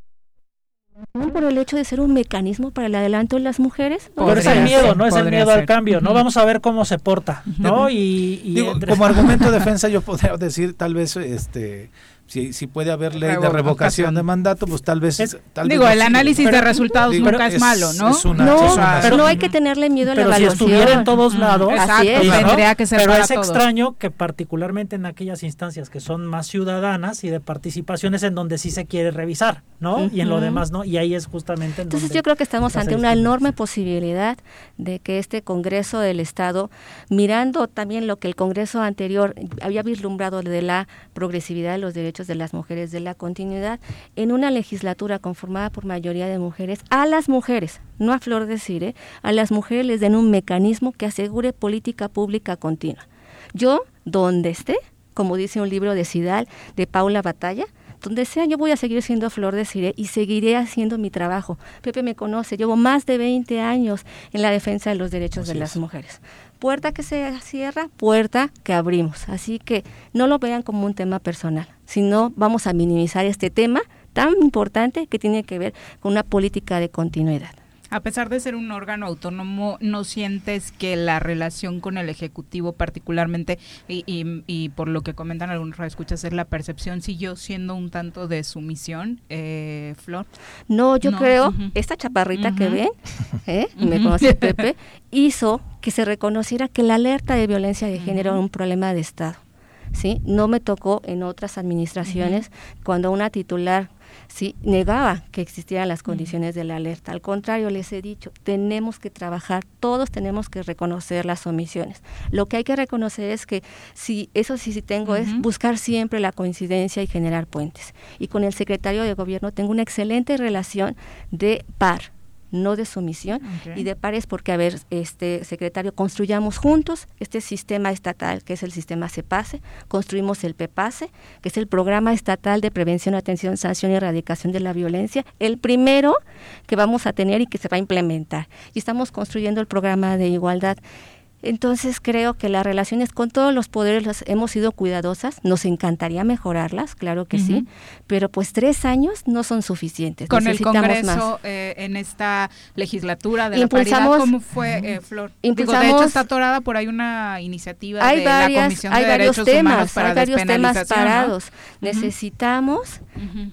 por el hecho de ser un mecanismo para el adelanto de las mujeres. Pero es el miedo, no es el miedo al cambio, ¿no? Vamos a ver cómo se porta, ¿no? Y, como argumento de defensa yo podría decir tal vez este si, si puede haber ley de revocación de mandato, pues tal vez... digo, el análisis de resultados nunca es, malo, ¿no? no, pero no hay que tenerle miedo a la evaluación. si estuviera en todos lados, tendría que ser Pero es extraño que particularmente en aquellas instancias que son más ciudadanas y de participaciones en donde sí se quiere revisar, ¿no? Y en lo demás no, y ahí es justamente en Entonces yo creo que estamos ante una enorme posibilidad de que este Congreso del Estado, mirando también lo que el Congreso anterior había vislumbrado de la progresividad de los derechos de las mujeres de la continuidad en una legislatura conformada por mayoría de mujeres, a las mujeres, no a flor de cire, a las mujeres les den un mecanismo que asegure política pública continua. Yo, donde esté, como dice un libro de Sidal, de Paula Batalla, donde sea yo voy a seguir siendo Flor de Cire y seguiré haciendo mi trabajo. Pepe me conoce, llevo más de 20 años en la defensa de los derechos de las mujeres puerta que se cierra, puerta que abrimos. Así que no lo vean como un tema personal, sino vamos a minimizar este tema tan importante que tiene que ver con una política de continuidad. A pesar de ser un órgano autónomo, ¿no sientes que la relación con el Ejecutivo particularmente, y, por lo que comentan algunos escuchas, es la percepción, siguió siendo un tanto de sumisión, eh, Flor? No, yo creo, esta chaparrita que ven, ¿eh? me conoce Pepe, hizo que se reconociera que la alerta de violencia de género era un problema de Estado. ¿sí? No me tocó en otras administraciones cuando una titular ¿sí? negaba que existieran las condiciones de la alerta. Al contrario, les he dicho, tenemos que trabajar, todos tenemos que reconocer las omisiones. Lo que hay que reconocer es que si eso sí, sí tengo es buscar siempre la coincidencia y generar puentes. Y con el secretario de gobierno tengo una excelente relación de par no de sumisión y de pares porque, a ver, este secretario, construyamos juntos este sistema estatal que es el sistema CEPASE, construimos el PEPASE, que es el Programa Estatal de Prevención, Atención, Sanción y Erradicación de la Violencia, el primero que vamos a tener y que se va a implementar. Y estamos construyendo el programa de igualdad Entonces creo que las relaciones con todos los poderes las hemos sido cuidadosas, nos encantaría mejorarlas, claro que sí, pero pues tres años no son suficientes. Con el Congreso eh, en esta legislatura de la paridad, ¿cómo fue, eh, Flor? Digo, de hecho está atorada por ahí una iniciativa de la Comisión de Derechos Humanos para hay varios temas parados. Necesitamos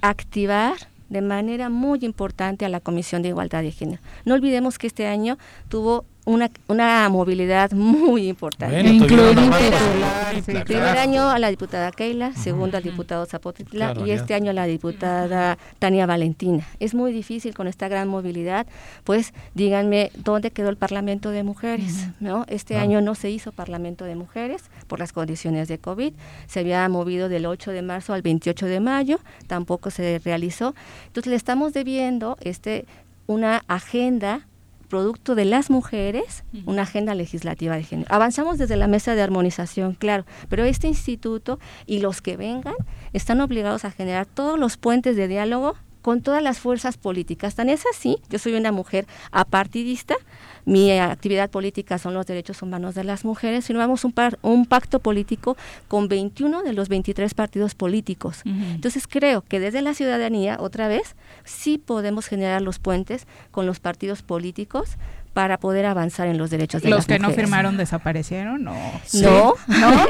activar de manera muy importante a la Comisión de Igualdad de Género. No olvidemos que este año tuvo una, una movilidad muy importante. Primer año a la diputada Keila, segundo al diputado Zapotitla y este año a la diputada Tania Valentina. Es muy difícil con esta gran movilidad, pues díganme dónde quedó el Parlamento de Mujeres, ¿no? Este año no se hizo Parlamento de Mujeres por las condiciones de COVID, se había movido del 8 de marzo al 28 de mayo, tampoco se realizó. Entonces le estamos debiendo este una agenda producto de las mujeres una agenda legislativa de género. Avanzamos desde la mesa de armonización, claro, pero este instituto y los que vengan están obligados a generar todos los puentes de diálogo con todas las fuerzas políticas. Tan es así, yo soy una mujer apartidista, mi actividad política son los derechos humanos de las mujeres, firmamos un, un pacto político con 21 de los 23 partidos políticos. Entonces creo que desde la ciudadanía, otra vez, sí podemos generar los puentes con los partidos políticos para poder avanzar en los derechos de las mujeres. ¿Los que no firmaron desaparecieron? No, no, ¿no?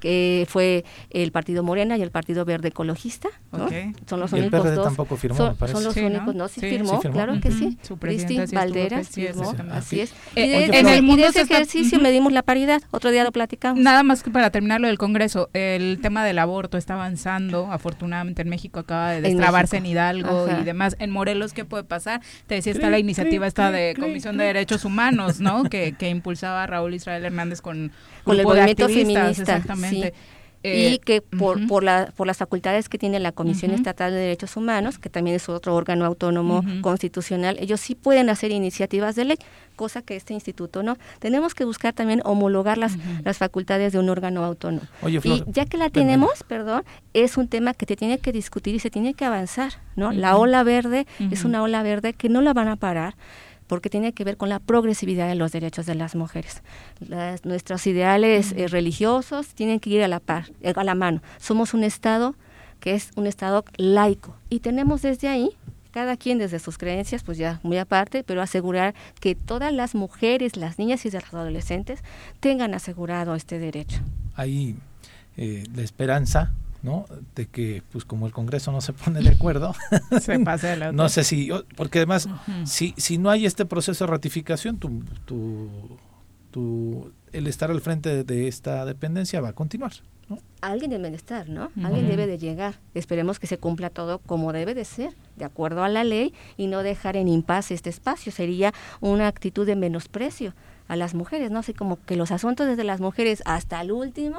que fue el Partido Morena y el Partido Verde Ecologista. Son los únicos dos. tampoco firmó, son, son los únicos, ¿no? Sí, firmó, claro que sí. Su Cristi Valderas firmó, así es. Eh, en el mundo de ese ejercicio medimos la paridad, otro día lo platicamos. Nada más que para terminar lo del Congreso, el tema del aborto está avanzando, afortunadamente en México acaba de destrabarse en, Hidalgo y demás. En Morelos, ¿qué puede pasar? Te decía, está la iniciativa esta de Comisión de Derechos Humanos, ¿no? que, que impulsaba Raúl Israel Hernández con, con el movimiento feminista. Exactamente. y eh, que por, por, la, por las facultades que tiene la Comisión Estatal de Derechos Humanos, que también es otro órgano autónomo constitucional, ellos sí pueden hacer iniciativas de ley, cosa que este instituto no. Tenemos que buscar también homologar las, las facultades de un órgano autónomo. y ya que la tenemos, perdón, es un tema que te tiene que discutir y se tiene que avanzar, ¿no? La ola verde es una ola verde que no la van a parar porque tiene que ver con la progresividad de los derechos de las mujeres. nuestros ideales eh, religiosos tienen que ir a la par, eh, a la mano. Somos un Estado que es un Estado laico y tenemos desde ahí cada quien desde sus creencias, pues ya muy aparte, pero asegurar que todas las mujeres, las niñas y los adolescentes tengan asegurado este derecho. Hay eh, la esperanza ¿no? De que, pues como el Congreso no se pone de acuerdo, se pase no sé si, porque además, si, si no hay este proceso de ratificación, tu, tu, tu, el estar al frente de esta dependencia va a continuar. ¿no? Alguien debe de estar, ¿no? Alguien debe de llegar. Esperemos que se cumpla todo como debe de ser, de acuerdo a la ley, y no dejar en impasse este espacio. Sería una actitud de menosprecio a las mujeres, ¿no? Así como que los asuntos desde las mujeres hasta el último,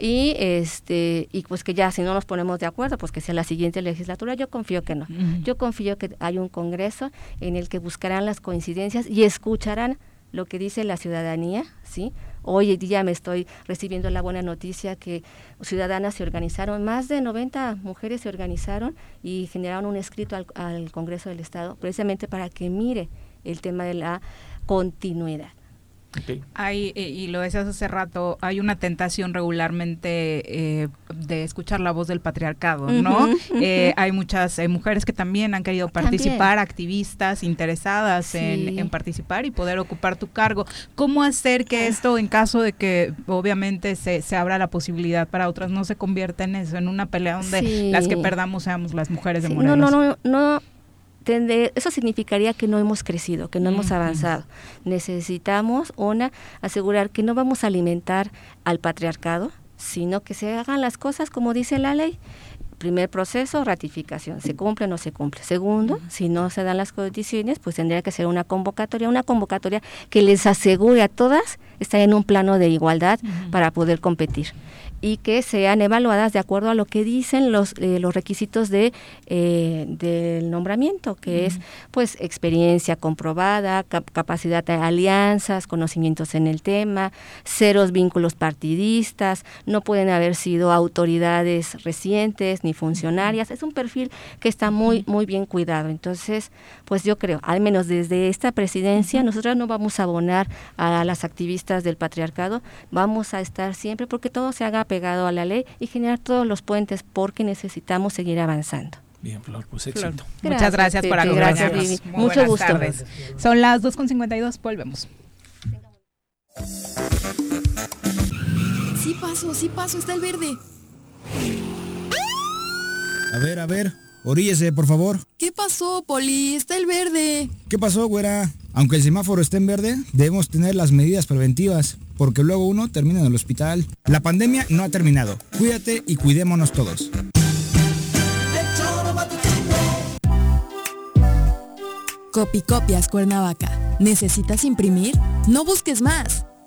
y este y pues que ya si no nos ponemos de acuerdo pues que sea la siguiente legislatura yo confío que no. Yo confío que hay un congreso en el que buscarán las coincidencias y escucharán lo que dice la ciudadanía sí hoy día me estoy recibiendo la buena noticia que ciudadanas se organizaron más de 90 mujeres se organizaron y generaron un escrito al, al Congreso del Estado precisamente para que mire el tema de la continuidad hay, eh, y lo decías hace rato, hay una tentación regularmente eh, de escuchar la voz del patriarcado, ¿no? Eh, hay muchas mujeres que también han querido participar, activistas interesadas en, participar y poder ocupar tu cargo. ¿Cómo hacer que esto, en caso de que obviamente se, se abra la posibilidad para otras, no se convierta en eso, en una pelea donde las que perdamos seamos las mujeres de Morelos? No, no, no, no eso significaría que no hemos crecido, que no hemos avanzado. Necesitamos, una, asegurar que no vamos a alimentar al patriarcado, sino que se hagan las cosas como dice la ley. Primer proceso, ratificación. ¿Se cumple o no se cumple? Segundo, si no se dan las condiciones, pues tendría que ser una convocatoria, una convocatoria que les asegure a todas estar en un plano de igualdad para poder competir. Y que sean evaluadas de acuerdo a lo que dicen los, eh, los requisitos de, eh, del nombramiento, que es pues experiencia comprobada, capacidad de alianzas, conocimientos en el tema, ceros vínculos partidistas, no pueden haber sido autoridades recientes ni funcionarias, es un perfil que está muy, muy bien cuidado. Entonces, pues yo creo, al menos desde esta presidencia, nosotros no vamos a abonar a las activistas del patriarcado, vamos a estar siempre porque todo se haga pegado a la ley y generar todos los puentes porque necesitamos seguir avanzando. Bien, Flor, pues éxito. Muchas gracias por acompañarnos. Mucho gusto. Tardes. Son las 2.52, volvemos. Sí paso, sí paso, está el verde. A ver, a ver, oríllese, por favor. ¿Qué pasó, Poli? Está el verde. ¿Qué pasó, güera? Aunque el semáforo esté en verde, debemos tener las medidas preventivas porque luego uno termina en el hospital. La pandemia no ha terminado. Cuídate y cuidémonos todos. Copicopias Cuernavaca. ¿Necesitas imprimir? No busques más.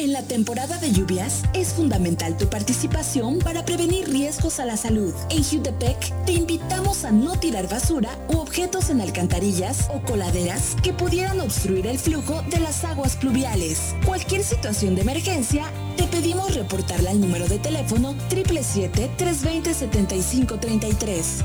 En la temporada de lluvias es fundamental tu participación para prevenir riesgos a la salud. En Jutepec te invitamos a no tirar basura u objetos en alcantarillas o coladeras que pudieran obstruir el flujo de las aguas pluviales. Cualquier situación de emergencia, te pedimos reportarla al número de teléfono 777-320-7533.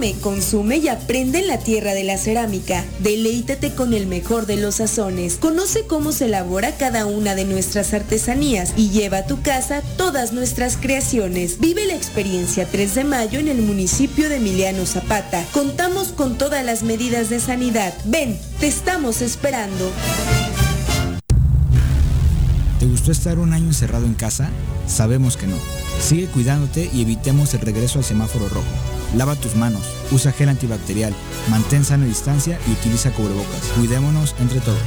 Come, consume y aprende en la tierra de la cerámica. Deleítate con el mejor de los sazones. Conoce cómo se elabora cada una de nuestras artesanías y lleva a tu casa todas nuestras creaciones. Vive la experiencia 3 de mayo en el municipio de Emiliano Zapata. Contamos con todas las medidas de sanidad. Ven, te estamos esperando. ¿Te gustó estar un año encerrado en casa? Sabemos que no. Sigue cuidándote y evitemos el regreso al semáforo rojo. Lava tus manos, usa gel antibacterial, mantén sana distancia y utiliza cubrebocas. Cuidémonos entre todos.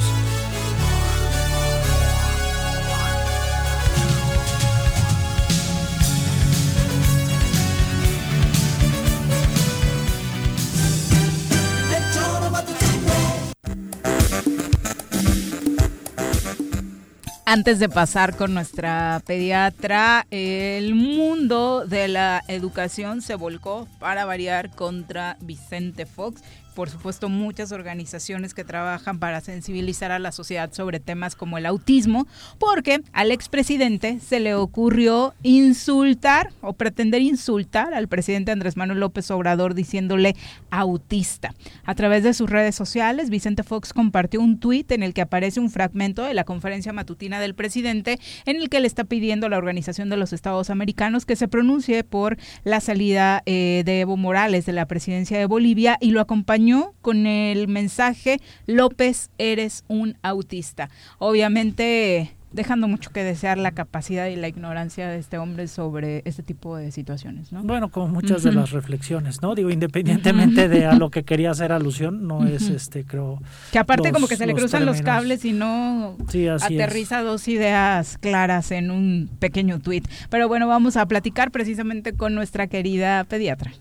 Antes de pasar con nuestra pediatra, el mundo de la educación se volcó para variar contra Vicente Fox por supuesto, muchas organizaciones que trabajan para sensibilizar a la sociedad sobre temas como el autismo, porque al expresidente se le ocurrió insultar o pretender insultar al presidente Andrés Manuel López Obrador diciéndole autista. A través de sus redes sociales, Vicente Fox compartió un tuit en el que aparece un fragmento de la conferencia matutina del presidente en el que le está pidiendo a la Organización de los Estados Americanos que se pronuncie por la salida eh, de Evo Morales de la presidencia de Bolivia y lo acompañó con el mensaje López, eres un autista. Obviamente dejando mucho que desear la capacidad y la ignorancia de este hombre sobre este tipo de situaciones, ¿no? Bueno, como muchas de las reflexiones, ¿no? Digo, independientemente de a lo que quería hacer alusión, no es este, creo... Que aparte como que se le cruzan los cables y no aterriza dos ideas claras en un pequeño tuit. Pero bueno, vamos a platicar precisamente con nuestra querida pediatra.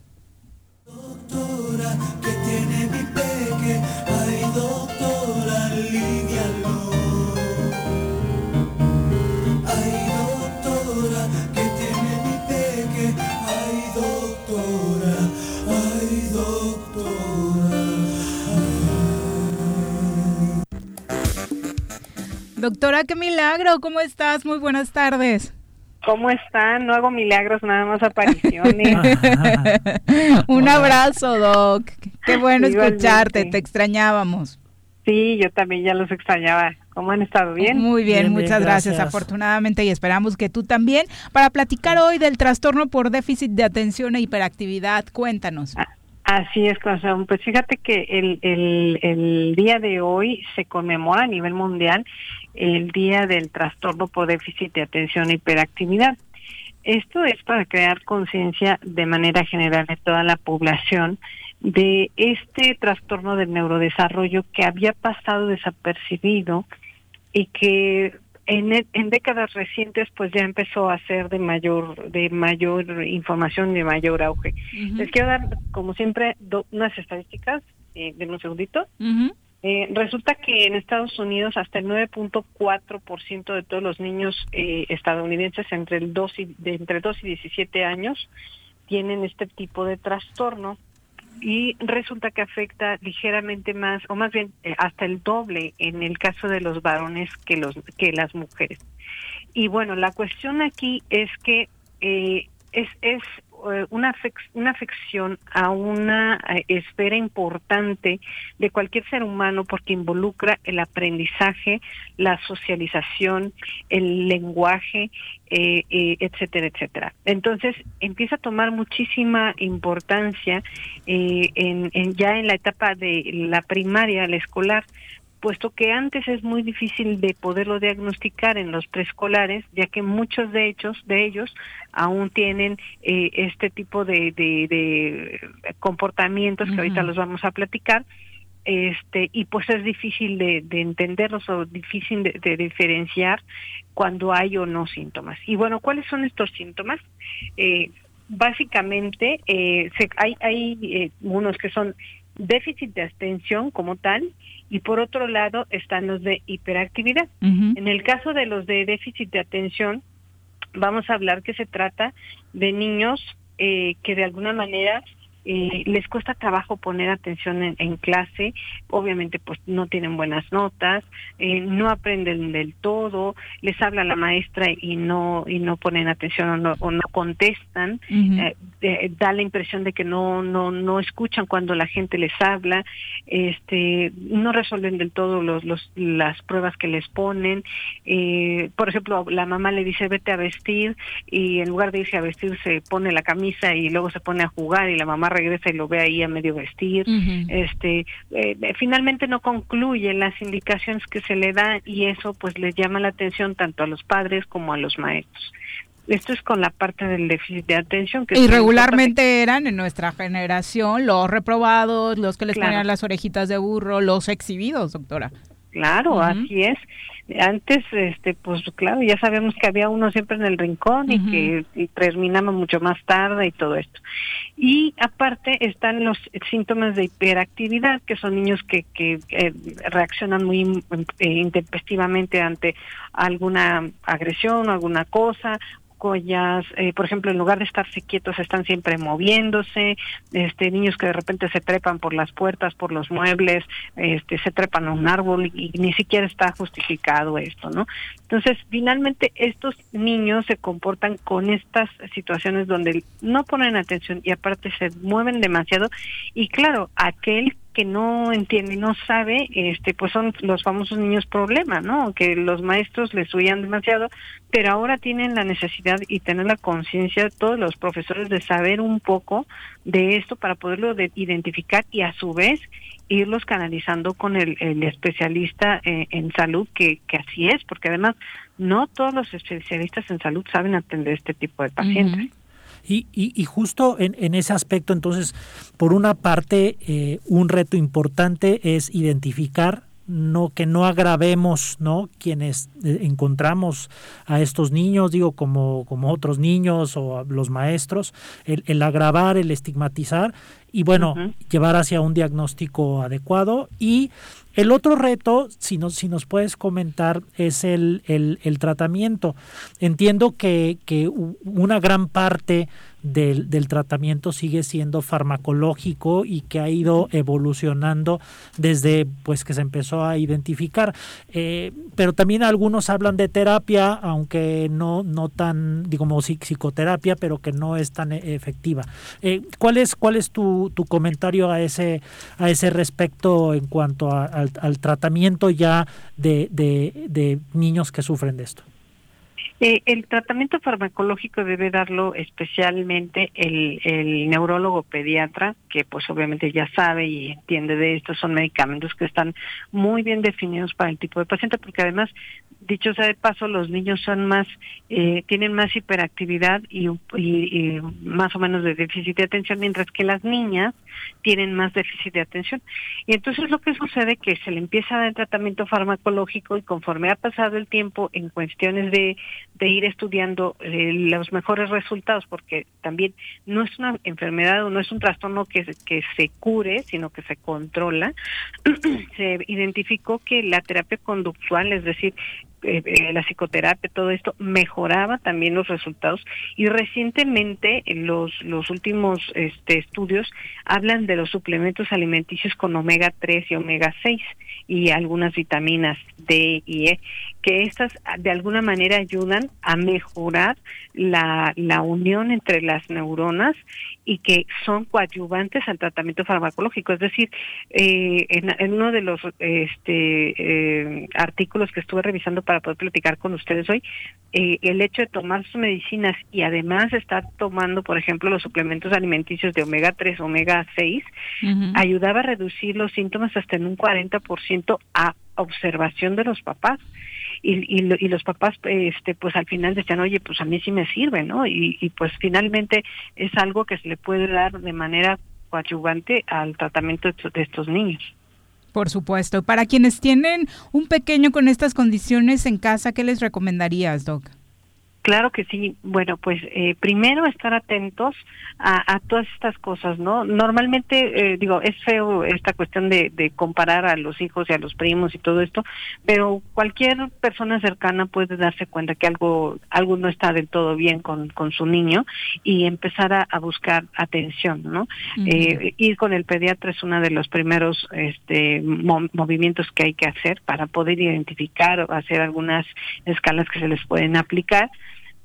Doctora, que tiene mi peque, ay doctora, Ay doctora, que tiene mi peque, ay doctora, ay doctora. Doctora, qué milagro, ¿cómo estás? Muy buenas tardes. ¿Cómo están? No hago milagros, nada más apariciones. Un abrazo, Doc. Qué bueno escucharte, te extrañábamos. Sí, yo también ya los extrañaba. ¿Cómo han estado? ¿Bien? Muy bien, muchas gracias. afortunadamente, y esperamos que tú también. Para platicar hoy del trastorno por déficit de atención e hiperactividad, cuéntanos. Ah, así es, pues fíjate que el, el, el día de hoy se conmemora a nivel mundial el Día del Trastorno por Déficit de Atención e Hiperactividad. Esto es para crear conciencia de manera general de toda la población de este trastorno del neurodesarrollo que había pasado desapercibido y que en, en décadas recientes pues ya empezó a ser de mayor de mayor información de mayor auge. Les quiero dar como siempre unas estadísticas eh, de un segundito. Eh, resulta que en Estados Unidos hasta el 9.4% de todos los niños eh, estadounidenses entre el 2 y, de entre 2 y 17 años tienen este tipo de trastorno y resulta que afecta ligeramente más o más bien eh, hasta el doble en el caso de los varones que los que las mujeres. Y bueno, la cuestión aquí es que es es eh, una, una afección a una eh, esfera importante de cualquier ser humano porque involucra el aprendizaje, la socialización, el lenguaje, eh, etcétera, etcétera. Entonces empieza a tomar muchísima importancia en, en, ya en la etapa de la primaria, la escolar, puesto que antes es muy difícil de poderlo diagnosticar en los preescolares, ya que muchos de ellos, de ellos aún tienen eh, este tipo de, de, comportamientos que ahorita los vamos a platicar, este y pues es difícil de, de entenderlos o difícil de, diferenciar cuando hay o no síntomas. Y bueno, ¿cuáles son estos síntomas? Eh, básicamente eh, hay, hay eh, unos que son déficit de atención como tal y por otro lado están los de hiperactividad. En el caso de los de déficit de atención, vamos a hablar que se trata de niños eh, que de alguna manera eh, les cuesta trabajo poner atención en, clase, obviamente pues no tienen buenas notas, eh, no aprenden del todo, les habla la maestra y no y no ponen atención o no, o no contestan, eh, da la impresión de que no no no escuchan cuando la gente les habla, este no resuelven del todo los, los las pruebas que les ponen, por ejemplo la mamá le dice vete a vestir y en lugar de irse a vestir se pone la camisa y luego se pone a jugar y la mamá regresa y lo ve ahí a medio vestir. Este, eh, finalmente no concluye las indicaciones que se le da y eso pues les llama la atención tanto a los padres como a los maestros. Esto es con la parte del déficit de atención. Que y regularmente eran en nuestra generación los reprobados, los que les ponían las orejitas de burro, los exhibidos, doctora. Claro, así es. Antes este pues claro ya sabemos que había uno siempre en el rincón y que terminaba mucho más tarde y todo esto. Y aparte están los síntomas de hiperactividad que son niños que, que eh, reaccionan muy eh, intempestivamente ante alguna agresión o alguna cosa collas, eh, por ejemplo, en lugar de estarse quietos están siempre moviéndose, este niños que de repente se trepan por las puertas, por los muebles, este se trepan a un árbol y, ni siquiera está justificado esto, ¿no? Entonces, finalmente estos niños se comportan con estas situaciones donde no ponen atención y aparte se mueven demasiado y claro, aquel que no entiende, no sabe, este, pues son los famosos niños problema, ¿no? Que los maestros les huían demasiado, pero ahora tienen la necesidad y tener la conciencia todos los profesores de saber un poco de esto para poderlo identificar y a su vez irlos canalizando con el, especialista eh, en salud, que, que así es, porque además no todos los especialistas en salud saben atender este tipo de pacientes. Y, y, justo en, en, ese aspecto, entonces, por una parte, eh, un reto importante es identificar no que no agravemos no quienes eh, encontramos a estos niños digo como como otros niños o los maestros el, el agravar el estigmatizar y bueno llevar hacia un diagnóstico adecuado. Y el otro reto, si nos, si nos puedes comentar, es el, el, el tratamiento. Entiendo que, que una gran parte del, del, tratamiento sigue siendo farmacológico y que ha ido evolucionando desde pues que se empezó a identificar. Eh, pero también algunos hablan de terapia, aunque no, no tan, digamos, psicoterapia, pero que no es tan e, efectiva. Eh, ¿Cuál es, cuál es tu, tu, comentario a ese, a ese respecto en cuanto al, al, tratamiento ya de, de, de niños que sufren de esto? Eh, el tratamiento farmacológico debe darlo especialmente el, el, neurólogo pediatra, que pues obviamente ya sabe y entiende de esto, son medicamentos que están muy bien definidos para el tipo de paciente, porque además dicho sea de paso, los niños son más, eh, tienen más hiperactividad y, y, más o menos de déficit de atención, mientras que las niñas tienen más déficit de atención. Y entonces lo que sucede es que se le empieza a dar tratamiento farmacológico y conforme ha pasado el tiempo en cuestiones de, de ir estudiando eh, los mejores resultados, porque también no es una enfermedad o no es un trastorno que, que se cure, sino que se controla, se identificó que la terapia conductual, es decir, eh, eh, la psicoterapia, todo esto, mejoraba también los resultados. Y recientemente los, los últimos este, estudios hablan de los suplementos alimenticios con omega 3 y omega 6 y algunas vitaminas D y E, que estas de alguna manera ayudan a mejorar la, la unión entre las neuronas y que son coadyuvantes al tratamiento farmacológico. Es decir, eh, en, uno de los este, eh, artículos que estuve revisando para poder platicar con ustedes hoy, eh, el hecho de tomar sus medicinas y además estar tomando, por ejemplo, los suplementos alimenticios de omega 3, omega 6, ayudaba a reducir los síntomas hasta en un 40% a observación de los papás y, y, los papás este pues al final decían oye pues a mí sí me sirve no y, y pues finalmente es algo que se le puede dar de manera coadyuvante al tratamiento de estos niños por supuesto. Para quienes tienen un pequeño con estas condiciones en casa, ¿qué les recomendarías, Doc? Claro que sí. Bueno, pues eh, primero estar atentos a, todas estas cosas, ¿no? Normalmente, eh, digo, es feo esta cuestión de, de, comparar a los hijos y a los primos y todo esto, pero cualquier persona cercana puede darse cuenta que algo, algo no está del todo bien con, con su niño y empezar a, buscar atención, ¿no? eh, ir con el pediatra es uno de los primeros este, movimientos que hay que hacer para poder identificar o hacer algunas escalas que se les pueden aplicar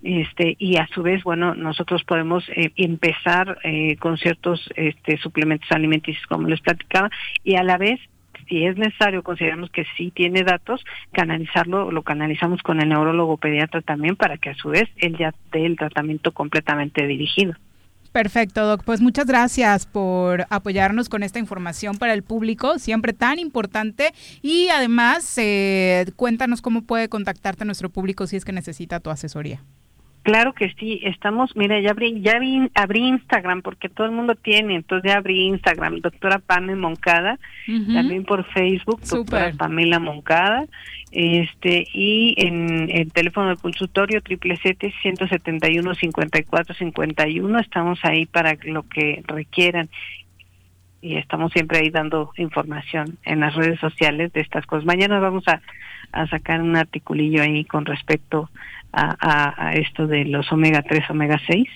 este y a su vez bueno nosotros podemos eh, empezar eh, con ciertos este, suplementos alimenticios como les platicaba y a la vez si es necesario consideramos que sí tiene datos canalizarlo lo canalizamos con el neurólogo pediatra también para que a su vez él ya dé el tratamiento completamente dirigido Perfecto, Doc. Pues muchas gracias por apoyarnos con esta información para el público, siempre tan importante. Y además, eh, cuéntanos cómo puede contactarte nuestro público si es que necesita tu asesoría. Claro que sí, estamos, mira, ya abrí, ya abrí Instagram porque todo el mundo tiene, entonces ya abrí Instagram, doctora Pame Moncada, también por Facebook, doctora Pamela Moncada, este, y en el teléfono del consultorio triple siete ciento setenta y uno cincuenta y cuatro cincuenta y uno, estamos ahí para lo que requieran. Y estamos siempre ahí dando información en las redes sociales de estas cosas. Mañana vamos a, a sacar un articulillo ahí con respecto a, esto de los omega 3, omega 6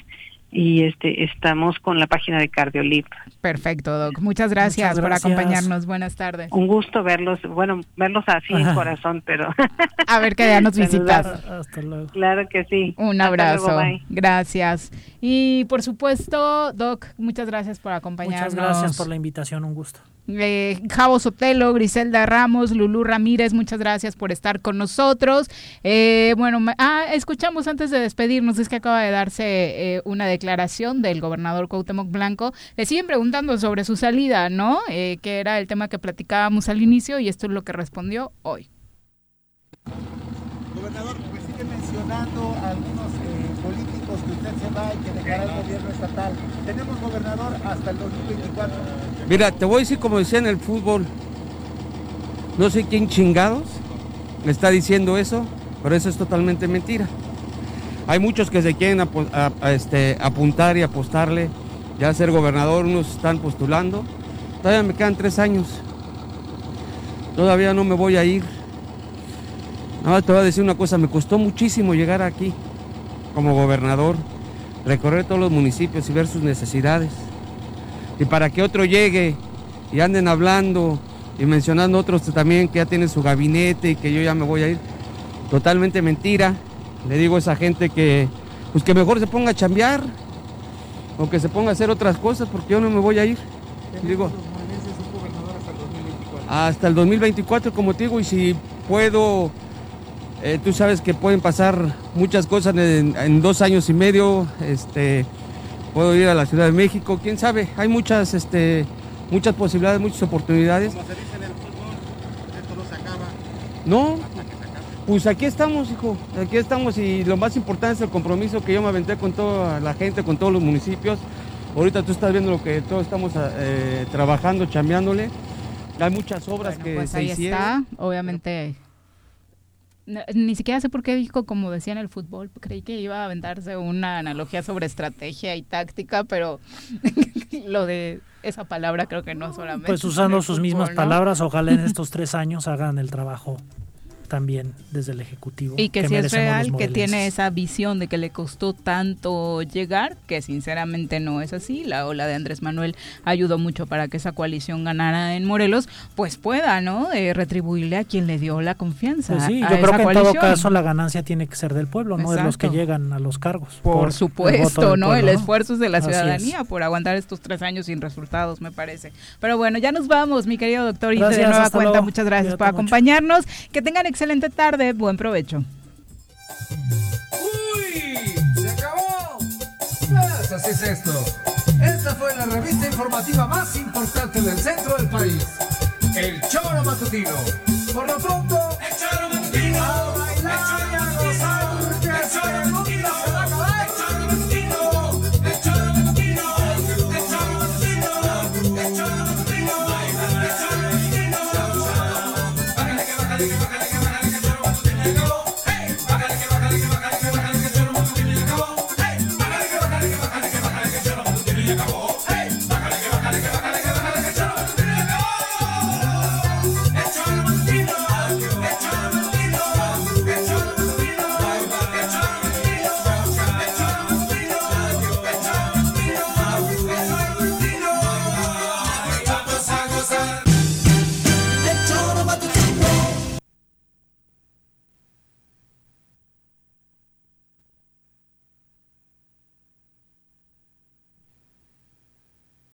y este estamos con la página de Cardiolip. Perfecto, Doc. Muchas gracias, por acompañarnos. Buenas tardes. Un gusto verlos, bueno, verlos así en corazón, pero a ver que ya nos visitas. Hasta luego. Claro que sí. Un abrazo. gracias. Y por supuesto, Doc, muchas gracias por acompañarnos. Muchas gracias por la invitación, un gusto. Eh, Javo Sotelo, Griselda Ramos, Lulú Ramírez, muchas gracias por estar con nosotros. Eh, bueno, ah, escuchamos antes de despedirnos, es que acaba de darse eh, una declaración del gobernador Cuauhtémoc Blanco. Le siguen preguntando sobre su salida, ¿no? que era el tema que platicábamos al inicio y esto es lo que respondió hoy. Gobernador, pues sigue mencionando que dejará el gobierno estatal. Tenemos gobernador hasta el 2024. Mira, te voy a decir como decía en el fútbol, no sé quién chingados me está diciendo eso, pero eso es totalmente mentira. Hay muchos que se quieren este, apuntar y apostarle ya a ser gobernador, unos están postulando. Todavía me quedan tres años. Todavía no me voy a ir. Nada te voy a decir una cosa, me costó muchísimo llegar aquí como gobernador, recorrer todos los municipios y ver sus necesidades. Y para que otro llegue y anden hablando y mencionando otros también que ya tienen su gabinete y que yo ya me voy a ir, totalmente mentira. Le digo a esa gente que, pues que mejor se ponga a chambear o que se ponga a hacer otras cosas porque yo no me voy a ir. Digo, hasta el 2024, como te digo, y si puedo eh, tú sabes que pueden pasar muchas cosas en, dos años y medio. Este, puedo ir a la Ciudad de México, quién sabe. Hay muchas, este, muchas posibilidades, muchas oportunidades. Como se dice en el fútbol, esto no se acaba. No, pues aquí estamos, hijo. Aquí estamos y lo más importante es el compromiso que yo me aventé con toda la gente, con todos los municipios. Ahorita tú estás viendo lo que todos estamos eh, trabajando, chambeándole. Hay muchas obras que pues se ahí está, obviamente ni siquiera sé por qué dijo, como decía en el fútbol, creí que iba a aventarse una analogía sobre estrategia y táctica, pero lo de esa palabra creo que no solamente. Pues usando sus mismas palabras, ojalá en estos tres años hagan el trabajo también desde el Ejecutivo. Y que, si es real, que tiene esa visión de que le costó tanto llegar, que sinceramente no es así. La ola de Andrés Manuel ayudó mucho para que esa coalición ganara en Morelos, pues pueda, ¿no? retribuirle a quien le dio la confianza. Pues sí, yo creo que en todo caso la ganancia tiene que ser del pueblo, no de los que llegan a los cargos. Por, supuesto, ¿no? el esfuerzo es de la ciudadanía por aguantar estos tres años sin resultados, me parece. Pero bueno, ya nos vamos, mi querido doctor, y de nueva cuenta, muchas gracias por acompañarnos. Que tengan excelente tarde, buen provecho. ¡Uy! ¡Se acabó! Pues así es esto. Esta fue la revista informativa más importante del centro del país. El Choro Matutino. Por lo pronto, el Choro Matutino.